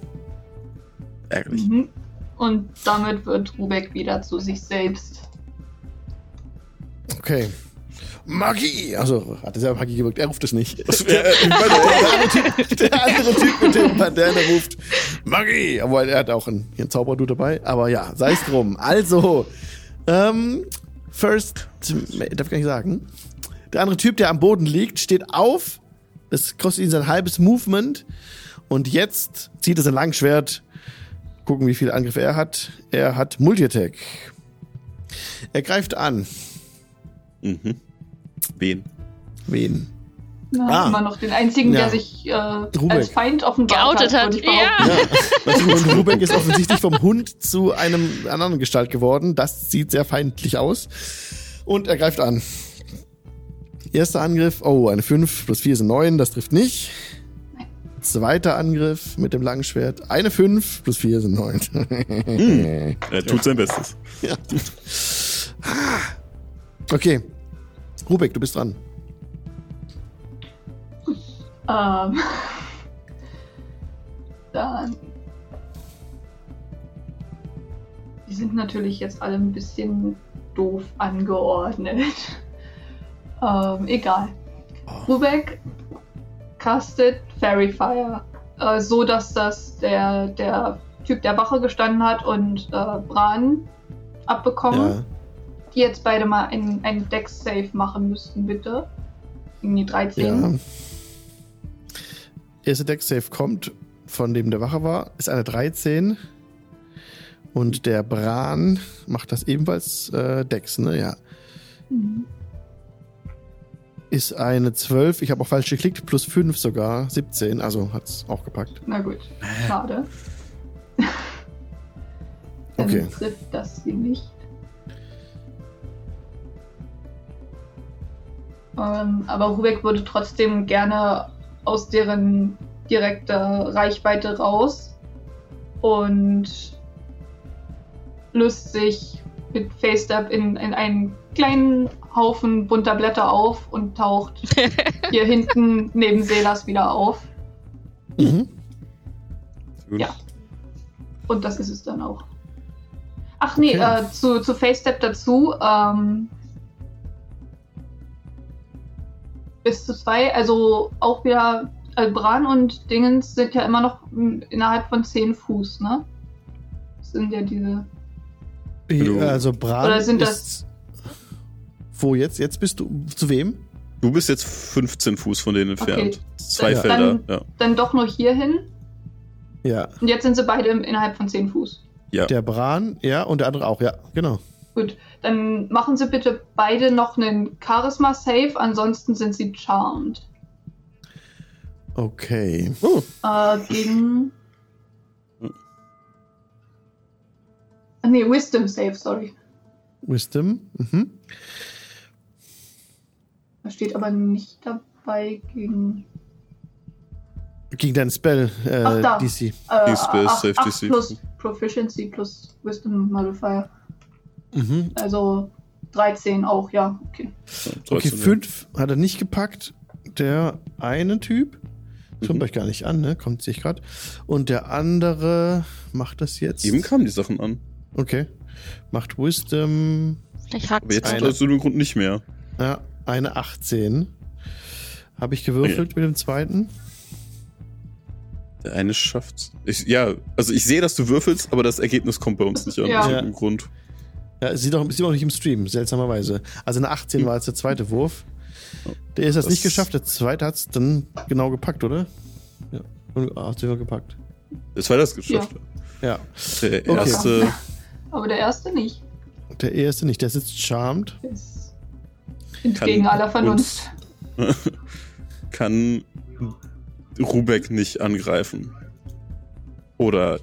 Speaker 2: Ärgerlich.
Speaker 3: Mhm. Und damit wird Rubek wieder zu sich selbst.
Speaker 1: Okay. Magie! Also, hat er selber Magie gewirkt, er ruft es nicht.
Speaker 2: Der, äh,
Speaker 1: der, andere typ, der andere Typ mit dem Bandana ruft Magie! Obwohl, er hat auch einen, einen Zauberdude dabei. Aber ja, sei es drum. Also, ähm, first, darf ich gar nicht sagen. Der andere Typ, der am Boden liegt, steht auf. Das kostet ihn sein halbes Movement. Und jetzt zieht er sein Langschwert. Gucken, wie viele Angriffe er hat. Er hat Multi-Attack. Er greift an.
Speaker 2: mhm. Wen?
Speaker 1: Wen?
Speaker 3: Ja,
Speaker 1: Ah.
Speaker 3: immer noch den einzigen,
Speaker 1: Ja.
Speaker 3: der sich äh, als Feind offenbart
Speaker 4: Geoutet hat,
Speaker 3: ich behaupten.
Speaker 4: ja.
Speaker 1: Und Rubek ist offensichtlich vom Hund zu einem anderen Gestalt geworden. Das sieht sehr feindlich aus. Und er greift an. Erster Angriff, oh, eine 5 plus 4 sind 9, das trifft nicht. Zweiter Angriff mit dem langen Schwert, eine 5 plus 4 sind 9.
Speaker 2: Er tut sein Bestes.
Speaker 1: ja. Okay. Rubek, du bist dran.
Speaker 3: Ähm, dann. Die sind natürlich jetzt alle ein bisschen doof angeordnet. ähm, egal. Rubek castet Fairy Fire. Äh, so dass das der, der Typ der Wache gestanden hat und äh, Bran abbekommen. Die jetzt beide mal ein, ein Dex-Save machen müssten, bitte. Irgendwie 13.
Speaker 1: Ja. Erste Deck-Save kommt, von dem der Wache war, ist eine 13. Und der Bran macht das ebenfalls äh, Dex, ne? Ja.
Speaker 3: Mhm.
Speaker 1: Ist eine 12. Ich habe auch falsch geklickt. Plus 5 sogar. 17. Also hat's auch gepackt.
Speaker 3: Na gut, schade. Dann
Speaker 1: Okay.
Speaker 3: trifft das sie nicht. Ähm, aber Rubek würde trotzdem gerne aus deren direkter Reichweite raus und löst sich mit Facestep in, in einen kleinen Haufen bunter Blätter auf und taucht hier hinten neben Selas wieder auf.
Speaker 1: Mhm.
Speaker 3: Ja. Und das ist es dann auch. Ach nee,
Speaker 1: Okay.
Speaker 3: äh, zu, zu FaceStep dazu. Ähm, bis zu zwei, also auch wieder Albran und Dingens sind ja immer noch m, innerhalb von 10 Fuß, ne? Das sind ja diese.
Speaker 1: Also Bran
Speaker 3: Oder sind
Speaker 1: ist... Wo jetzt? Jetzt bist du... Zu wem?
Speaker 2: Du bist jetzt 15 Fuß von denen entfernt.
Speaker 3: Okay.
Speaker 2: Zwei
Speaker 1: Ja.
Speaker 2: Felder, ja.
Speaker 3: Dann doch nur hierhin.
Speaker 1: Ja.
Speaker 3: Und jetzt sind sie beide innerhalb von 10 Fuß.
Speaker 2: Ja.
Speaker 1: Der Bran, ja, und der andere auch, ja, genau.
Speaker 3: Gut, dann machen sie bitte beide noch einen Charisma-Save, ansonsten sind sie charmed.
Speaker 1: Okay. Oh,
Speaker 3: Äh, gegen. Nee, Wisdom Save, sorry.
Speaker 1: Wisdom. Mhm.
Speaker 3: Da steht aber nicht dabei gegen.
Speaker 1: Gegen deinen Spell, äh,
Speaker 3: Ach, da.
Speaker 1: DC.
Speaker 3: Äh,
Speaker 2: Die Spell Save DC.
Speaker 3: plus Proficiency plus Wisdom Modifier.
Speaker 1: Mhm.
Speaker 3: Also 13 auch, ja. Okay.
Speaker 1: Okay,
Speaker 2: 13, ja.
Speaker 1: 5 hat er nicht gepackt. Der eine Typ. Das kommt
Speaker 2: Mhm.
Speaker 1: euch gar nicht an, ne? Kommt sich gerade. Und der andere macht das jetzt.
Speaker 2: Eben kamen die Sachen an.
Speaker 1: Okay. Macht Wisdom.
Speaker 4: Vielleicht hakt
Speaker 2: Aber jetzt
Speaker 1: Eine.
Speaker 2: aus dem Grund nicht mehr.
Speaker 1: Ja, eine 18. Habe ich gewürfelt mit dem zweiten?
Speaker 2: Der eine schafft's. Ich, ja, also ich sehe, dass du würfelst, aber das Ergebnis kommt bei uns nicht an.
Speaker 3: Ja.
Speaker 2: Aus irgendeinem Grund.
Speaker 1: Ja, es sieht doch, sieht auch nicht im Stream, seltsamerweise. Also eine 18 war jetzt der zweite Wurf. Der ist das,
Speaker 2: Das-
Speaker 1: nicht geschafft. Der zweite hat's dann genau gepackt, oder? Ja. Und hat sogar gepackt.
Speaker 2: Der zweite hat's geschafft.
Speaker 1: Ja.
Speaker 2: Der
Speaker 1: Okay.
Speaker 2: erste.
Speaker 3: Aber der erste nicht.
Speaker 1: Der erste nicht. Der sitzt charmed.
Speaker 3: Der ist entgegen aller Vernunft.
Speaker 2: kann Rubek nicht angreifen. Oder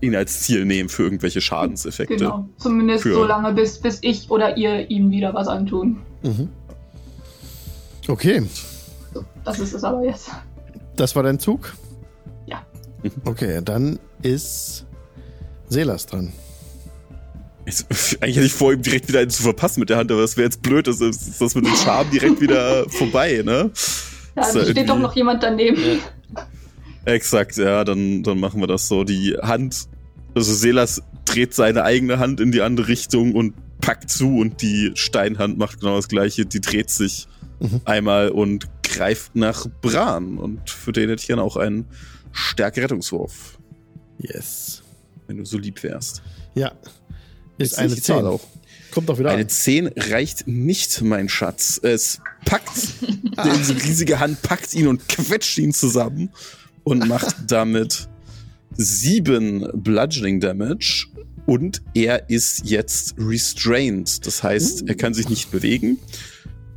Speaker 2: ihn als Ziel nehmen für irgendwelche Schadenseffekte.
Speaker 3: Genau. Zumindest
Speaker 2: Für-
Speaker 3: so lange, bis, bis ich oder ihr ihm wieder was antun.
Speaker 1: Mhm. Okay.
Speaker 3: So, das ist es aber jetzt.
Speaker 1: Das war dein Zug?
Speaker 3: Ja.
Speaker 1: Okay, dann ist Selas dran.
Speaker 2: Ich, eigentlich hätte ich vor, ihm direkt wieder einen zu verpassen mit der Hand, aber das wäre jetzt blöd, das ist das mit dem Charme direkt wieder vorbei, ne?
Speaker 3: Da
Speaker 2: Ist ja
Speaker 3: steht
Speaker 2: irgendwie-
Speaker 3: doch noch jemand daneben.
Speaker 2: Exakt, ja, dann, dann machen wir das so. Die Hand, also Selas dreht seine eigene Hand in die andere Richtung und packt zu und die Steinhand macht genau das gleiche. Die dreht sich
Speaker 1: Mhm.
Speaker 2: einmal und greift nach Bran. Und für den hätte ich gerne auch einen Stärke-Rettungswurf,
Speaker 1: Yes.
Speaker 2: wenn du so lieb wärst.
Speaker 1: Ja. Ist
Speaker 2: Jetzt
Speaker 1: eine
Speaker 2: nicht die Zahl
Speaker 1: 10
Speaker 2: auch.
Speaker 1: Kommt doch wieder
Speaker 2: Eine
Speaker 1: an.
Speaker 2: 10 reicht nicht, mein Schatz. Es packt, diese riesige Hand packt ihn und quetscht ihn zusammen und macht damit sieben Bludgeoning Damage. Und er ist jetzt restrained. Das heißt, er kann sich nicht bewegen.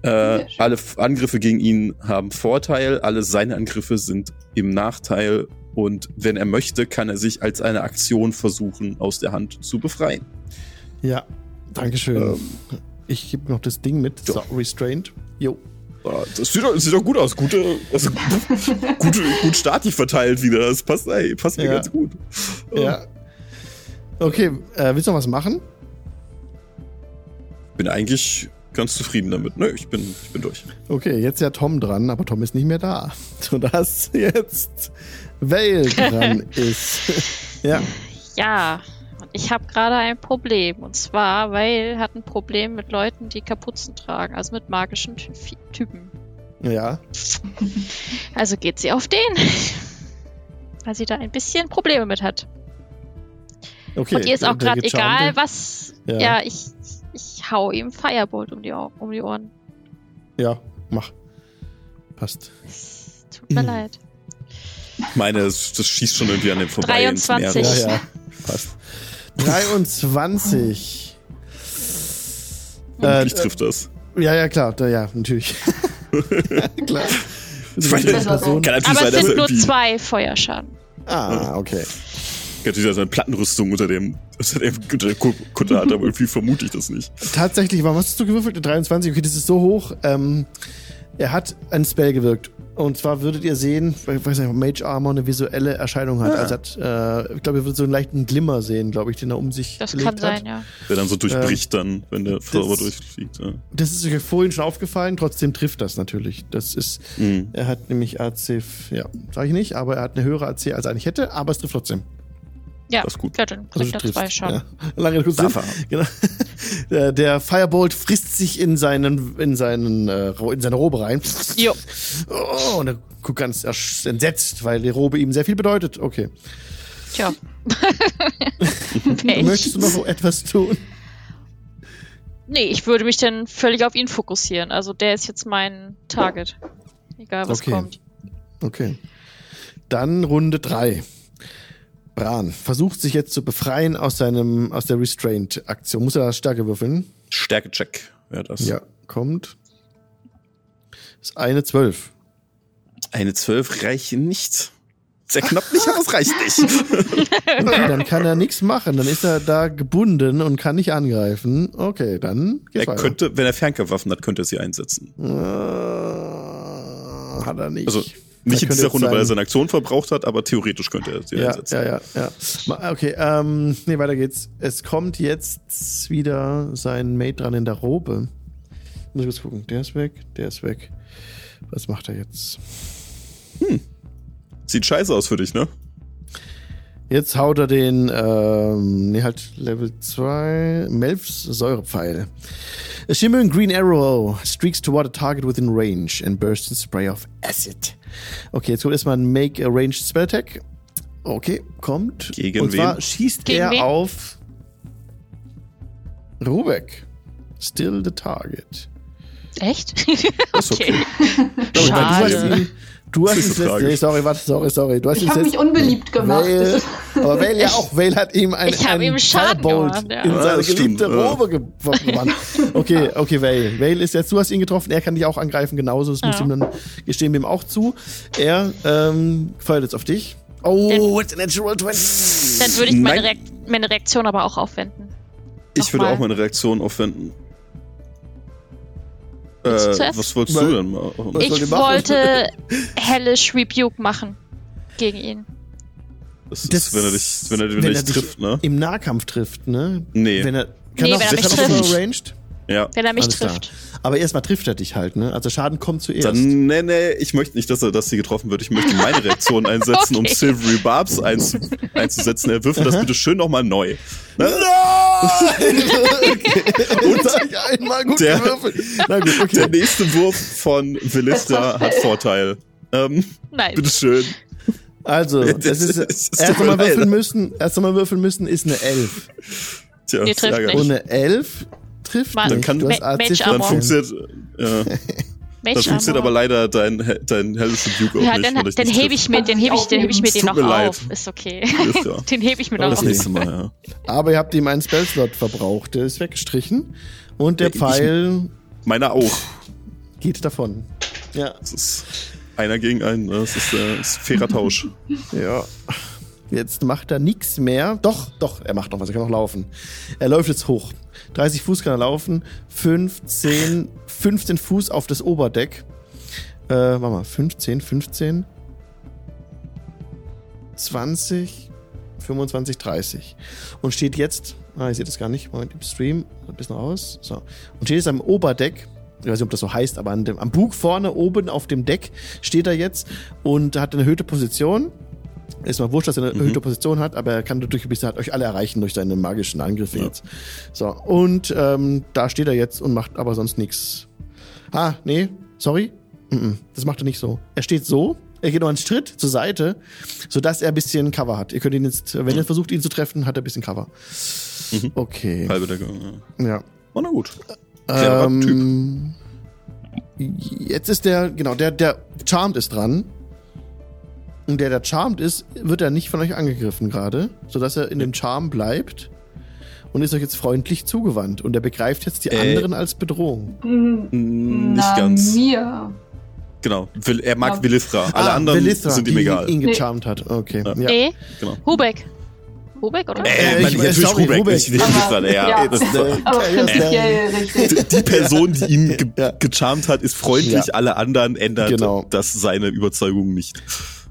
Speaker 2: Äh, alle Angriffe gegen ihn haben Vorteil, alle seine Angriffe sind im Nachteil. Und wenn er möchte, kann er sich als eine Aktion versuchen, aus der Hand zu befreien.
Speaker 1: Ja. Dankeschön.
Speaker 2: Ähm.
Speaker 1: ich gebe noch das Ding mit. So, restrained. Jo.
Speaker 2: Ah, Das sieht doch, sieht doch gut aus. Gute, also, gute, gut staatlich verteilt wieder. Das passt, ey, passt mir
Speaker 1: Ja.
Speaker 2: ganz gut.
Speaker 1: Ja. Okay, äh, willst du noch was machen?
Speaker 2: Bin eigentlich ganz zufrieden damit. Nö, ich bin, ich bin durch.
Speaker 1: Okay, jetzt ist ja Tom dran, aber Tom ist nicht mehr da. Sodass jetzt Vale dran ist. ja.
Speaker 4: Ja, ich habe gerade ein Problem. Und zwar, weil hat ein Problem mit Leuten, die Kapuzen tragen, also mit magischen Ty Typen.
Speaker 1: Ja.
Speaker 4: Also geht sie auf den. Weil sie da ein bisschen Probleme mit hat.
Speaker 1: Okay.
Speaker 4: und ihr ist auch gerade egal, was.
Speaker 1: Ja.
Speaker 4: Ja, ich, ich hau ihm Firebolt um die, um die Ohren.
Speaker 1: Ja, mach. Passt.
Speaker 4: Es Tut mir leid.
Speaker 2: Ich meine, das, das schießt schon irgendwie an dem vorbei. ins
Speaker 4: 23.
Speaker 2: Meer.
Speaker 1: Ja, ja. Passt. 23.
Speaker 2: Hoffentlich
Speaker 1: Äh,
Speaker 2: trifft das.
Speaker 1: Ja, ja, klar. Da, ja, natürlich. klar.
Speaker 2: Ich meine,
Speaker 3: Besser so.
Speaker 2: Kann natürlich
Speaker 4: Aber
Speaker 2: sein,
Speaker 4: es
Speaker 2: er
Speaker 4: sind nur zwei Feuerschaden.
Speaker 1: Ah, okay.
Speaker 2: kann natürlich sein, so eine Plattenrüstung unter dem, unter dem unter der Ku- Kutte hat, aber irgendwie vermute ich das nicht.
Speaker 1: Tatsächlich, warum hast du gewürfelt? Eine 23, okay, das ist so hoch. Ähm, er hat ein Spell gewirkt. Und zwar würdet ihr sehen, ich weiß nicht, ob Mage Armor eine visuelle Erscheinung hat.
Speaker 2: Ah.
Speaker 1: Also hat, äh, ich glaube, ihr würdet so einen leichten Glimmer sehen, glaube ich, den er um sich
Speaker 4: Das
Speaker 1: gelegt
Speaker 4: kann sein,
Speaker 1: hat.
Speaker 4: ja.
Speaker 2: Der dann so durchbricht dann, wenn der Zauber durchfliegt. Ja.
Speaker 1: Das ist euch vorhin schon aufgefallen, trotzdem trifft das natürlich. Das ist,
Speaker 2: Mhm.
Speaker 1: er hat nämlich AC, ja, sage ich nicht, aber er hat eine höhere AC, als er eigentlich hätte, aber es trifft trotzdem.
Speaker 4: Ja,
Speaker 2: Das ist gut.
Speaker 4: ja dann kriegt er
Speaker 1: trifft.
Speaker 4: zwei Schaden.
Speaker 1: Ja. Lange kurz
Speaker 2: Darf er.
Speaker 1: Genau. Der, der Firebolt frisst sich in seinen, in seinen, äh, in seine Robe rein.
Speaker 4: Jo.
Speaker 1: Oh, und er guckt ganz entsetzt, weil die Robe ihm sehr viel bedeutet. Okay.
Speaker 4: Tja.
Speaker 1: Möchtest du noch so etwas tun?
Speaker 4: Nee, ich würde mich dann völlig auf ihn fokussieren. Also der ist jetzt mein Target. Egal was
Speaker 1: Okay.
Speaker 4: kommt.
Speaker 1: Okay. Dann Runde drei. Bran versucht sich jetzt zu befreien aus seinem, aus der Restraint-Aktion. Muss er Stärke würfeln?
Speaker 2: Stärke-Check wäre das.
Speaker 1: Ja, kommt. Ist eine Zwölf.
Speaker 2: Eine 12 reicht nicht. Sehr knapp nicht, aber es reicht nicht.
Speaker 1: Okay, dann kann er nichts machen. Dann ist er da gebunden und kann nicht angreifen. Okay, dann geht's
Speaker 2: er
Speaker 1: weiter.
Speaker 2: könnte, wenn er Fernkampfwaffen hat, könnte er sie einsetzen.
Speaker 1: Äh, hat er nicht.
Speaker 2: Also nicht in dieser Runde, weil er
Speaker 1: sein-
Speaker 2: seine Aktion verbraucht hat, aber theoretisch könnte er sie
Speaker 1: ja,
Speaker 2: einsetzen.
Speaker 1: ja, ja, ja. Okay, ähm, nee, weiter geht's. Es kommt jetzt wieder sein Mate dran in der Robe. Muss ich kurz gucken. Der ist weg, der ist weg. Was macht er jetzt?
Speaker 2: Sieht scheiße aus für dich, ne?
Speaker 1: Jetzt haut er den, ähm, nee, halt Level 2, Melfs Säurepfeil. A shimmering green arrow streaks toward a target within range and bursts in spray of acid. Okay, jetzt kommt erstmal ein Make a Ranged Spell Attack. Okay, kommt.
Speaker 2: Gegen
Speaker 1: Und zwar
Speaker 2: wen?
Speaker 1: schießt
Speaker 4: Gegen
Speaker 1: er
Speaker 4: wen?
Speaker 1: auf Rubek. Still the target.
Speaker 4: Echt?
Speaker 2: Ist okay.
Speaker 1: Du hast
Speaker 4: Schade.
Speaker 1: Du hast ihn
Speaker 2: so
Speaker 1: nee, sorry, warte, sorry, sorry. Du hast
Speaker 3: Ich habe mich unbeliebt gemacht.
Speaker 1: Vale, aber Vale ja auch. Vale hat ihm ein,
Speaker 4: Ich hab
Speaker 1: ein
Speaker 4: ihm gemacht, ja.
Speaker 1: in
Speaker 2: Ja,
Speaker 1: seine geliebte
Speaker 2: stimmt, ja.
Speaker 1: Robe geworfen. Okay, okay, Vale. Vale ist jetzt, du hast ihn getroffen, er kann dich auch angreifen, genauso. Das
Speaker 4: Ja.
Speaker 1: du ihm dann, gestehen wir ihm auch zu. Er ähm, feuert jetzt auf dich. Oh, it's a natural 20.
Speaker 4: Dann würde ich meine,
Speaker 2: Nein.
Speaker 4: Reak meine Reaktion aber auch aufwenden.
Speaker 2: Ich würde
Speaker 4: Nochmal.
Speaker 2: auch meine Reaktion aufwenden. Äh,
Speaker 4: zuerst?
Speaker 2: was wolltest
Speaker 1: Weil-
Speaker 2: du denn machen?
Speaker 1: Was
Speaker 4: Ich wollte hellish Rebuke machen gegen ihn.
Speaker 2: Das
Speaker 1: Das-
Speaker 2: ist, wenn er dich, wenn er, wenn
Speaker 1: wenn
Speaker 2: er
Speaker 1: er
Speaker 2: dich
Speaker 1: dich
Speaker 2: trifft, ne?
Speaker 1: Im Nahkampf trifft, ne?
Speaker 2: Nee.
Speaker 1: Wenn er, kann
Speaker 4: Nee,
Speaker 1: auch,
Speaker 4: wenn er mich
Speaker 1: kann auch
Speaker 4: trifft.
Speaker 1: so Ranged?
Speaker 2: Ja.
Speaker 4: Wenn er mich
Speaker 1: Alles klar.
Speaker 4: trifft.
Speaker 1: Aber erstmal trifft er dich halt, ne? Also Schaden kommt zuerst.
Speaker 2: Dann, nee, nee, ich möchte nicht, dass er, dass sie getroffen wird. Ich möchte meine Reaktion einsetzen, um
Speaker 4: Okay.
Speaker 2: Silvery Barbs einzu, einzusetzen. Er würfelt das bitte schön nochmal neu. Ne?
Speaker 1: okay. Und einmal gut
Speaker 2: Der-
Speaker 1: gewürfelt. Na gut, okay.
Speaker 2: Der nächste Wurf von Velistra hat Vorteil. Ähm,
Speaker 4: Nein.
Speaker 2: bitteschön.
Speaker 1: Also,
Speaker 2: Das
Speaker 1: es ist,
Speaker 2: ist-
Speaker 1: erst einmal würfeln müssen, erst einmal würfeln müssen ist eine 11.
Speaker 2: Tja,
Speaker 4: Nee, trifft nicht.
Speaker 1: Und eine 11 trifft
Speaker 4: Mann,
Speaker 1: nicht.
Speaker 2: kann-
Speaker 1: du hast AC
Speaker 2: Dann funktioniert, ja, dann
Speaker 4: Mage
Speaker 2: funktioniert aber leider dein, dein hellische Duke auch
Speaker 4: Ja,
Speaker 2: nicht.
Speaker 4: dann,
Speaker 2: ich
Speaker 4: dann hebe ich mir, den hebe ich, den hebe ich mir den noch
Speaker 2: mir leid.
Speaker 4: auf. Ist okay.
Speaker 2: Ist ja.
Speaker 4: Den hebe ich mir noch
Speaker 2: Das
Speaker 4: auf.
Speaker 2: nächste Mal, ja.
Speaker 1: Aber ihr habt ihm einen Spellslot verbraucht. Der ist weggestrichen. Und der
Speaker 2: Ja, ich-
Speaker 1: Pfeil
Speaker 2: Meiner auch.
Speaker 1: geht davon. Ja.
Speaker 2: Das ist einer gegen einen. ne? Das ist, äh, ist fairer Tausch.
Speaker 1: Ja. Jetzt macht er nichts mehr. Doch, doch, er macht noch was. Er kann noch laufen. Er läuft jetzt hoch. 30 Fuß kann er laufen. 15, 15 Fuß auf das Oberdeck. Äh, warte mal. 15, 15. 20, 25, 30. Und steht jetzt, ah, ihr seht das gar nicht, Moment, im Stream, ein bisschen raus. So. Und steht jetzt am Oberdeck. Ich weiß nicht, ob das so heißt, aber dem, am Bug vorne oben auf dem Deck steht er jetzt und hat eine erhöhte Position. Ist mal wurscht, dass er eine
Speaker 2: Mhm.
Speaker 1: erhöhte Position hat, aber er kann dadurch ein bisschen hat euch alle erreichen durch seine magischen Angriffe jetzt. So, und ähm, da steht er jetzt und macht aber sonst nichts. Ah, nee, sorry. Mm -mm, das macht er nicht so. Er steht so, er geht noch einen Schritt zur Seite, sodass er ein bisschen Cover hat. Ihr könnt ihn jetzt, wenn ihr versucht, ihn zu treffen, hat er ein bisschen Cover.
Speaker 2: Mhm.
Speaker 1: Okay.
Speaker 2: Halbe Deckung. Ja.
Speaker 1: Ja.
Speaker 2: Oh, na gut. Cleverer
Speaker 1: Ähm, jetzt ist der, genau, der, der Charmed ist dran. Und der, der Charmed ist, wird er nicht von euch angegriffen gerade, sodass er in dem Charm bleibt und ist euch jetzt freundlich zugewandt. Und er begreift jetzt die
Speaker 2: Äh.
Speaker 1: anderen als Bedrohung.
Speaker 2: Mm, Nicht
Speaker 3: na,
Speaker 2: ganz.
Speaker 3: mir.
Speaker 2: Genau. Will- Er mag
Speaker 3: Ja.
Speaker 2: Velithra. Alle
Speaker 1: Ah,
Speaker 2: anderen
Speaker 1: Velithra,
Speaker 2: sind ihm
Speaker 1: die
Speaker 2: egal.
Speaker 1: ihn
Speaker 3: Nee.
Speaker 1: gecharmt hat. Okay.
Speaker 2: Ja.
Speaker 1: Ja.
Speaker 4: Nee,
Speaker 2: Genau.
Speaker 4: Hubeck. Hubeck, oder?
Speaker 2: Äh,
Speaker 1: Äh, ich-
Speaker 2: ich, natürlich
Speaker 1: sorry,
Speaker 2: Rubeck,
Speaker 1: Rubeck.
Speaker 2: nicht nicht
Speaker 3: Aber-
Speaker 2: Velithra. Ja,
Speaker 3: ja.
Speaker 2: das
Speaker 1: Äh,
Speaker 2: die Person, die ihn ge
Speaker 1: Ja.
Speaker 2: gecharmt hat, ist freundlich.
Speaker 1: Ja.
Speaker 2: Alle anderen ändert
Speaker 1: Genau.
Speaker 2: das seine Überzeugung nicht.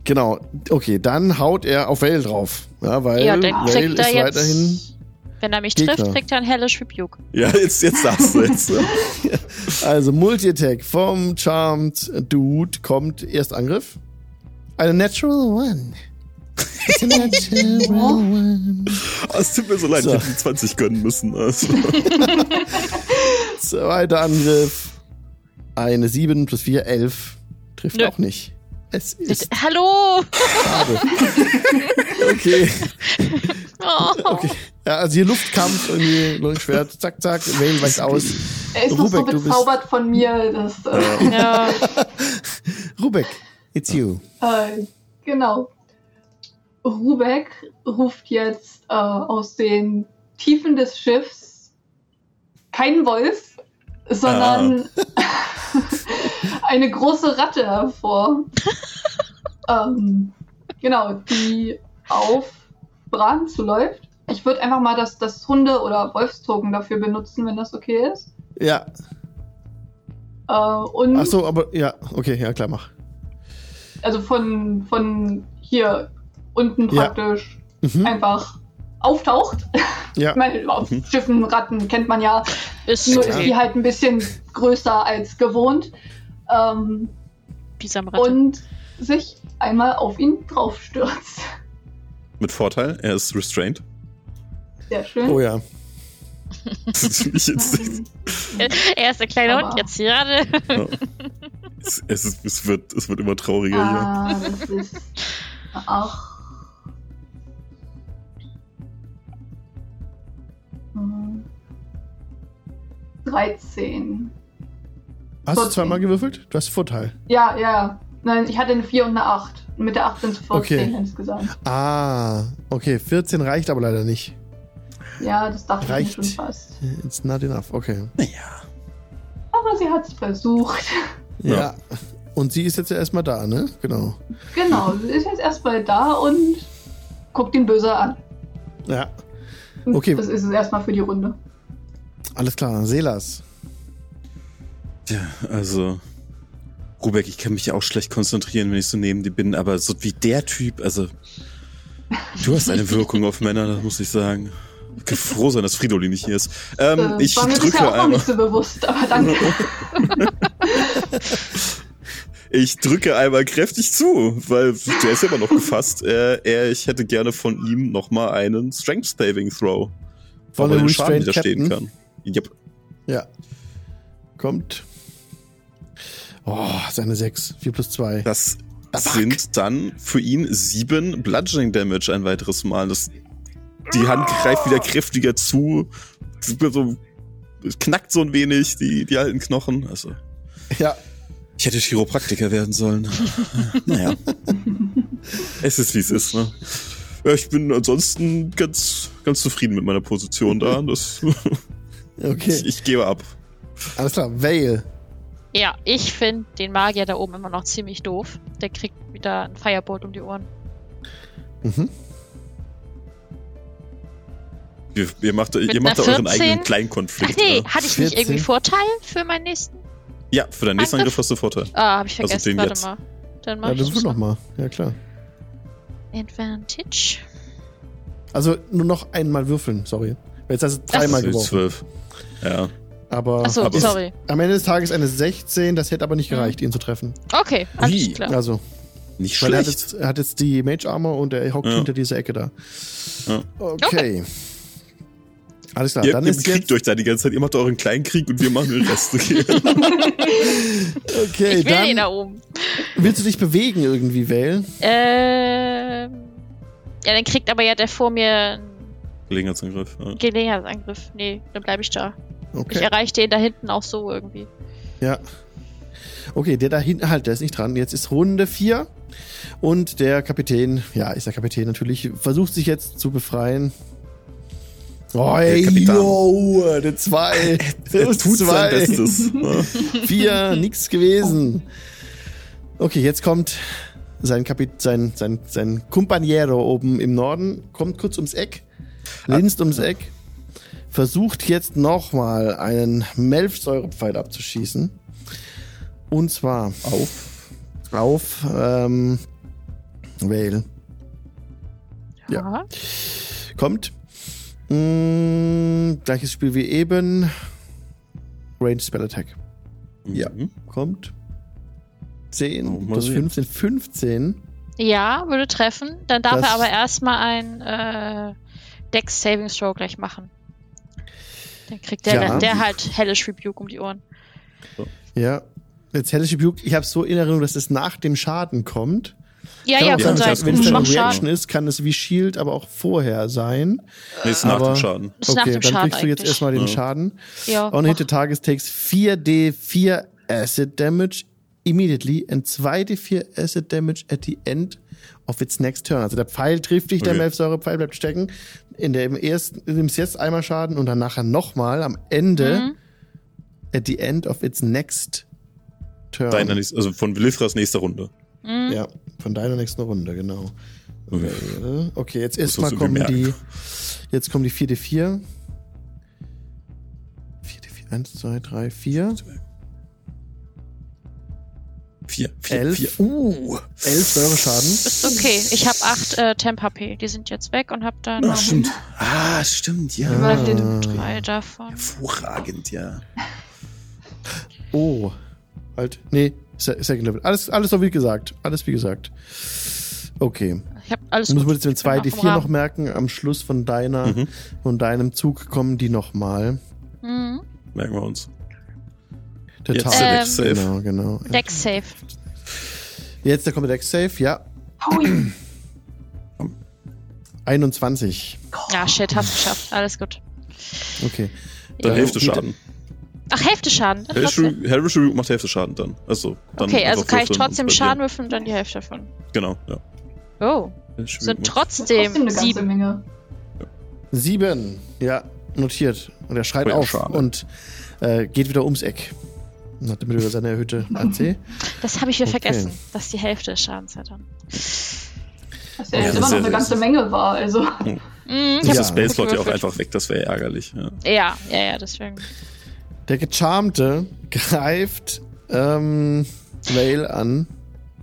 Speaker 1: Genau. Okay, dann haut er auf Vale drauf. Ja, weil
Speaker 4: Ja, dann
Speaker 1: Vale
Speaker 4: kriegt
Speaker 1: ist
Speaker 4: er
Speaker 1: weiterhin.
Speaker 4: wenn er mich
Speaker 1: Gegner.
Speaker 4: trifft, kriegt er einen Hellish Rebuke.
Speaker 2: Ja, jetzt, jetzt sagst du jetzt.
Speaker 1: Also Multi-Attack vom Charmed Dude kommt erst Angriff. Eine Natural One. Natural one.
Speaker 2: Oh, es tut mir so leid,
Speaker 1: So.
Speaker 2: ich hätte die 20 gönnen müssen. Also.
Speaker 1: Zweiter Angriff. Eine 7 plus 4, 11. Trifft
Speaker 4: Nö.
Speaker 1: auch nicht. Es ist
Speaker 4: Hallo!
Speaker 1: schade. okay.
Speaker 4: Oh.
Speaker 1: okay. Ja, also hier Luftkampf, irgendwie Leuchtschwert, zack, zack, Vale weicht aus.
Speaker 3: Er ist noch so
Speaker 1: Rubek, du bist-
Speaker 3: bezaubert von mir, dass. Äh,
Speaker 4: Ja,
Speaker 1: Rubek, it's you.
Speaker 3: Äh, genau. Rubek ruft jetzt äh, aus den Tiefen des Schiffs kein Wolf, sondern eine große Ratte hervor. ähm, genau, die auf Bran zuläuft. Ich würde einfach mal das, das Hunde- oder Wolfstoken dafür benutzen, wenn das okay ist.
Speaker 1: Ja.
Speaker 3: Äh, und
Speaker 1: Ach so, aber ja, okay, ja klar, mach.
Speaker 3: also von, von hier unten
Speaker 1: Ja.
Speaker 3: praktisch
Speaker 1: Mhm.
Speaker 3: einfach auftaucht.
Speaker 1: Ja.
Speaker 3: Ich meine, auf
Speaker 2: Mhm.
Speaker 3: Schiffen, Ratten kennt man ja,
Speaker 4: ist
Speaker 3: nur ist die halt ein bisschen größer als gewohnt. Ähm, und sich einmal auf ihn draufstürzt.
Speaker 2: Mit Vorteil, er ist restrained.
Speaker 3: Sehr schön.
Speaker 1: Oh ja.
Speaker 2: Das ist nicht jetzt,
Speaker 4: Er ist ein kleiner
Speaker 3: Aber-
Speaker 4: Hund jetzt gerade.
Speaker 2: es, es, ist, es, wird, es wird immer trauriger
Speaker 3: Ah, das ist. Ach. 13.
Speaker 1: Hast du
Speaker 3: 14.
Speaker 1: zweimal gewürfelt? Du hast Vorteil.
Speaker 3: Ja, ja. Nein, ich hatte eine 4 und eine 8. Mit der 8 sind es 14
Speaker 1: Okay.
Speaker 3: insgesamt.
Speaker 1: Ah, okay. 14 reicht aber leider nicht.
Speaker 3: Ja, das dachte
Speaker 1: Reicht.
Speaker 3: ich mir schon fast.
Speaker 1: It's not enough. Okay.
Speaker 3: Aber sie hat es versucht.
Speaker 1: Ja.
Speaker 2: Ja.
Speaker 1: Und sie ist jetzt ja erstmal da, ne? Genau.
Speaker 3: Genau, sie ist jetzt erstmal da und guckt ihn böse an.
Speaker 1: Ja.
Speaker 3: Und
Speaker 1: Okay.
Speaker 3: Das ist es erstmal für die Runde.
Speaker 1: Alles klar. Selas.
Speaker 2: Ja, also. Rubek, ich kann mich auch schlecht konzentrieren, wenn ich so neben dir bin, aber so wie der Typ, also. Du hast eine Wirkung auf Männer, das muss ich sagen. Ich kann froh sein, dass Fridolin nicht hier ist. Ähm,
Speaker 3: Äh,
Speaker 2: ich
Speaker 3: war mir
Speaker 2: drücke
Speaker 3: bisher auch noch
Speaker 2: einmal.
Speaker 3: nicht so bewusst, aber danke.
Speaker 2: Ich drücke einmal kräftig zu, weil der ist immer noch gefasst. Äh, er, ich hätte gerne von ihm nochmal einen Strength Saving Throw.
Speaker 1: Dem
Speaker 2: den Schaden
Speaker 1: Restrained
Speaker 2: widerstehen
Speaker 1: Captain.
Speaker 2: kann. Yep.
Speaker 1: Ja. Kommt. Oh, seine 6. 4 plus 2.
Speaker 2: Das sind dann für ihn sieben Bludgeoning Damage ein weiteres Mal. Das, die Hand greift wieder kräftiger zu. So, knackt so ein wenig, die, die alten Knochen. Also,
Speaker 1: Ja.
Speaker 2: ich hätte Chiropraktiker werden sollen. naja. es ist, wie es ist, ne? Ja, ich bin ansonsten ganz, ganz zufrieden mit meiner Position da. Das,
Speaker 1: Okay.
Speaker 2: ich, ich gebe ab.
Speaker 1: Alles klar. Vale.
Speaker 4: Ja, ich finde den Magier da oben immer noch ziemlich doof. Der kriegt wieder ein Firebolt um die Ohren.
Speaker 1: Mhm.
Speaker 2: Ihr, ihr macht, ihr macht da euren
Speaker 4: 14?
Speaker 2: eigenen Kleinkonflikt.
Speaker 4: Ach nee,
Speaker 2: ja.
Speaker 4: hatte ich nicht
Speaker 1: 14?
Speaker 4: irgendwie Vorteil für meinen nächsten?
Speaker 2: ja, für deinen nächsten
Speaker 4: Angriff?
Speaker 2: Hast du Vorteil.
Speaker 4: Ah, habe ich
Speaker 2: Also
Speaker 4: vergessen.
Speaker 2: den
Speaker 4: Warte
Speaker 2: jetzt.
Speaker 4: mal. Dann mach
Speaker 1: Ja,
Speaker 4: ich
Speaker 1: das wird noch mal. Ja, klar.
Speaker 4: Advantage.
Speaker 1: Also nur noch einmal würfeln, sorry. Jetzt hast du dreimal
Speaker 2: Das ist
Speaker 1: geworfen.
Speaker 2: zwölf. Ja.
Speaker 1: Aber
Speaker 4: Achso,
Speaker 2: aber-
Speaker 4: sorry.
Speaker 1: am Ende des Tages eine 16, das hätte aber nicht
Speaker 4: Mhm.
Speaker 1: gereicht, ihn zu treffen.
Speaker 4: Okay, alles
Speaker 2: Wie?
Speaker 4: klar.
Speaker 1: Also,
Speaker 2: Nicht
Speaker 1: weil er hat
Speaker 2: schlecht.
Speaker 1: jetzt, er hat jetzt die Mage Armor und er hockt
Speaker 2: Ja.
Speaker 1: hinter dieser Ecke da.
Speaker 2: Ja.
Speaker 1: Okay. Alles klar,
Speaker 2: ihr
Speaker 1: dann
Speaker 2: ihr
Speaker 1: ist
Speaker 2: kriegt
Speaker 1: jetzt.
Speaker 2: euch da die ganze Zeit. Ihr macht euren kleinen Krieg und wir machen den Rest. Okay.
Speaker 1: Okay,
Speaker 4: ich will ihn
Speaker 1: dann
Speaker 4: da oben.
Speaker 1: willst du dich bewegen irgendwie, Vale?
Speaker 4: Ähm. Ja, dann kriegt aber ja der vor mir
Speaker 2: Gelegenheitsangriff. Ja.
Speaker 4: Gelegenheitsangriff. Nee, dann bleibe ich da. Ich
Speaker 1: Okay.
Speaker 4: erreiche den da hinten auch so irgendwie.
Speaker 1: Ja. Okay, der da hinten, halt, der ist nicht dran. Jetzt ist Runde 4. Und der Kapitän, ja, ist der Kapitän natürlich, versucht sich jetzt zu befreien. Oh, ey,
Speaker 2: Kapitän.
Speaker 1: yo, eine 2.
Speaker 2: Er tut sein Bestes. Ja.
Speaker 1: Vier, nix gewesen. Okay, jetzt kommt sein Kapit sein, sein, sein Companiero oben im Norden, kommt kurz ums Eck, linst ums Eck, versucht jetzt nochmal einen Melfsäurepfeil abzuschießen. Und zwar
Speaker 2: Auf.
Speaker 1: auf ähm, Vale. Ja. Kommt. Mm, gleiches Spiel wie eben. Range Spell Attack. Ja.
Speaker 2: Mhm.
Speaker 1: Kommt. 10
Speaker 2: Oh,
Speaker 1: plus
Speaker 2: sehen.
Speaker 1: 15, 15.
Speaker 4: Ja, würde treffen. Dann darf
Speaker 1: Das-
Speaker 4: er aber erstmal ein äh, Dex Saving Throw gleich machen. Dann kriegt der,
Speaker 1: Ja.
Speaker 4: der halt Hellish Rebuke um die Ohren.
Speaker 1: Ja. Jetzt Hellish Rebuke, ich habe so in Erinnerung, dass es nach dem Schaden kommt.
Speaker 4: Ja,
Speaker 1: Kann
Speaker 4: ja, kann
Speaker 1: sein, wenn es dann eine Reaction
Speaker 4: Schaden.
Speaker 1: ist, kann es wie Shield aber auch vorher sein.
Speaker 2: Nee, ist nach
Speaker 1: Aber-
Speaker 2: dem Schaden.
Speaker 4: Ist nach
Speaker 1: okay,
Speaker 4: dem
Speaker 1: dann
Speaker 4: Schaden
Speaker 1: kriegst du jetzt
Speaker 4: eigentlich.
Speaker 1: erstmal den
Speaker 2: Ja.
Speaker 1: Schaden.
Speaker 4: Ja,
Speaker 1: On hit the target takes 4d4 acid damage immediately and 2d4 acid damage at the end of its next turn. Also der Pfeil trifft dich, der
Speaker 2: Okay.
Speaker 1: Melfsäure-Pfeil bleibt stecken. In der im ersten, du nimmst jetzt einmal Schaden und dann nachher nochmal am Ende
Speaker 4: Mhm.
Speaker 1: at the end of its next turn.
Speaker 2: Deiner nächst, also von Belifras nächster Runde.
Speaker 4: Mhm.
Speaker 1: Ja, von deiner nächsten Runde, genau.
Speaker 2: Okay.
Speaker 1: Äh, Okay, jetzt erstmal kommen die. Jetzt kommen die 4d4. 4d4, 1, 2, 3, 4.
Speaker 2: Vier, vier,
Speaker 1: 11.
Speaker 2: vier.
Speaker 1: Uh, 11 Säureschaden.
Speaker 4: Ist okay. Ich habe 8 äh, Temp HP. Die sind jetzt weg und habe dann
Speaker 2: Ach,
Speaker 4: noch
Speaker 2: stimmt. Ah, stimmt, ja.
Speaker 3: Bleibt dir
Speaker 1: Ah.
Speaker 4: drei davon.
Speaker 2: Hervorragend, ja.
Speaker 1: Oh. Halt. Nee, Se- Second Level. Alles, alles so wie gesagt. Alles wie gesagt. Okay.
Speaker 4: Ich habe alles
Speaker 1: Du musst
Speaker 4: gut.
Speaker 1: jetzt den
Speaker 4: Ich bin noch im
Speaker 1: 2d4 noch merken. Am Schluss von deiner,
Speaker 2: Mhm.
Speaker 1: von deinem Zug kommen die nochmal.
Speaker 4: Mhm.
Speaker 2: Merken wir uns.
Speaker 1: Der
Speaker 2: Jetzt der Dex Save.
Speaker 1: Genau, genau.
Speaker 4: Dex Save.
Speaker 1: Jetzt der kommt der Dex Save, ja.
Speaker 3: Hui.
Speaker 1: 21.
Speaker 4: Ja, shit, hast geschafft. Alles gut.
Speaker 1: Okay.
Speaker 2: Dann
Speaker 1: Ja,
Speaker 2: Hälfte. Schaden.
Speaker 4: Ach, Hälfte Schaden.
Speaker 2: Hellish
Speaker 4: Trotzdem.
Speaker 2: Rebuke macht Hälfte Schaden dann. Also, dann
Speaker 4: Okay, also kann ich trotzdem Schaden würfeln und dann die Hälfte davon.
Speaker 2: Genau, ja.
Speaker 4: Oh, sind trotzdem,
Speaker 3: Trotzdem
Speaker 4: sieben.
Speaker 3: Menge.
Speaker 1: Sieben. Ja, notiert. Und er schreit
Speaker 2: Oh ja,
Speaker 1: auf
Speaker 2: schade.
Speaker 1: und äh, geht wieder ums Eck. Und hat damit wieder seine erhöhte AC.
Speaker 4: Das habe ich wieder
Speaker 1: Okay.
Speaker 4: vergessen, dass die Hälfte des Schadens hat dann.
Speaker 3: Was ja
Speaker 2: Ja,
Speaker 3: immer
Speaker 2: ist
Speaker 3: noch
Speaker 2: ja-
Speaker 3: eine ganze Menge war. Also,
Speaker 4: Mhm, ich
Speaker 1: Ja.
Speaker 2: Das Spellslot ja auch einfach weg, das wäre ärgerlich. Ja.
Speaker 4: Ja, ja, ja, deswegen.
Speaker 1: Der Gecharmte greift ähm, Vale an,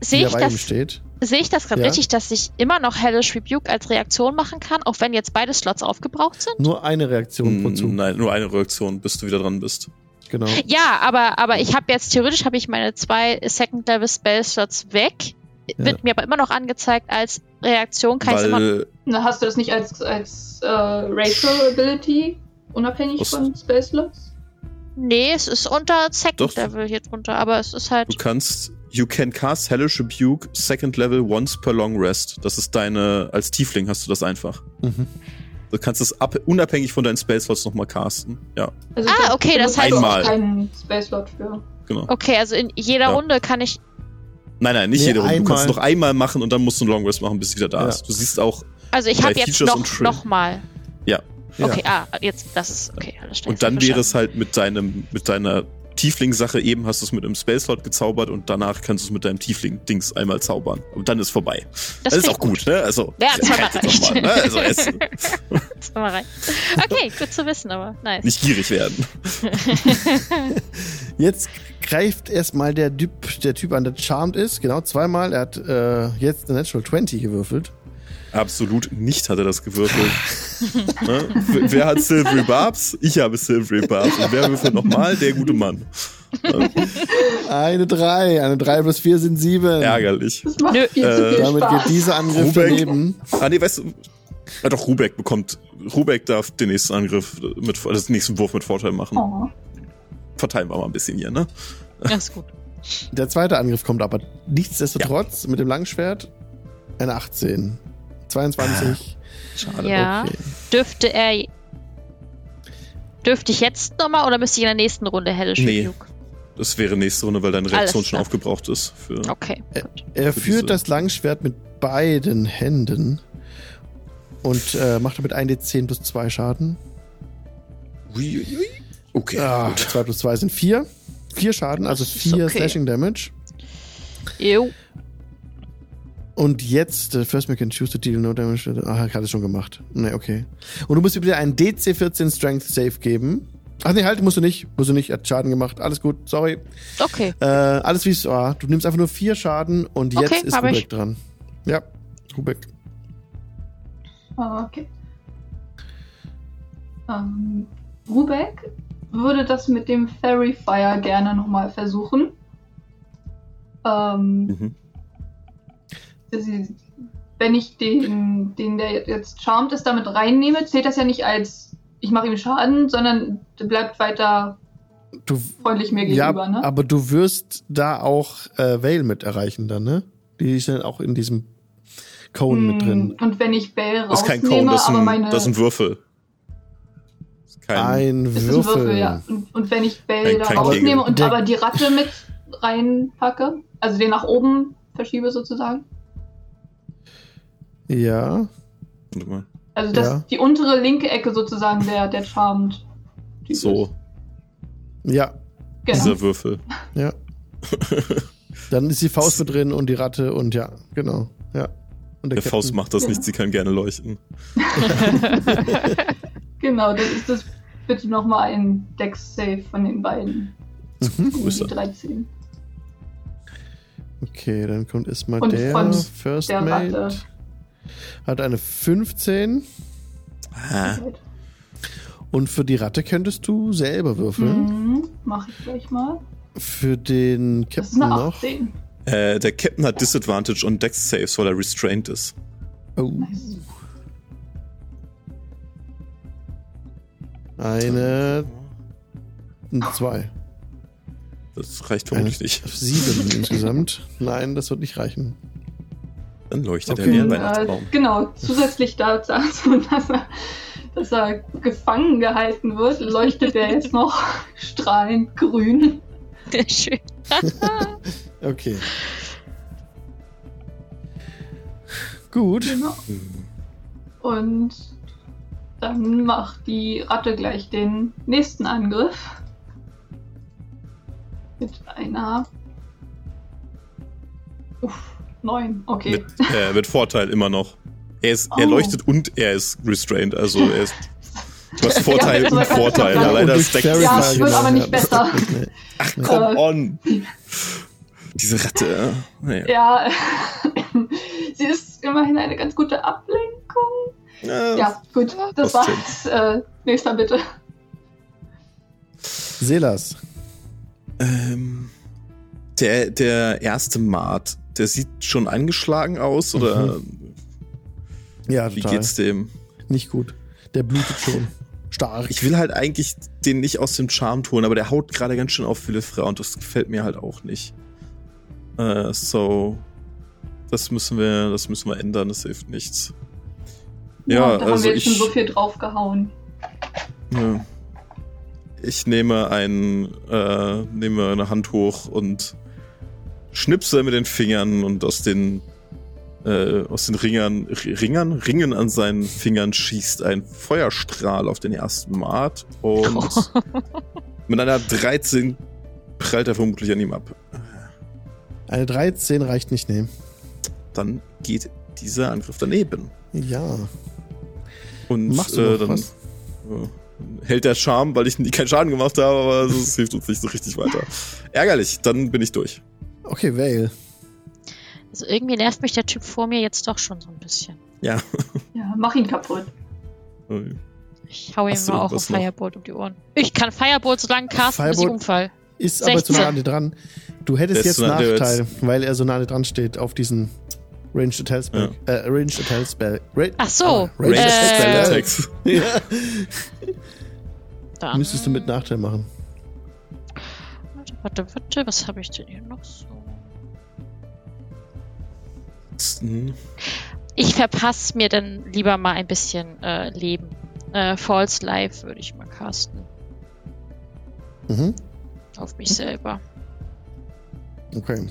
Speaker 4: Sehe ich das,
Speaker 1: steht.
Speaker 4: sehe ich das gerade
Speaker 1: Ja.
Speaker 4: richtig, dass ich immer noch Hellish Rebuke als Reaktion machen kann, auch wenn jetzt beide Slots aufgebraucht sind?
Speaker 1: Nur eine Reaktion pro Zug.
Speaker 2: Mm, Nein, nur eine Reaktion, bis du wieder dran bist.
Speaker 1: Genau.
Speaker 4: Ja, aber, aber ich habe jetzt theoretisch habe ich meine zwei Second Level Spell Slots weg.
Speaker 1: Ja.
Speaker 4: Wird mir aber immer noch angezeigt als Reaktion, kann immer.
Speaker 2: Weil
Speaker 3: na, hast du das nicht als, als äh, Racial Ability? Unabhängig
Speaker 2: Was-
Speaker 3: von Space Slots?
Speaker 4: Nee, es ist unter Second
Speaker 2: Doch.
Speaker 4: Level hier drunter, aber es ist halt.
Speaker 2: Du kannst, you can cast Hellish Rebuke second level once per long rest. Das ist deine, als Tiefling hast du das einfach.
Speaker 1: Mhm.
Speaker 2: Du kannst es ab, unabhängig von deinen Spellslots nochmal casten. Ja,
Speaker 3: Also
Speaker 4: Ah, okay, das
Speaker 2: heißt-
Speaker 3: du
Speaker 2: Einmal.
Speaker 3: keinen Space Slot für.
Speaker 2: genau.
Speaker 4: Okay, also in jeder
Speaker 2: Ja.
Speaker 4: Runde kann ich.
Speaker 2: Nein, nein, nicht
Speaker 1: Nee,
Speaker 2: jede Runde. Du kannst es
Speaker 1: einmal.
Speaker 2: noch einmal machen und dann musst du einen Long Rest machen, bis sie wieder da
Speaker 1: Ja.
Speaker 2: ist. Du siehst auch,
Speaker 4: Also ich habe jetzt noch, noch mal.
Speaker 2: ja.
Speaker 1: Ja.
Speaker 4: Okay, ah, jetzt, das ist, okay, alles.
Speaker 2: Und dann wäre es halt mit deinem, mit deiner Tiefling-Sache eben hast du es mit einem Spellslot gezaubert und danach kannst du es mit deinem Tiefling-Dings einmal zaubern. Und dann ist vorbei. Das, ist
Speaker 4: klingt
Speaker 2: auch gut, ne? Also,
Speaker 4: Ja, reicht.
Speaker 2: doch mal, ne? Also, es,
Speaker 4: Jetzt mal rein. Okay, gut zu wissen, aber nice.
Speaker 2: nicht gierig werden.
Speaker 1: Jetzt greift erstmal der Typ, der Typ an, der charmed ist. Genau, zweimal. Er hat äh, jetzt eine Natural 20 gewürfelt.
Speaker 2: Absolut nicht hat er das gewürfelt. ne? Wer- hat Silvery Barbs? Ich habe Silvery Barbs. Und wer würfelt nochmal? Der gute Mann.
Speaker 1: Eine 3. Eine 3 plus 4 sind 7.
Speaker 2: Ärgerlich.
Speaker 3: Das macht
Speaker 4: Nö.
Speaker 2: Äh,
Speaker 3: viel
Speaker 1: Damit
Speaker 3: Spaß.
Speaker 1: geht dieser Angriff
Speaker 2: Rubek.
Speaker 1: daneben.
Speaker 2: Ah, nee, weißt du. Ja, doch, Rubek bekommt. Rubek darf den nächsten Angriff mit, also den nächsten Wurf mit Vorteil machen.
Speaker 3: Oh.
Speaker 2: Verteilen wir mal ein bisschen hier, ne?
Speaker 4: Das ist gut.
Speaker 1: Der zweite Angriff kommt aber nichtsdestotrotz mit dem Langschwert. Eine 18. 22.
Speaker 2: Schade.
Speaker 4: Ja.
Speaker 1: Okay.
Speaker 4: Dürfte er. Dürfte ich jetzt nochmal oder müsste ich in der nächsten Runde Hellish
Speaker 2: Nee.
Speaker 4: Rebuke?
Speaker 2: Das wäre nächste Runde, weil deine Reaktion schon aufgebraucht ist. Für,
Speaker 4: Okay. Gut.
Speaker 1: Er
Speaker 2: Für diese-
Speaker 1: führt das Langschwert mit beiden Händen und äh, macht damit 1d10 plus 2 Schaden.
Speaker 2: Ui. Okay.
Speaker 1: Ah,
Speaker 2: gut.
Speaker 1: 2 plus 2 sind 4. 4 Schaden, also
Speaker 4: Das ist
Speaker 1: 4
Speaker 4: okay.
Speaker 1: Slashing Damage.
Speaker 4: Jo.
Speaker 1: Und jetzt, äh, first we can choose to deal no damage. Ah, hat es schon gemacht. Nee, okay. Und du musst dir bitte einen DC14 Strength Save geben. Ach nee, halt, musst du nicht. Musst du nicht, hat Schaden gemacht. Alles gut, sorry.
Speaker 4: Okay.
Speaker 1: Äh, alles wie es war. Du nimmst einfach nur 4 Schaden und jetzt
Speaker 4: Okay,
Speaker 1: ist Rubek
Speaker 4: ich.
Speaker 1: dran. Ja, Rubek.
Speaker 3: Ah, Okay. Ähm, Rubek würde das mit dem Fairy Fire gerne nochmal versuchen. Ähm,
Speaker 2: Mhm.
Speaker 3: Sie- wenn ich den, den, der jetzt charmed ist, damit reinnehme, zählt das ja nicht als ich mache ihm Schaden, sondern der bleibt weiter
Speaker 1: Du,
Speaker 3: freundlich mir
Speaker 1: ja,
Speaker 3: gegenüber, ne?
Speaker 1: aber du wirst da auch äh, Vale mit erreichen dann, ne? Die ist dann auch in diesem Cone mit drin.
Speaker 3: Hm, Und wenn ich Bell
Speaker 2: Das ist kein
Speaker 3: rausnehme,
Speaker 2: Cone, das ist
Speaker 3: aber
Speaker 2: ein,
Speaker 3: meine
Speaker 2: das ist ein Würfel. Das ist kein,
Speaker 1: Ein
Speaker 3: Das ist ein
Speaker 1: Würfel.
Speaker 3: Würfel, ja. Und, und wenn ich Bell
Speaker 2: Kein-
Speaker 3: da
Speaker 2: kein
Speaker 3: rausnehme
Speaker 2: Kegel.
Speaker 3: und
Speaker 1: Der-
Speaker 3: aber die Ratte mit reinpacke, also den nach oben verschiebe sozusagen.
Speaker 1: Ja.
Speaker 2: Warte mal.
Speaker 3: Also dass
Speaker 1: Ja.
Speaker 3: die untere linke Ecke sozusagen der, der Charmed.
Speaker 2: So.
Speaker 1: Ja.
Speaker 3: Genau.
Speaker 2: dieser Würfel.
Speaker 1: Ja. Dann ist die Faust mit drin und die Ratte und ja, genau. Ja. Und
Speaker 2: Der Faust
Speaker 1: Captain-
Speaker 2: macht das
Speaker 3: Ja.
Speaker 2: nicht, sie kann gerne leuchten.
Speaker 3: Genau, dann ist das bitte nochmal ein Dex-Save von den beiden.
Speaker 1: Mhm.
Speaker 3: Die
Speaker 2: Grüße.
Speaker 3: 13.
Speaker 1: Okay, dann kommt erstmal der
Speaker 3: von
Speaker 1: First
Speaker 3: der
Speaker 1: Mate.
Speaker 3: Ratte.
Speaker 1: Hat eine 15
Speaker 2: Ah,
Speaker 1: und für die Ratte könntest du selber würfeln.
Speaker 3: Mhm, mach ich gleich mal.
Speaker 1: Für den
Speaker 3: Das ist
Speaker 1: Captain
Speaker 3: eine
Speaker 1: noch.
Speaker 3: 18.
Speaker 2: äh, der Captain hat Disadvantage on Dex Saves, weil er restrained ist.
Speaker 1: Oh.
Speaker 3: Nice.
Speaker 1: Eine zwei.
Speaker 2: Das reicht vermutlich nicht.
Speaker 1: sieben insgesamt. Nein, das wird nicht reichen.
Speaker 2: Dann leuchtet
Speaker 1: Okay.
Speaker 2: er wie ein
Speaker 3: Äh,
Speaker 2: Weihnachtsbaum.
Speaker 3: genau, zusätzlich dazu, dass er, dass er gefangen gehalten wird, leuchtet er jetzt noch strahlend grün.
Speaker 4: Schön.
Speaker 1: Okay. Gut.
Speaker 3: Genau. Und dann macht die Ratte gleich den nächsten Angriff. Mit einer. Uff, neun. Okay.
Speaker 2: Mit, äh, mit Vorteil immer noch. Er, ist, er
Speaker 3: Oh.
Speaker 2: leuchtet und er ist restrained, also er ist. Du hast Vorteil
Speaker 3: Ja,
Speaker 2: und Vorteil. Ja, leider Dex.
Speaker 1: Fairy
Speaker 3: Ja, es wird aber nicht besser.
Speaker 2: Ach, come
Speaker 3: Äh.
Speaker 2: on! Diese Ratte. äh, Naja.
Speaker 3: Ja, sie ist immerhin eine ganz gute Ablenkung.
Speaker 2: Ja.
Speaker 3: Ja, gut, das war's. Äh, nächster bitte.
Speaker 1: Selas.
Speaker 2: Ähm, der, der erste Mart, der sieht schon angeschlagen aus, oder
Speaker 1: Ja,
Speaker 2: wie
Speaker 1: total.
Speaker 2: geht's dem?
Speaker 1: Nicht gut. Der blutet schon. Stark.
Speaker 2: Ich will halt eigentlich den nicht aus dem Charm tun, aber der haut gerade ganz schön auf Philippra und das gefällt mir halt auch nicht. Äh, so, das müssen wir, das müssen wir ändern, das hilft nichts. Ja,
Speaker 3: da haben
Speaker 2: also
Speaker 3: wir jetzt schon
Speaker 2: ich,
Speaker 3: so viel draufgehauen.
Speaker 2: ja. ich nehme ein, äh, nehme eine Hand hoch und schnipse mit den Fingern und aus den äh, aus den Ringern, Ringern, Ringen an seinen Fingern schießt ein Feuerstrahl auf den ersten Mart und mit einer 13 prallt er vermutlich an ihm ab.
Speaker 1: Eine 13 reicht nicht, nee.
Speaker 2: Dann geht dieser Angriff daneben.
Speaker 1: Ja.
Speaker 2: Und
Speaker 1: Machst du
Speaker 2: äh,
Speaker 1: noch
Speaker 2: dann
Speaker 1: was?
Speaker 2: äh, hält der Charme, weil ich keinen Schaden gemacht habe, aber das hilft uns nicht so richtig weiter. Ärgerlich, dann bin ich durch.
Speaker 1: Okay, Vale.
Speaker 4: Also irgendwie nervt mich der Typ vor mir jetzt doch schon so ein bisschen.
Speaker 2: Ja.
Speaker 3: Ja, mach ihn kaputt.
Speaker 4: Ich hau ihm
Speaker 2: Hast
Speaker 4: mal auch ein? Firebolt um die Ohren. Ich kann Firebolt so lange casten, bis ich
Speaker 1: Firebolt-
Speaker 4: umfall.
Speaker 1: Ist aber zu
Speaker 4: 16.
Speaker 1: nah an dir dran. Du hättest jetzt Nachteil, weil er so nah an dir dran steht auf diesen Ranged Attack Spell. Äh, Ranged Attack Spell. Ra
Speaker 4: Ach so,
Speaker 1: Ah, Ranged
Speaker 4: Äh,
Speaker 1: ja.
Speaker 2: Attacks.
Speaker 1: Ja.
Speaker 4: Dann,
Speaker 1: Müsstest du mit Nachteil machen.
Speaker 4: Warte, warte, warte, was habe ich denn hier noch so?
Speaker 2: Hm.
Speaker 4: Ich verpasse mir dann lieber mal ein bisschen äh, Leben. Äh, False Life würde ich mal casten.
Speaker 1: Mhm.
Speaker 4: Auf mich selber.
Speaker 1: Okay.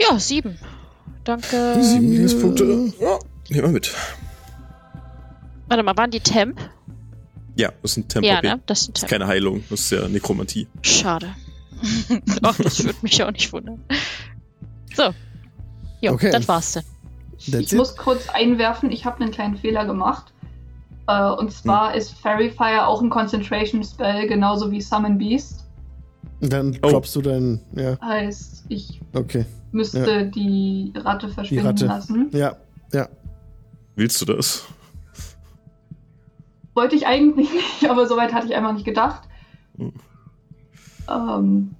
Speaker 4: Ja, sieben. Danke.
Speaker 2: Sieben Lebenspunkte. Ja, nehmen wir mit.
Speaker 4: Warte mal, waren die Temp?
Speaker 2: Ja, das ist ein Tempo.
Speaker 4: Ja, ne? Das ist ein
Speaker 2: Das ist
Speaker 4: Temp.
Speaker 2: keine Heilung, das ist ja Nekromantie.
Speaker 4: Schade. Ach, das würde mich auch nicht wundern. So. Jo,
Speaker 1: Okay.
Speaker 4: das war's dann.
Speaker 1: That's
Speaker 3: Ich
Speaker 1: it.
Speaker 3: muss kurz einwerfen, ich habe einen kleinen Fehler gemacht. Äh, und zwar ist Fairy Fire auch ein Concentration Spell, genauso wie Summon Beast.
Speaker 1: Dann
Speaker 2: Oh.
Speaker 1: droppst du dein. Ja,
Speaker 3: Heißt, ich
Speaker 1: okay.
Speaker 3: müsste die Ratte verschwinden
Speaker 1: Ratte.
Speaker 3: lassen.
Speaker 1: Ja, ja.
Speaker 2: Willst du das?
Speaker 3: Wollte ich eigentlich nicht, aber soweit hatte ich einfach nicht gedacht.
Speaker 2: Hm.
Speaker 3: Ähm,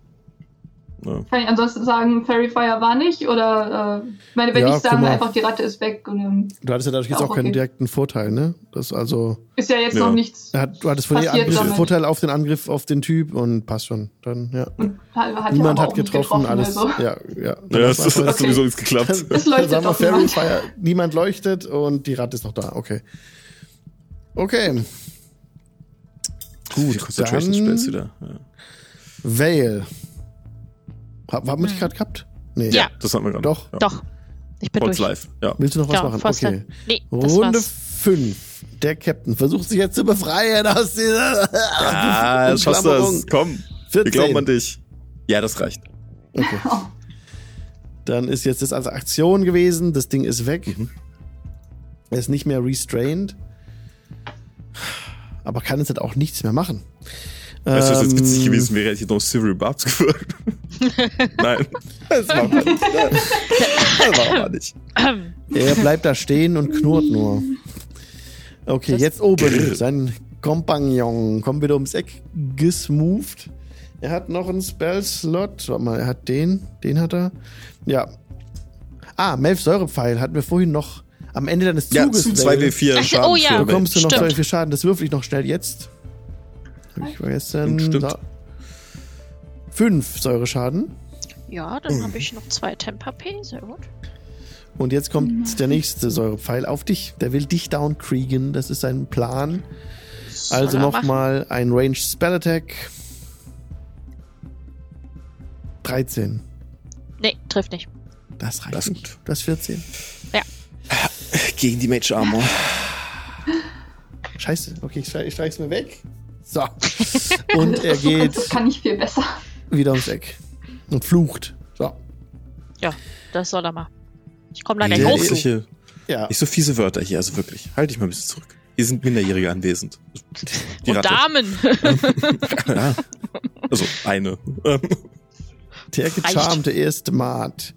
Speaker 2: Ja.
Speaker 3: kann ich ansonsten sagen, Fairy Fire war nicht? Oder, äh, ich meine, wenn
Speaker 1: Ja,
Speaker 3: ich
Speaker 1: mal.
Speaker 3: einfach, die Ratte ist weg und ähm,
Speaker 1: Du hattest ja dadurch jetzt
Speaker 3: Ja,
Speaker 1: auch keinen
Speaker 3: okay.
Speaker 1: direkten Vorteil, ne? Das also.
Speaker 3: ist ja jetzt
Speaker 2: Ja.
Speaker 3: noch nichts.
Speaker 1: Hat, du hattest
Speaker 3: Passiert
Speaker 1: Angriff,
Speaker 3: damit.
Speaker 1: Vorteil auf den Angriff auf den Typ und passt schon. Dann, ja.
Speaker 3: Und hat,
Speaker 1: Niemand
Speaker 3: ja
Speaker 1: hat
Speaker 3: nicht
Speaker 1: getroffen, alles.
Speaker 3: Also.
Speaker 1: Ja, ja.
Speaker 2: Ja,
Speaker 1: Dann
Speaker 2: das,
Speaker 1: lass
Speaker 2: das
Speaker 1: mal-
Speaker 2: hat sowieso nichts geklappt.
Speaker 3: Es
Speaker 1: Dann
Speaker 3: leuchtet
Speaker 1: sagen wir
Speaker 3: doch
Speaker 1: Fairy
Speaker 3: niemand.
Speaker 1: Fire. Niemand leuchtet und die Ratte ist noch da. Okay. Okay. Gut, dann
Speaker 2: wieder. Ja.
Speaker 1: Vale. Haben haben wir dich gerade gehabt? Nee.
Speaker 4: Ja.
Speaker 2: Das hatten wir gerade.
Speaker 1: Doch.
Speaker 2: Ja.
Speaker 4: Doch. Ich bin
Speaker 2: Falls
Speaker 4: durch.
Speaker 2: live. Ja.
Speaker 1: Willst du noch was
Speaker 4: Ja,
Speaker 1: machen? Okay.
Speaker 4: Nee,
Speaker 1: Runde
Speaker 4: war's.
Speaker 1: 5. Der Captain versucht sich jetzt zu befreien aus dieser
Speaker 2: Ah, das schaffst du das. Komm. Wir
Speaker 1: 14.
Speaker 2: glauben an dich. Ja, das reicht.
Speaker 1: Okay.
Speaker 3: Oh,
Speaker 1: Dann ist jetzt das als Aktion gewesen. Das Ding ist weg.
Speaker 2: Mhm.
Speaker 1: Er ist nicht mehr restrained. Aber kann jetzt halt auch nichts mehr machen.
Speaker 2: Weißt du, was jetzt witzig
Speaker 1: Ähm,
Speaker 2: gewesen wäre, hätte ich noch Civil Barbs gewirkt. Nein. Das war mal nicht. Das war mal nicht.
Speaker 1: Er bleibt da stehen und knurrt nur. Okay,
Speaker 4: Das-
Speaker 1: jetzt oben. Sein Kompagnon kommt wieder ums Eck gesmoved. Er hat noch einen Spell-Slot. Warte mal, er hat den. Den hat er. Ja. Ah, Melf Säurepfeil hatten wir vorhin noch am Ende deines
Speaker 2: Ja,
Speaker 1: Zuges.
Speaker 2: zum
Speaker 1: Val,
Speaker 2: 2W4
Speaker 4: Ach,
Speaker 2: Schaden.
Speaker 4: oh ja.
Speaker 1: bekommst du noch
Speaker 4: Stimmt.
Speaker 1: 2 Schaden. Das würfel ich noch schnell jetzt. Hab ich vergessen.
Speaker 2: Stimmt.
Speaker 1: So. Fünf Säureschaden.
Speaker 4: Ja, dann habe ich noch zwei Temp HP. Sehr gut.
Speaker 1: Und jetzt kommt der nächste Säurepfeil auf dich. Der will dich downkriegen. Das ist sein Plan. Also
Speaker 4: Soll
Speaker 1: nochmal ein Ranged Spell Attack. 13.
Speaker 4: Nee, trifft nicht.
Speaker 1: Das reicht
Speaker 2: Das ist
Speaker 1: nicht.
Speaker 2: gut.
Speaker 1: Das ist 14.
Speaker 2: Gegen die Mage Armor.
Speaker 1: Scheiße. Okay, ich, streich, ich streich's mir weg. So. Und er geht
Speaker 3: das kann ich viel besser.
Speaker 1: wieder ums Eck. Und flucht. So.
Speaker 4: Ja, das soll er mal. Ich komme da
Speaker 2: Der
Speaker 4: gleich
Speaker 1: Der
Speaker 4: hoch.
Speaker 1: ist-
Speaker 4: zu.
Speaker 2: Solche,
Speaker 1: Ja.
Speaker 2: nicht so fiese Wörter hier, also wirklich. Halt dich mal ein bisschen zurück. Hier sind Minderjährige anwesend. Die
Speaker 4: Und
Speaker 2: Ratte.
Speaker 4: Damen.
Speaker 2: Ja. Also eine. Ähm,
Speaker 1: Der gecharmte erste Mat.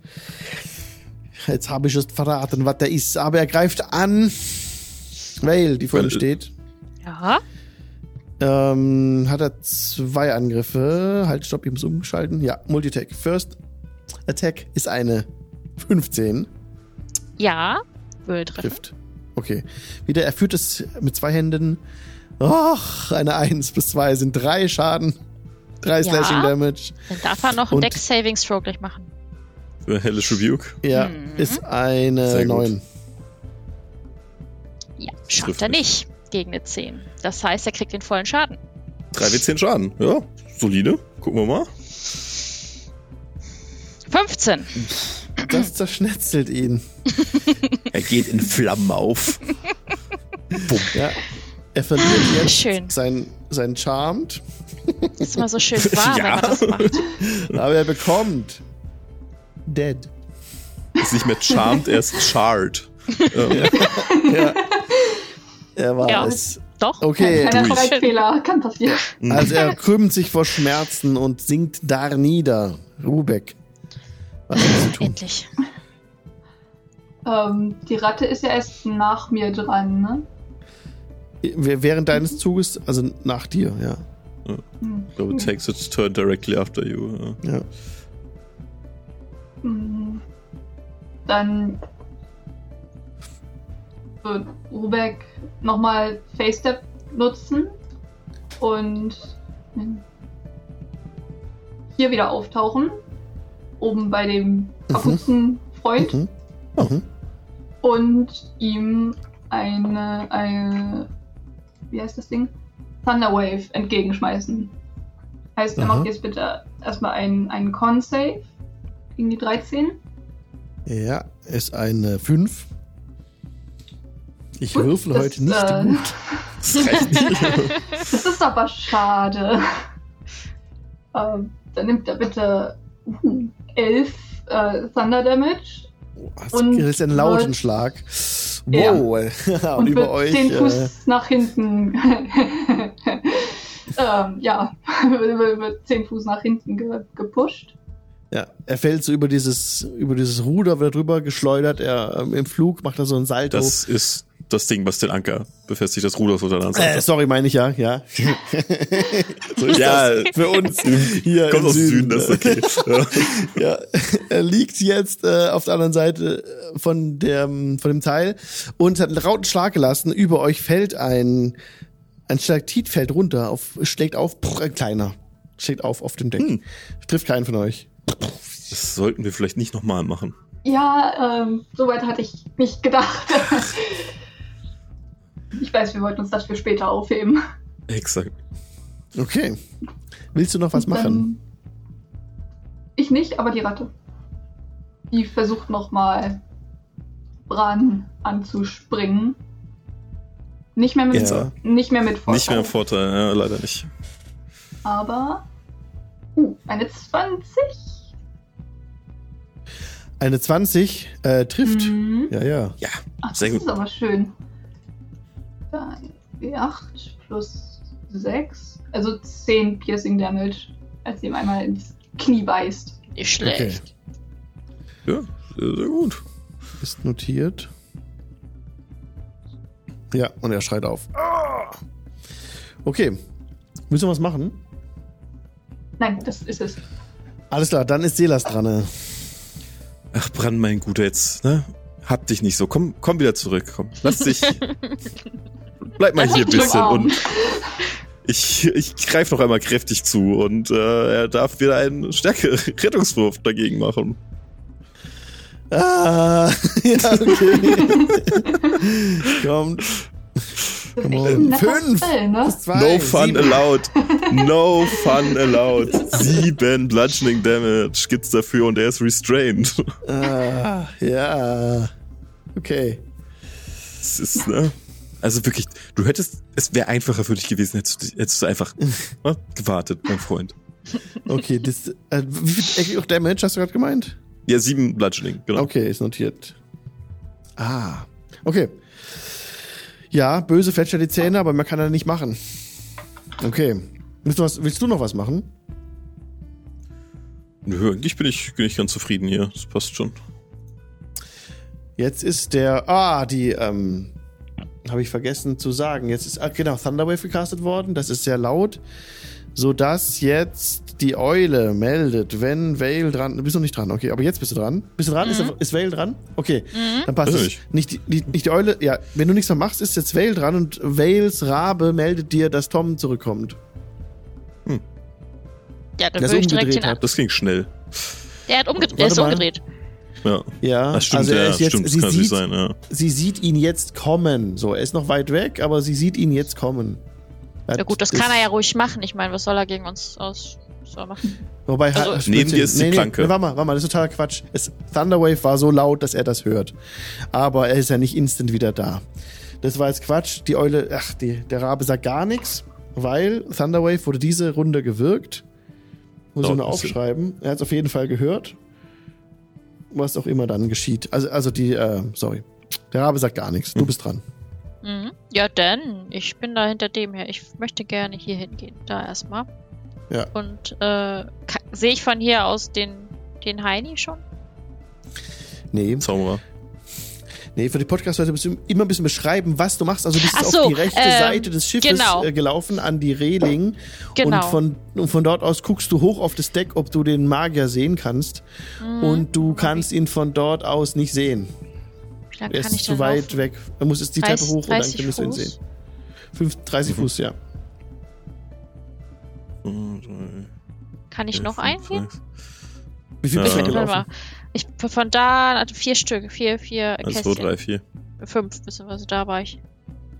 Speaker 1: Jetzt habe ich es verraten, was der ist. Aber er greift an. Vale, die vor ihm steht.
Speaker 4: ja.
Speaker 1: Ähm, hat er zwei Angriffe. Halt, stopp, ich muss umschalten. Ja, Multitack. First Attack ist eine 15.
Speaker 4: Ja. Würde treffen.
Speaker 1: Trifft. Okay. Wieder, er führt es mit zwei Händen. Och, eine 1 plus 2 sind drei Schaden. Drei
Speaker 4: Ja.
Speaker 1: Slashing Damage.
Speaker 4: Dann darf er noch einen Dex Saving Throw gleich machen.
Speaker 2: Für Hellish Rebuke.
Speaker 1: Ja,
Speaker 4: Mhm.
Speaker 1: ist eine
Speaker 2: Sehr gut.
Speaker 1: 9.
Speaker 4: Ja,
Speaker 2: trifft
Speaker 4: schafft er nicht gegen eine 10. Das heißt, er kriegt den vollen Schaden.
Speaker 2: 3W10 Schaden. Ja, solide. Gucken wir mal.
Speaker 4: 15.
Speaker 1: Das zerschnetzelt ihn.
Speaker 5: Er geht in Flammen auf.
Speaker 1: Ja. Er verliert jetzt
Speaker 4: Schön.
Speaker 1: sein, sein Charmed,
Speaker 4: Ist immer so schön warm,
Speaker 2: Ja.
Speaker 4: wenn man das macht.
Speaker 1: aber er bekommt Dead.
Speaker 2: Ist nicht mehr charmed, er ist charred. Ähm,
Speaker 1: Ja. Er war
Speaker 4: Ja.
Speaker 1: es.
Speaker 4: Doch.
Speaker 1: Okay.
Speaker 3: Schreibfehler kann passieren.
Speaker 1: also er krümmt sich vor Schmerzen und sinkt da nieder. Rubek. Was willst du tun?
Speaker 4: Endlich.
Speaker 3: Ähm, die Ratte ist ja erst nach mir dran, ne?
Speaker 1: Während deines Zuges, also nach dir, ja.
Speaker 3: Hm.
Speaker 2: so it takes its turn directly after you. Ja.
Speaker 1: ja.
Speaker 3: Hm. Dann wird Rubek nochmal Face-Step nutzen und hier wieder auftauchen. Oben bei dem kaputten Freund.
Speaker 1: Mhm. Mhm.
Speaker 3: und ihm eine, eine wie heißt das Ding? Thunderwave entgegenschmeißen. Heißt, er macht jetzt bitte erstmal einen, einen Con-Save gegen die 13.
Speaker 1: Ja, ist eine 5. Ich würfel
Speaker 3: das,
Speaker 1: heute nicht
Speaker 3: äh,
Speaker 1: gut.
Speaker 2: Das.
Speaker 3: Das ist aber schade. ähm, dann nimmt er bitte uh, 11 äh, Thunder Damage
Speaker 1: Oh, das
Speaker 3: und
Speaker 1: ist ein lauten Schlag.
Speaker 3: Ja.
Speaker 1: Wow. und,
Speaker 3: und
Speaker 1: über
Speaker 3: wird
Speaker 1: euch.
Speaker 3: 10
Speaker 1: Äh,
Speaker 3: Fuß nach hinten. ähm, ja, wird 10 Fuß nach hinten ge gepusht.
Speaker 1: ja, er fällt so über dieses, über dieses Ruder, wird drüber geschleudert. Er ähm, im Flug macht er so ein Salto.
Speaker 2: Das ist das Ding, was den Anker befestigt, das Ruder unter der
Speaker 1: äh, sorry, meine ich ja, ja. so ist
Speaker 2: Ja,
Speaker 1: das für uns hier
Speaker 2: Kommt
Speaker 1: im
Speaker 2: aus dem Süden, das ist okay. Ja.
Speaker 1: ja, er liegt jetzt äh, auf der anderen Seite äh, von dem, von dem Teil und hat einen lauten Schlag gelassen. Über euch fällt ein, ein Stalaktit fällt runter, auf, schlägt auf, pff, ein kleiner, schlägt auf auf dem Deck.
Speaker 2: Hm.
Speaker 1: Trifft keinen von euch.
Speaker 2: Das sollten wir vielleicht nicht nochmal machen.
Speaker 3: Ja, ähm, soweit hatte ich nicht gedacht. Ich weiß, wir wollten uns das für später aufheben.
Speaker 2: Exakt.
Speaker 1: Okay. Willst du noch was machen?
Speaker 3: Ähm, ich nicht, aber die Ratte. Die versucht nochmal Bran anzuspringen. Nicht mehr mit,
Speaker 2: Ja.
Speaker 3: nicht mehr mit Vorteil.
Speaker 2: Nicht mehr Vorteil, ja, leider nicht.
Speaker 3: Aber. Uh, eine 20.
Speaker 1: Eine 20 äh, trifft.
Speaker 3: Mhm.
Speaker 1: Ja, ja.
Speaker 2: Ja,
Speaker 3: Ach,
Speaker 2: sehr
Speaker 3: das
Speaker 2: gut.
Speaker 3: ist aber schön. Dann W8 plus 6. Also 10 Piercing Damage, als ihm einmal ins Knie beißt.
Speaker 4: Nicht schlecht.
Speaker 2: Ja, sehr, sehr gut.
Speaker 1: Ist notiert. Ja, und er schreit auf. Ah! Okay. Müssen wir was machen?
Speaker 3: Nein, das ist es.
Speaker 1: Alles klar, dann ist Selas dran. ne?
Speaker 2: Ach, Bran, mein Guter, jetzt, ne? Hab dich nicht so. Komm, komm wieder zurück. Komm, lass dich. Bleib mal hier ein bisschen und ich, ich greife noch einmal kräftig zu und äh, er darf wieder einen stärkeren Rettungswurf dagegen machen.
Speaker 1: Ah, ja, okay. Kommt. Come on.
Speaker 3: Netter
Speaker 1: Fünf.
Speaker 3: Spell, ne?
Speaker 1: Zwei.
Speaker 2: No fun
Speaker 1: sieben.
Speaker 2: allowed. No fun allowed. Sieben Bludgeoning Damage gibt's dafür und er ist restrained.
Speaker 1: Ah, ja. Okay.
Speaker 2: Das ist, ne? Also wirklich, du hättest, es wäre einfacher für dich gewesen, hättest, du- hättest du einfach ne, gewartet, mein Freund.
Speaker 1: Okay, das, äh, wie viel auch Damage hast du gerade gemeint?
Speaker 2: Ja, sieben Bludgeoning, genau.
Speaker 1: Okay, ist notiert. Ah, okay. Ja, böse fletscht die Zähne, aber man kann er nicht machen. Okay. Willst du, was, willst du noch was machen?
Speaker 2: Nö, eigentlich bin ich, bin ich ganz zufrieden hier. Das passt schon.
Speaker 1: Jetzt ist der. Ah, die, ähm. Habe ich vergessen zu sagen. Jetzt ist, ah, genau, Thunderwave gecastet worden. Das ist sehr laut. Sodass jetzt die Eule meldet, wenn Vale dran. Du bist noch nicht dran, okay, aber jetzt bist du dran. Bist du dran? Ist, ist Vale dran? Okay, dann passt es.
Speaker 2: ich.
Speaker 1: Nicht die, nicht, nicht die Eule, ja, wenn du nichts mehr machst, ist jetzt Vale dran und Vales Rabe meldet dir, dass Tom zurückkommt.
Speaker 4: Ja, dann
Speaker 1: Der
Speaker 4: würde
Speaker 1: ist
Speaker 4: ich direkt
Speaker 1: hat.
Speaker 2: Das ging schnell.
Speaker 4: Der, hat umgedreht, der
Speaker 1: Warte
Speaker 4: ist
Speaker 1: mal.
Speaker 4: umgedreht.
Speaker 2: Ja.
Speaker 1: Ja,
Speaker 2: Das stimmt,
Speaker 1: also er
Speaker 2: ja,
Speaker 1: ist jetzt,
Speaker 2: stimmt, das
Speaker 1: sie,
Speaker 2: kann nicht
Speaker 1: sieht,
Speaker 2: sein, ja.
Speaker 1: sie sieht ihn jetzt kommen. So, er ist noch weit weg, aber sie sieht ihn jetzt kommen.
Speaker 4: Ja gut, das kann er ja ruhig machen. Ich meine, was soll er gegen uns aus soll er machen?
Speaker 1: Wobei,
Speaker 4: Also-
Speaker 1: halt-
Speaker 2: Neben dir ist die
Speaker 1: nee,
Speaker 2: Planke.
Speaker 1: Nee, warte mal, warte mal, das ist totaler Quatsch. Es, Thunderwave war so laut, dass er das hört. Aber er ist ja nicht instant wieder da. Das war jetzt Quatsch. Die Eule, ach, die, der Rabe sagt gar nichts, weil Thunderwave wurde diese Runde gewirkt. Muss ich nur aufschreiben. Er hat es auf jeden Fall gehört. Was auch immer dann geschieht. Also, also die, äh, sorry. Der Rabe sagt gar nichts. Du bist dran.
Speaker 4: Mhm. Ja, denn ich bin da hinter dem her. Ich möchte gerne hier hingehen. Da erstmal.
Speaker 1: Ja.
Speaker 4: Und äh, sehe ich von hier aus den, den Heini schon?
Speaker 1: Nee,
Speaker 2: Zauberer.
Speaker 1: Nee, für die Podcast-Leute müssen wir immer ein bisschen beschreiben, was du machst. Also du bist
Speaker 4: Ach
Speaker 1: auf
Speaker 4: so,
Speaker 1: die rechte
Speaker 4: ähm,
Speaker 1: Seite des Schiffes
Speaker 4: genau.
Speaker 1: äh, gelaufen, an die Reling.
Speaker 4: Genau.
Speaker 1: Und von, und von dort aus guckst du hoch auf das Deck, ob du den Magier sehen kannst.
Speaker 4: Mhm.
Speaker 1: Und du kannst ihn von dort aus nicht sehen.
Speaker 4: Lange
Speaker 1: Er ist zu weit
Speaker 4: laufen?
Speaker 1: weg. Er muss jetzt die
Speaker 4: 30
Speaker 1: Treppe hoch und dann
Speaker 4: 30
Speaker 1: kannst du ihn sehen. Fünf- 30
Speaker 2: Mhm.
Speaker 1: Fuß, ja.
Speaker 4: Kann ich noch eingehen?
Speaker 1: Wie viel
Speaker 2: Ja.
Speaker 1: bist du gelaufen?
Speaker 4: Ich, von da, also vier Stück, vier, vier
Speaker 2: Eins, zwei, drei, vier.
Speaker 4: Fünf, beziehungsweise da war ich.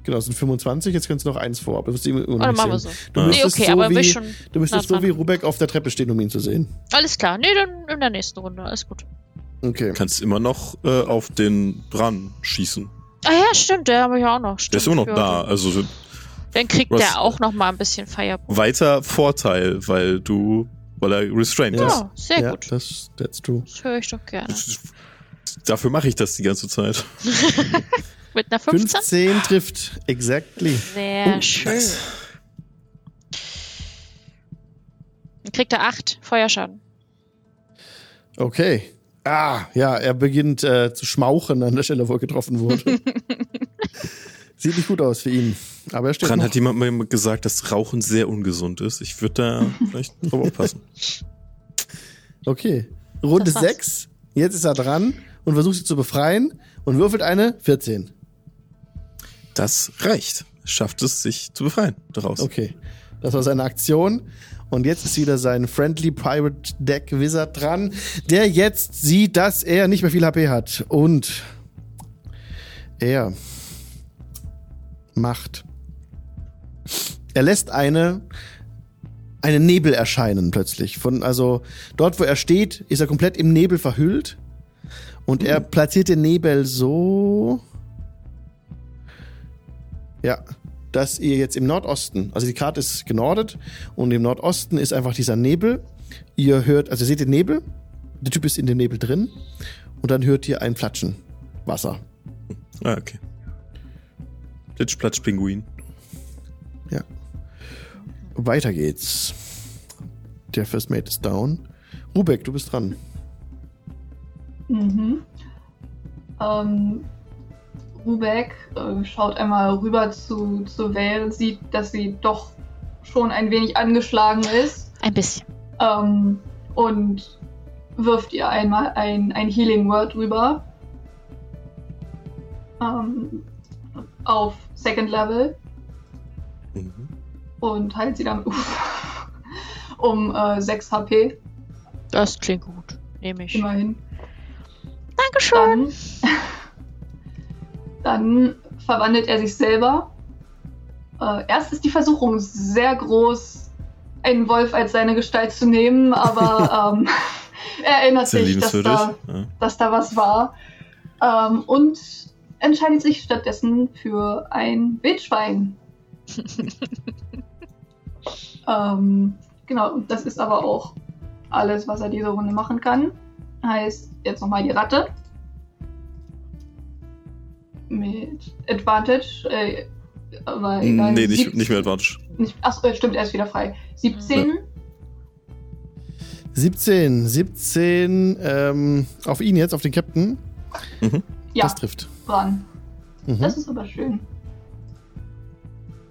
Speaker 1: Genau, es sind 25, jetzt kannst du noch eins vor, aber du noch
Speaker 4: Oder machen wir so.
Speaker 1: Du
Speaker 2: Ah.
Speaker 4: Nee, okay,
Speaker 1: so
Speaker 4: aber
Speaker 1: wie,
Speaker 4: wir schon.
Speaker 1: du müsstest so wie
Speaker 4: dran.
Speaker 1: Rubeck auf der Treppe stehen, um ihn zu sehen.
Speaker 4: Alles klar. Nee, dann in der nächsten Runde. Alles gut.
Speaker 1: Okay.
Speaker 2: Kannst immer noch äh, auf den dran schießen.
Speaker 4: Ah ja, stimmt, der habe ich auch noch. Stimmt,
Speaker 2: Der ist immer noch da. Also
Speaker 4: Dann kriegt
Speaker 2: Was-
Speaker 4: der auch noch mal ein bisschen Firepower.
Speaker 2: weiter Vorteil, weil du, weil er restrained
Speaker 1: Ja.
Speaker 2: ist.
Speaker 4: Ja, sehr
Speaker 1: ja,
Speaker 4: gut.
Speaker 1: das that's true.
Speaker 4: Das höre ich doch gerne.
Speaker 2: Dafür mache ich das die ganze Zeit.
Speaker 4: Mit einer 15?
Speaker 1: 15 trifft. Exactly.
Speaker 4: Sehr
Speaker 1: Oh,
Speaker 4: schön.
Speaker 2: nice.
Speaker 4: Dann kriegt er 8 Feuerschaden.
Speaker 1: Okay. Ah, ja, er beginnt äh, zu schmauchen an der Stelle, wo er getroffen wurde. Sieht nicht gut aus für ihn. Aber er steht
Speaker 2: Dran
Speaker 1: noch.
Speaker 2: hat jemand mal gesagt, dass Rauchen sehr ungesund ist. Ich würde da vielleicht drauf aufpassen.
Speaker 1: Okay. Runde
Speaker 4: Das war's.
Speaker 1: 6. Jetzt ist er dran und versucht sie zu befreien und würfelt eine 14.
Speaker 2: Das reicht. Schafft es, sich zu befreien daraus.
Speaker 1: Okay. Das war seine Aktion. Und jetzt ist wieder sein Friendly Pirate Deck Wizard dran, der jetzt sieht, dass er nicht mehr viel HP hat. Und er macht. Er lässt eine, einen Nebel erscheinen plötzlich. Von, also dort, wo er steht, ist er komplett im Nebel verhüllt. Und er platziert den Nebel so. Ja, dass ihr jetzt im Nordosten, also die Karte ist genordet und im Nordosten ist einfach dieser Nebel. Ihr hört, also ihr seht den Nebel, der Typ ist in dem Nebel drin und dann hört ihr ein Platschen. Wasser.
Speaker 2: Ah, okay. Plitsch, Platsch, Pinguin.
Speaker 1: Ja. Weiter geht's. Der First Mate ist down. Rubek, du bist dran.
Speaker 3: Mhm. Ähm, Rubek äh, schaut einmal rüber zu, zu Vale, sieht, dass sie doch schon ein wenig angeschlagen ist
Speaker 4: Ein bisschen.
Speaker 3: ähm, und wirft ihr einmal ein, ein Healing Word rüber. Ähm, auf Second Level
Speaker 2: Mhm.
Speaker 3: und heilt sie dann um äh, 6 HP,
Speaker 4: Das klingt gut. Nehme ich.
Speaker 3: immerhin.
Speaker 4: Dankeschön.
Speaker 3: Dann, dann verwandelt er sich selber. Äh, erst ist die Versuchung sehr groß, einen Wolf als seine Gestalt zu nehmen, aber ähm, er erinnert sich, dass da,
Speaker 2: Ja.
Speaker 3: dass da was war. Ähm, und entscheidet sich stattdessen für ein Wildschwein. ähm, genau, das ist aber auch alles, was er diese Runde machen kann. Heißt jetzt nochmal die Ratte. Mit Advantage. Äh, aber egal,
Speaker 2: Nee, nicht, nicht mehr Advantage.
Speaker 3: Nicht, achso, stimmt, er ist wieder frei. 17.
Speaker 1: 17, 17 ähm, auf ihn jetzt, auf den Captain.
Speaker 3: Ja,
Speaker 1: Das trifft.
Speaker 3: dran.
Speaker 1: Mhm.
Speaker 3: Das ist aber schön.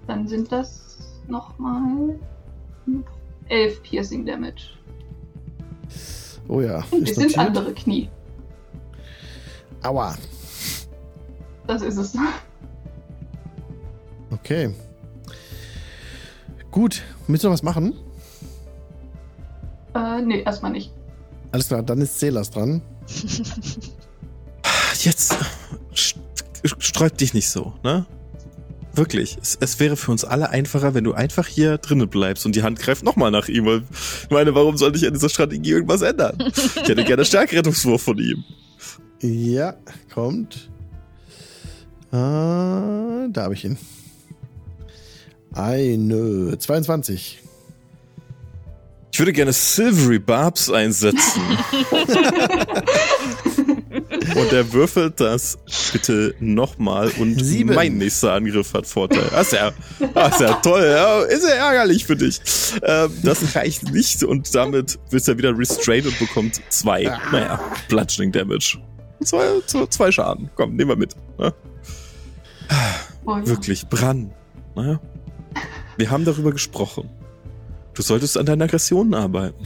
Speaker 3: Dann sind das nochmal elf Piercing Damage.
Speaker 1: Oh ja.
Speaker 3: Und wir
Speaker 1: ist
Speaker 3: sind
Speaker 1: notiert.
Speaker 3: andere Knie.
Speaker 1: Aua.
Speaker 3: Das ist es.
Speaker 1: Okay. Gut. Willst du noch was machen?
Speaker 3: Äh, nee, erstmal nicht.
Speaker 1: Alles klar, dann ist Celas dran.
Speaker 2: Jetzt st- sträub dich nicht so, ne? Wirklich. Es, es wäre für uns alle einfacher, wenn du einfach hier drinnen bleibst und die Hand greift nochmal nach ihm. Weil, ich meine, warum sollte ich an dieser Strategie irgendwas ändern? Ich hätte gerne Stärkerettungswurf von ihm.
Speaker 1: Ja, kommt. Ah, da habe ich ihn. Eine 22.
Speaker 2: Ich würde gerne Silvery Barbs einsetzen. und er würfelt das bitte nochmal und
Speaker 1: Sieben.
Speaker 2: mein nächster Angriff hat Vorteil. Das ist ja, das ist ja toll, ja, ist ja ärgerlich für dich. Ähm, das reicht nicht und damit ist er wieder restrained und bekommt zwei, naja, Bludgeoning Damage. Zwei, zwei, zwei Schaden. Komm, nehmen wir mit. Ne?
Speaker 3: Oh, ja.
Speaker 2: Wirklich, Bran. Ne? Wir haben darüber gesprochen. Du solltest an deinen Aggressionen arbeiten.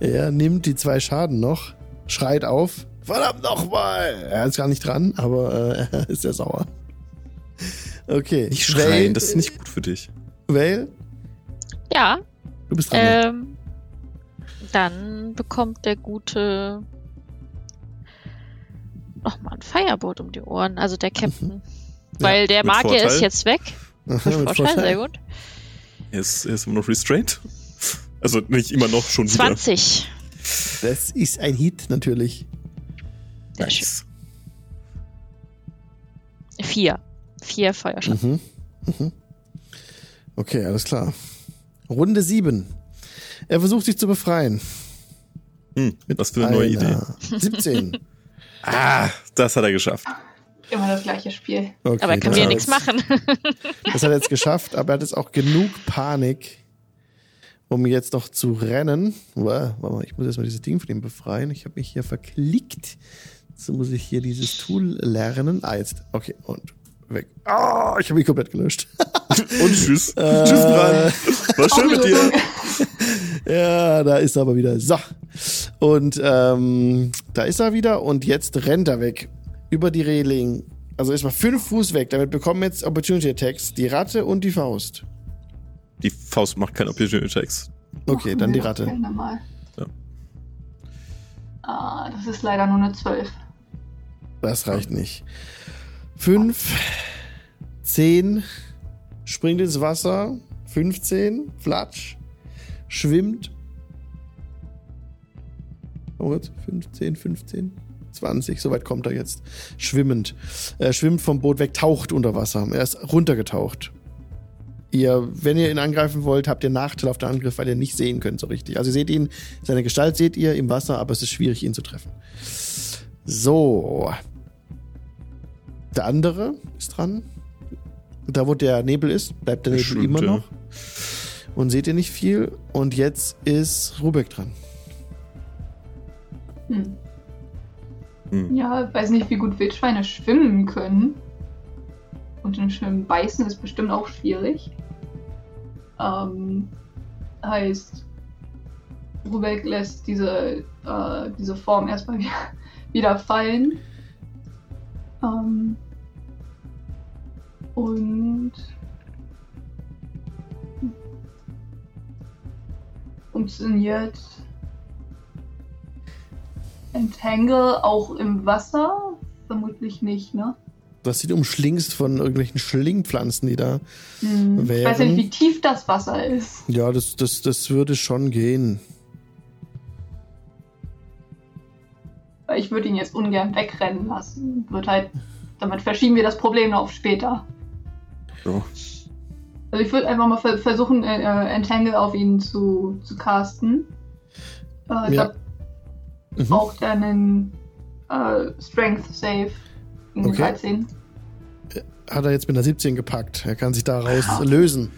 Speaker 1: Er nimmt die zwei Schaden noch, schreit auf. Verdammt nochmal! Er ist gar nicht dran, aber äh, er ist sehr sauer. Okay.
Speaker 2: Nicht schreien,
Speaker 1: Vale,
Speaker 2: das ist nicht gut für dich.
Speaker 1: Vale,
Speaker 4: Ja,
Speaker 1: du bist dran.
Speaker 4: ähm, dann bekommt der gute nochmal ein Firebolt um die Ohren, also der Captain. Weil der
Speaker 2: mit
Speaker 4: Magier
Speaker 2: Vorteil.
Speaker 4: ist jetzt weg.
Speaker 1: Aha,
Speaker 4: Mit
Speaker 1: mit
Speaker 4: Vorteil,
Speaker 1: Vorteil.
Speaker 4: sehr gut.
Speaker 2: Er ist, er ist immer noch restrained. Also nicht immer noch, schon wieder.
Speaker 4: 20.
Speaker 1: Das ist ein Hit, natürlich.
Speaker 4: Sehr schön.
Speaker 2: Nice.
Speaker 4: Vier. Vier Feuerschaden.
Speaker 1: Mhm. Mhm. Okay, alles klar. Runde 7. Er versucht sich zu befreien.
Speaker 2: Hm, was für eine neue Idee.
Speaker 1: Einer. 17.
Speaker 2: Ah, das hat er geschafft.
Speaker 3: Immer das gleiche Spiel.
Speaker 1: Okay,
Speaker 4: Aber er kann mir nichts machen.
Speaker 1: Das hat er jetzt geschafft, aber er hat jetzt auch genug Panik, um jetzt noch zu rennen. Warte mal, ich muss erstmal dieses Ding von ihm befreien. Ich habe mich hier verklickt. So muss ich hier dieses Tool lernen. Ah, jetzt. Okay, und weg. Ah, ich habe mich komplett gelöscht.
Speaker 2: Und tschüss.
Speaker 1: Äh,
Speaker 2: tschüss, Bran. War schön mit dir.
Speaker 1: Ja, da ist er aber wieder. So. Und ähm, da ist er wieder und jetzt rennt er weg. Über die Reling. Also erstmal fünf Fuß weg. Damit bekommen jetzt Opportunity Attacks die Ratte und die Faust.
Speaker 2: Die Faust macht keine Opportunity Attacks.
Speaker 1: Okay, dann die Ratte.
Speaker 2: Ja.
Speaker 3: Ah, das ist leider nur eine 12.
Speaker 1: Das reicht nicht. Fünf, zehn, springt ins Wasser, 15, flatsch, schwimmt. Oh Gott, 15, 15, 20, soweit kommt er jetzt. Schwimmend. Er schwimmt vom Boot weg, taucht unter Wasser. Er ist runtergetaucht. Ihr, wenn ihr ihn angreifen wollt, habt ihr Nachteil auf den Angriff, weil ihr nicht sehen könnt so richtig. Also ihr seht ihn, seine Gestalt seht ihr im Wasser, aber es ist schwierig, ihn zu treffen. So. Der andere ist dran. Da, wo der Nebel ist, bleibt der Nebel
Speaker 2: schwimmt,
Speaker 1: immer
Speaker 2: ja.
Speaker 1: noch. Und seht ihr nicht viel. Und jetzt ist Rubek dran.
Speaker 3: Hm.
Speaker 2: Hm.
Speaker 3: Ja, weiß nicht, wie gut Wildschweine schwimmen können. Und im Schwimmen beißen ist bestimmt auch schwierig. Ähm, heißt, Rubek lässt diese, äh, diese Form erstmal wieder, wieder fallen. Ähm, und funktioniert Entangle auch im Wasser? Vermutlich nicht, ne?
Speaker 1: Das sieht umschlingst von irgendwelchen Schlingpflanzen, die da.
Speaker 3: Hm. Ich weiß ja
Speaker 1: Wären-
Speaker 3: nicht, wie tief das Wasser ist.
Speaker 1: Ja, das, das, das würde schon gehen.
Speaker 3: Weil ich würde ihn jetzt ungern wegrennen lassen. Wird halt, damit verschieben wir das Problem noch auf später.
Speaker 2: So.
Speaker 3: Also ich würde einfach mal ver versuchen, äh, äh, Entangle auf ihn zu, zu casten. Äh,
Speaker 1: Ja.
Speaker 3: Da
Speaker 1: Mhm.
Speaker 3: braucht einen äh, Strength Save in
Speaker 1: Okay.
Speaker 3: 13.
Speaker 1: Hat er jetzt mit einer 17 gepackt. Er kann sich daraus lösen.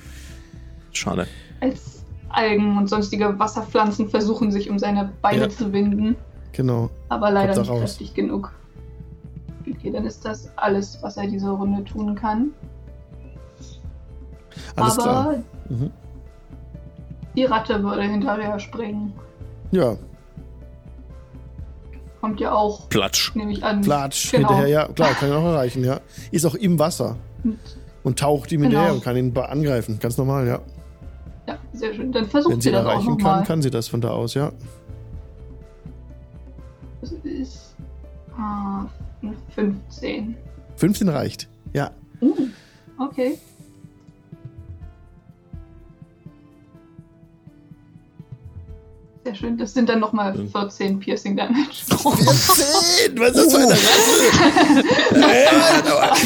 Speaker 2: Schade.
Speaker 3: Als Algen und sonstige Wasserpflanzen versuchen sich um seine Beine
Speaker 1: Ja.
Speaker 3: zu winden,
Speaker 1: Genau.
Speaker 3: aber leider nicht
Speaker 1: raus.
Speaker 3: kräftig genug. Okay, dann ist das alles, was er diese Runde tun kann.
Speaker 1: Alles
Speaker 3: Aber
Speaker 1: klar. Mhm.
Speaker 3: die Ratte würde hinterher springen.
Speaker 1: Ja,
Speaker 3: Kommt ja auch,
Speaker 2: Platsch.
Speaker 3: nehme ich an.
Speaker 1: Platsch
Speaker 3: Genau.
Speaker 1: hinterher, ja, klar, kann er auch erreichen, ja. Ist auch im Wasser und taucht ihm
Speaker 3: Genau.
Speaker 1: hinterher und kann ihn angreifen. Ganz normal, ja.
Speaker 3: Ja, sehr schön. Dann
Speaker 1: Wenn
Speaker 3: versucht
Speaker 1: sie
Speaker 3: sie
Speaker 1: ihn
Speaker 3: das auch
Speaker 1: erreichen kann,
Speaker 3: nochmal.
Speaker 1: kann sie das von da aus, ja.
Speaker 3: Das ist ah, 15.
Speaker 1: 15 reicht, ja.
Speaker 3: Uh, okay. Sehr schön. Das sind dann nochmal 14 Piercing Damage.
Speaker 1: 14! Was ist das für eine Ratte?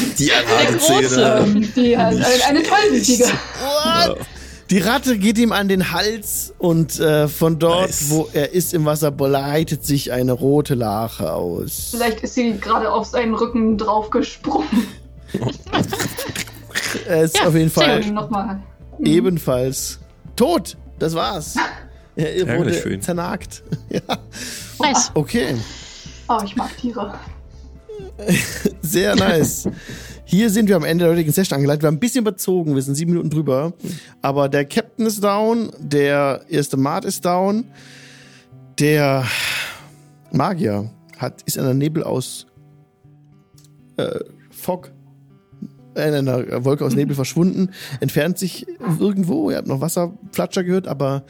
Speaker 2: Die
Speaker 4: Der
Speaker 2: harte
Speaker 4: große.
Speaker 2: Zähne.
Speaker 3: Die hat eine, eine tollwütige.
Speaker 1: What? Die Ratte geht ihm an den Hals und äh, von dort,
Speaker 2: Nice.
Speaker 1: wo er ist im Wasser, breitet sich eine rote Lache aus.
Speaker 3: Vielleicht ist sie gerade auf seinen Rücken draufgesprungen.
Speaker 1: Er ist
Speaker 4: Ja,
Speaker 1: auf jeden Fall ebenfalls tot. Das war's. Er
Speaker 2: Ärgerlich für
Speaker 1: wurde
Speaker 2: ihn.
Speaker 1: zernagt. ja.
Speaker 4: Nice.
Speaker 1: Okay,
Speaker 3: Oh, ich mag Tiere.
Speaker 1: sehr nice. Hier sind wir am Ende der heutigen Session angeleitet. Wir haben ein bisschen überzogen, wir sind sieben Minuten drüber. Aber der Captain ist down, der erste Mart ist down, der Magier hat, ist in einer Nebel aus äh, Fog, in einer Wolke aus Nebel verschwunden, entfernt sich irgendwo. Ihr habt noch Wasserflatscher gehört, aber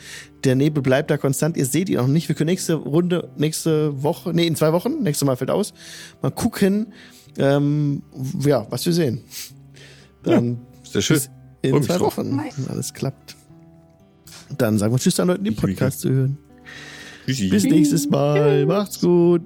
Speaker 1: der Nebel bleibt da konstant. Ihr seht ihn auch nicht. Wir können nächste Runde, nächste Woche, nee, in zwei Wochen, nächstes Mal fällt aus, mal gucken, ähm, ja, was wir sehen. Dann
Speaker 2: Sehr schön.
Speaker 1: in zwei
Speaker 2: drauf.
Speaker 1: Wochen, wenn alles klappt. Dann sagen wir Tschüss an Leuten, die. Podcast zu hören. Bis nächstes Mal. Macht's gut.